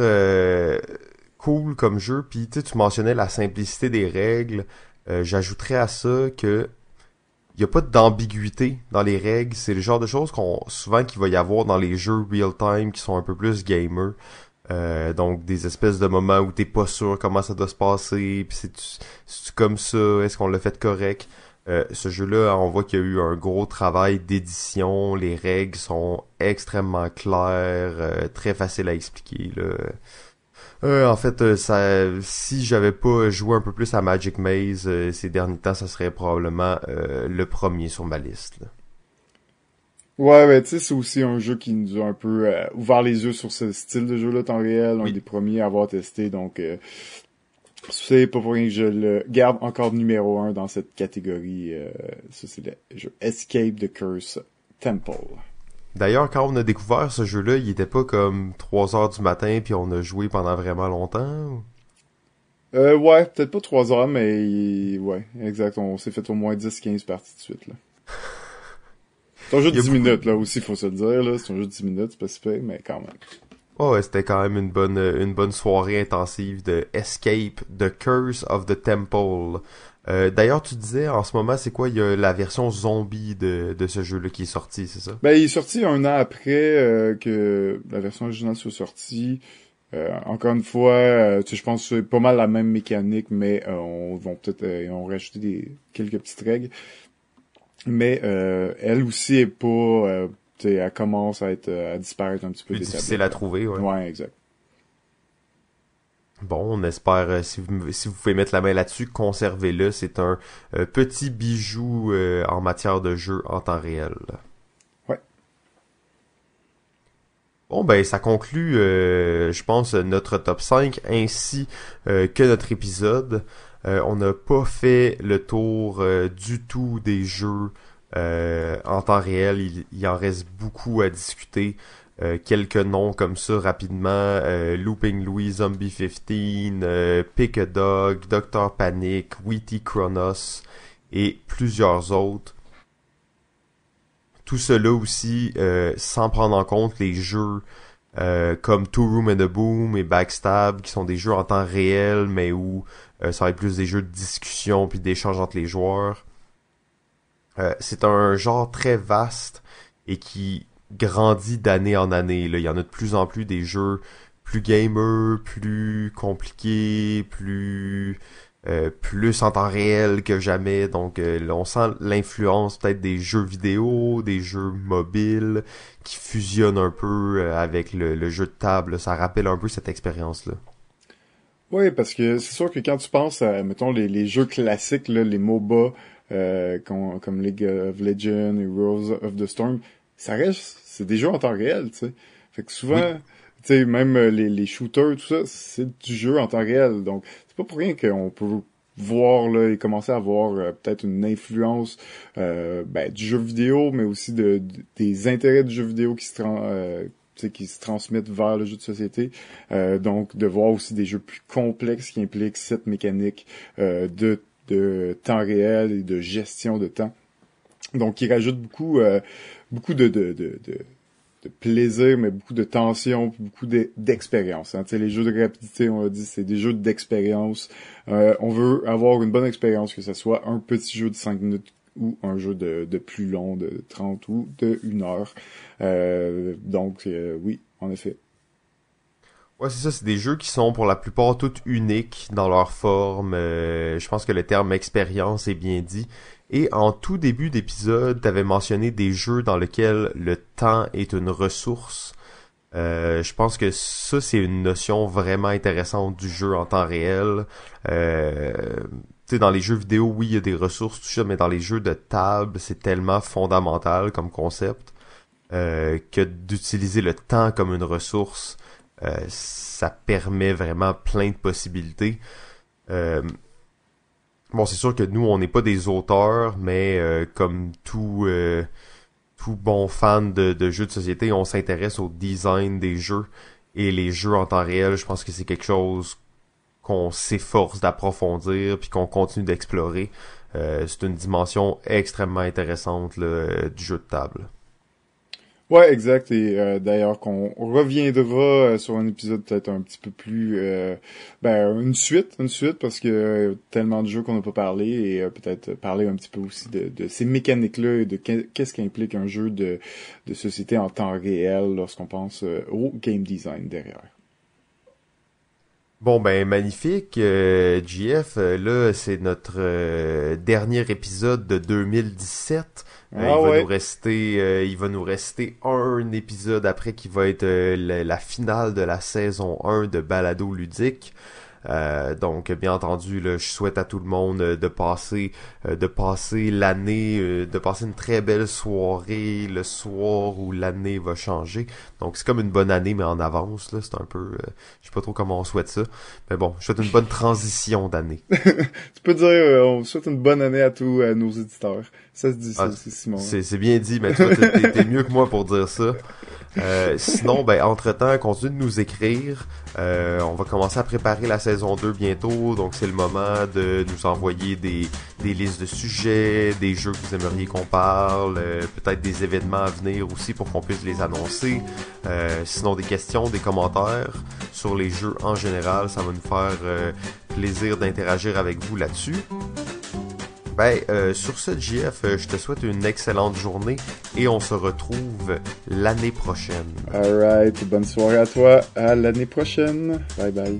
[SPEAKER 1] cool comme jeu. Puis tu mentionnais la simplicité des règles. J'ajouterais à ça que il y a pas d'ambiguïté dans les règles. C'est le genre de choses qu'on souvent qu'il va y avoir dans les jeux real time qui sont un peu plus gamer. Euh, donc des espèces de moments où t'es pas sûr comment ça doit se passer, puis c'est comme ça, est-ce qu'on l'a fait correct? Euh, ce jeu-là, on voit qu'il y a eu un gros travail d'édition, les règles sont extrêmement claires, euh, très faciles à expliquer. Là. en fait, ça, si j'avais pas joué un peu plus à Magic Maze ces derniers temps, ça serait probablement le premier sur ma liste.
[SPEAKER 2] Ouais, mais tu sais, c'est aussi un jeu qui nous a un peu euh, ouvert les yeux sur ce style de jeu-là, temps réel, un des premiers à avoir testé, donc euh, c'est pas pour rien que je le garde encore numéro un dans cette catégorie. Euh, ça, c'est le jeu Escape the Curse Temple.
[SPEAKER 1] D'ailleurs, quand on a découvert ce jeu-là, il était pas comme 3 heures du matin, puis on a joué pendant vraiment longtemps
[SPEAKER 2] Euh, ouais, peut-être pas 3 heures, mais ouais, exact. On s'est fait au moins 10-15 parties de suite, là. C'est un jeu de 10 minutes, là, aussi, faut se le dire, là. C'est un jeu de 10 minutes, c'est pas mais quand même.
[SPEAKER 1] Oh, ouais, c'était quand même une bonne, une bonne soirée intensive de Escape, The Curse of the Temple. Euh, D'ailleurs, tu disais, en ce moment, c'est quoi, il y a la version zombie de, de ce jeu-là qui est sorti, c'est ça?
[SPEAKER 2] Ben, il est sorti un an après euh, que la version originale soit sortie. Euh, encore une fois, euh, je pense que c'est pas mal la même mécanique, mais on vont peut-être on rajouter des quelques petites règles mais euh, elle aussi est pas euh, elle commence à être à disparaître un petit peu
[SPEAKER 1] plus difficile à trouver ouais
[SPEAKER 2] ouais exact
[SPEAKER 1] Bon, on espère, euh, si, vous, si vous pouvez mettre la main là-dessus, conservez-le. C'est un euh, petit bijou euh, en matière de jeu en temps réel.
[SPEAKER 2] Ouais.
[SPEAKER 1] Bon, ben, ça conclut, je pense, notre top 5 ainsi que notre épisode. Euh, on n'a pas fait le tour euh, du tout des jeux euh, en temps réel. Il, il, en reste beaucoup à discuter. quelques noms comme ça rapidement. Looping Louis, Zombie 15, Pick a Dog, Doctor Panic, Witty Chronos et plusieurs autres. Tout cela aussi sans prendre en compte les jeux comme Two Room and a Boom et Backstab qui sont des jeux en temps réel mais où euh, ça va être plus des jeux de discussion puis d'échange entre les joueurs. Euh, c'est un genre très vaste et qui grandit d'année en année. Il y en a de plus en plus des jeux plus gamers, plus compliqués, plus euh, plus en temps réel que jamais. Donc on sent l'influence peut-être des jeux vidéo, des jeux mobiles qui fusionnent un peu avec le, le jeu de table. Ça rappelle un peu cette expérience-là.
[SPEAKER 2] Oui, parce que c'est sûr que quand tu penses à, mettons, les, les jeux classiques, là, les MOBA, euh, comme, comme, League of Legends et Rose of the Storm, ça reste, c'est des jeux en temps réel, tu sais. Fait que souvent, tu sais, même euh, les, les shooters, tout ça, c'est du jeu en temps réel. Donc, c'est pas pour rien qu'on peut voir là et commencer à avoir euh, peut-être une influence euh, ben, du jeu vidéo mais aussi de, des intérêts du jeu vidéo qui se euh, qui se transmettent vers le jeu de société. Euh, donc, de voir aussi des jeux plus complexes qui impliquent cette mécanique euh, de, de temps réel et de gestion de temps. Donc, qui rajoute beaucoup, euh, beaucoup de, de, de, de, plaisir, mais beaucoup de tension, beaucoup d'expérience. Hein. Les jeux de rapidité, on l'a dit, c'est des jeux d'expérience. on veut avoir une bonne expérience, que ce soit un petit jeu de 5 minutes ou un jeu de, de plus long, de 30 ou de 1 heure. Euh, donc, euh, oui, en effet.
[SPEAKER 1] Ouais, c'est ça, c'est des jeux qui sont pour la plupart toutes uniques dans leur forme. Euh, je pense que le terme expérience est bien dit. Et en tout début d'épisode, t'avais mentionné des jeux dans lesquels le temps est une ressource. Euh, je pense que ça, c'est une notion vraiment intéressante du jeu en temps réel. Euh, tu dans les jeux vidéo, oui, il y a des ressources, tout ça, mais dans les jeux de table, c'est tellement fondamental comme concept euh, que d'utiliser le temps comme une ressource, ça permet vraiment plein de possibilités. Euh, bon, c'est sûr que nous, on n'est pas des auteurs, mais euh, comme tout tout bon fan de, de jeux de société, on s'intéresse au design des jeux et les jeux en temps réel. Je pense que c'est quelque chose qu'on s'efforce d'approfondir puis qu'on continue d'explorer. c'est une dimension extrêmement intéressante là, du jeu de table.
[SPEAKER 2] Ouais, exact. Et euh, d'ailleurs, qu'on reviendra euh, sur un épisode peut-être un petit peu plus, euh, ben une suite, une suite, parce que tellement de jeux qu'on n'a pas parlé et peut-être parler un petit peu aussi de, ces mécaniques-là et de qu'est-ce qu'implique un jeu de, de société en temps réel lorsqu'on pense au game design derrière.
[SPEAKER 1] Bon ben magnifique, euh, GF. là c'est notre dernier épisode de 2017. Euh, ah il va nous rester, euh, il va nous rester un épisode après qui va être euh, la, finale de la saison 1 de Balado ludique. Euh, donc, bien entendu, là, je souhaite à tout le monde euh, de passer, euh, de passer l'année, de passer une très belle soirée le soir où l'année va changer. Donc, c'est comme une bonne année, mais en avance. Là, c'est un peu, je sais pas trop comment on souhaite ça, mais bon, je souhaite une bonne transition d'année.
[SPEAKER 2] tu peux dire, on souhaite une bonne année à tous nos éditeurs. Ça se dit ça ah, Simon.
[SPEAKER 1] Hein. C'est bien dit, mais toi, t'es mieux que moi pour dire ça. Euh, sinon, ben, entre-temps, continue de nous écrire. Euh, on va commencer à préparer la saison 2 bientôt, donc c'est le moment de nous envoyer des, des listes de sujets, des jeux que vous aimeriez qu'on parle, euh, peut-être des événements à venir aussi pour qu'on puisse les annoncer. sinon, des questions, des commentaires sur les jeux en général, ça va nous faire plaisir d'interagir avec vous là-dessus. Ben, euh, sur ce, JF, euh, je te souhaite une excellente journée et on se retrouve l'année prochaine.
[SPEAKER 2] Alright, bonne soirée à toi. À l'année prochaine. Bye bye.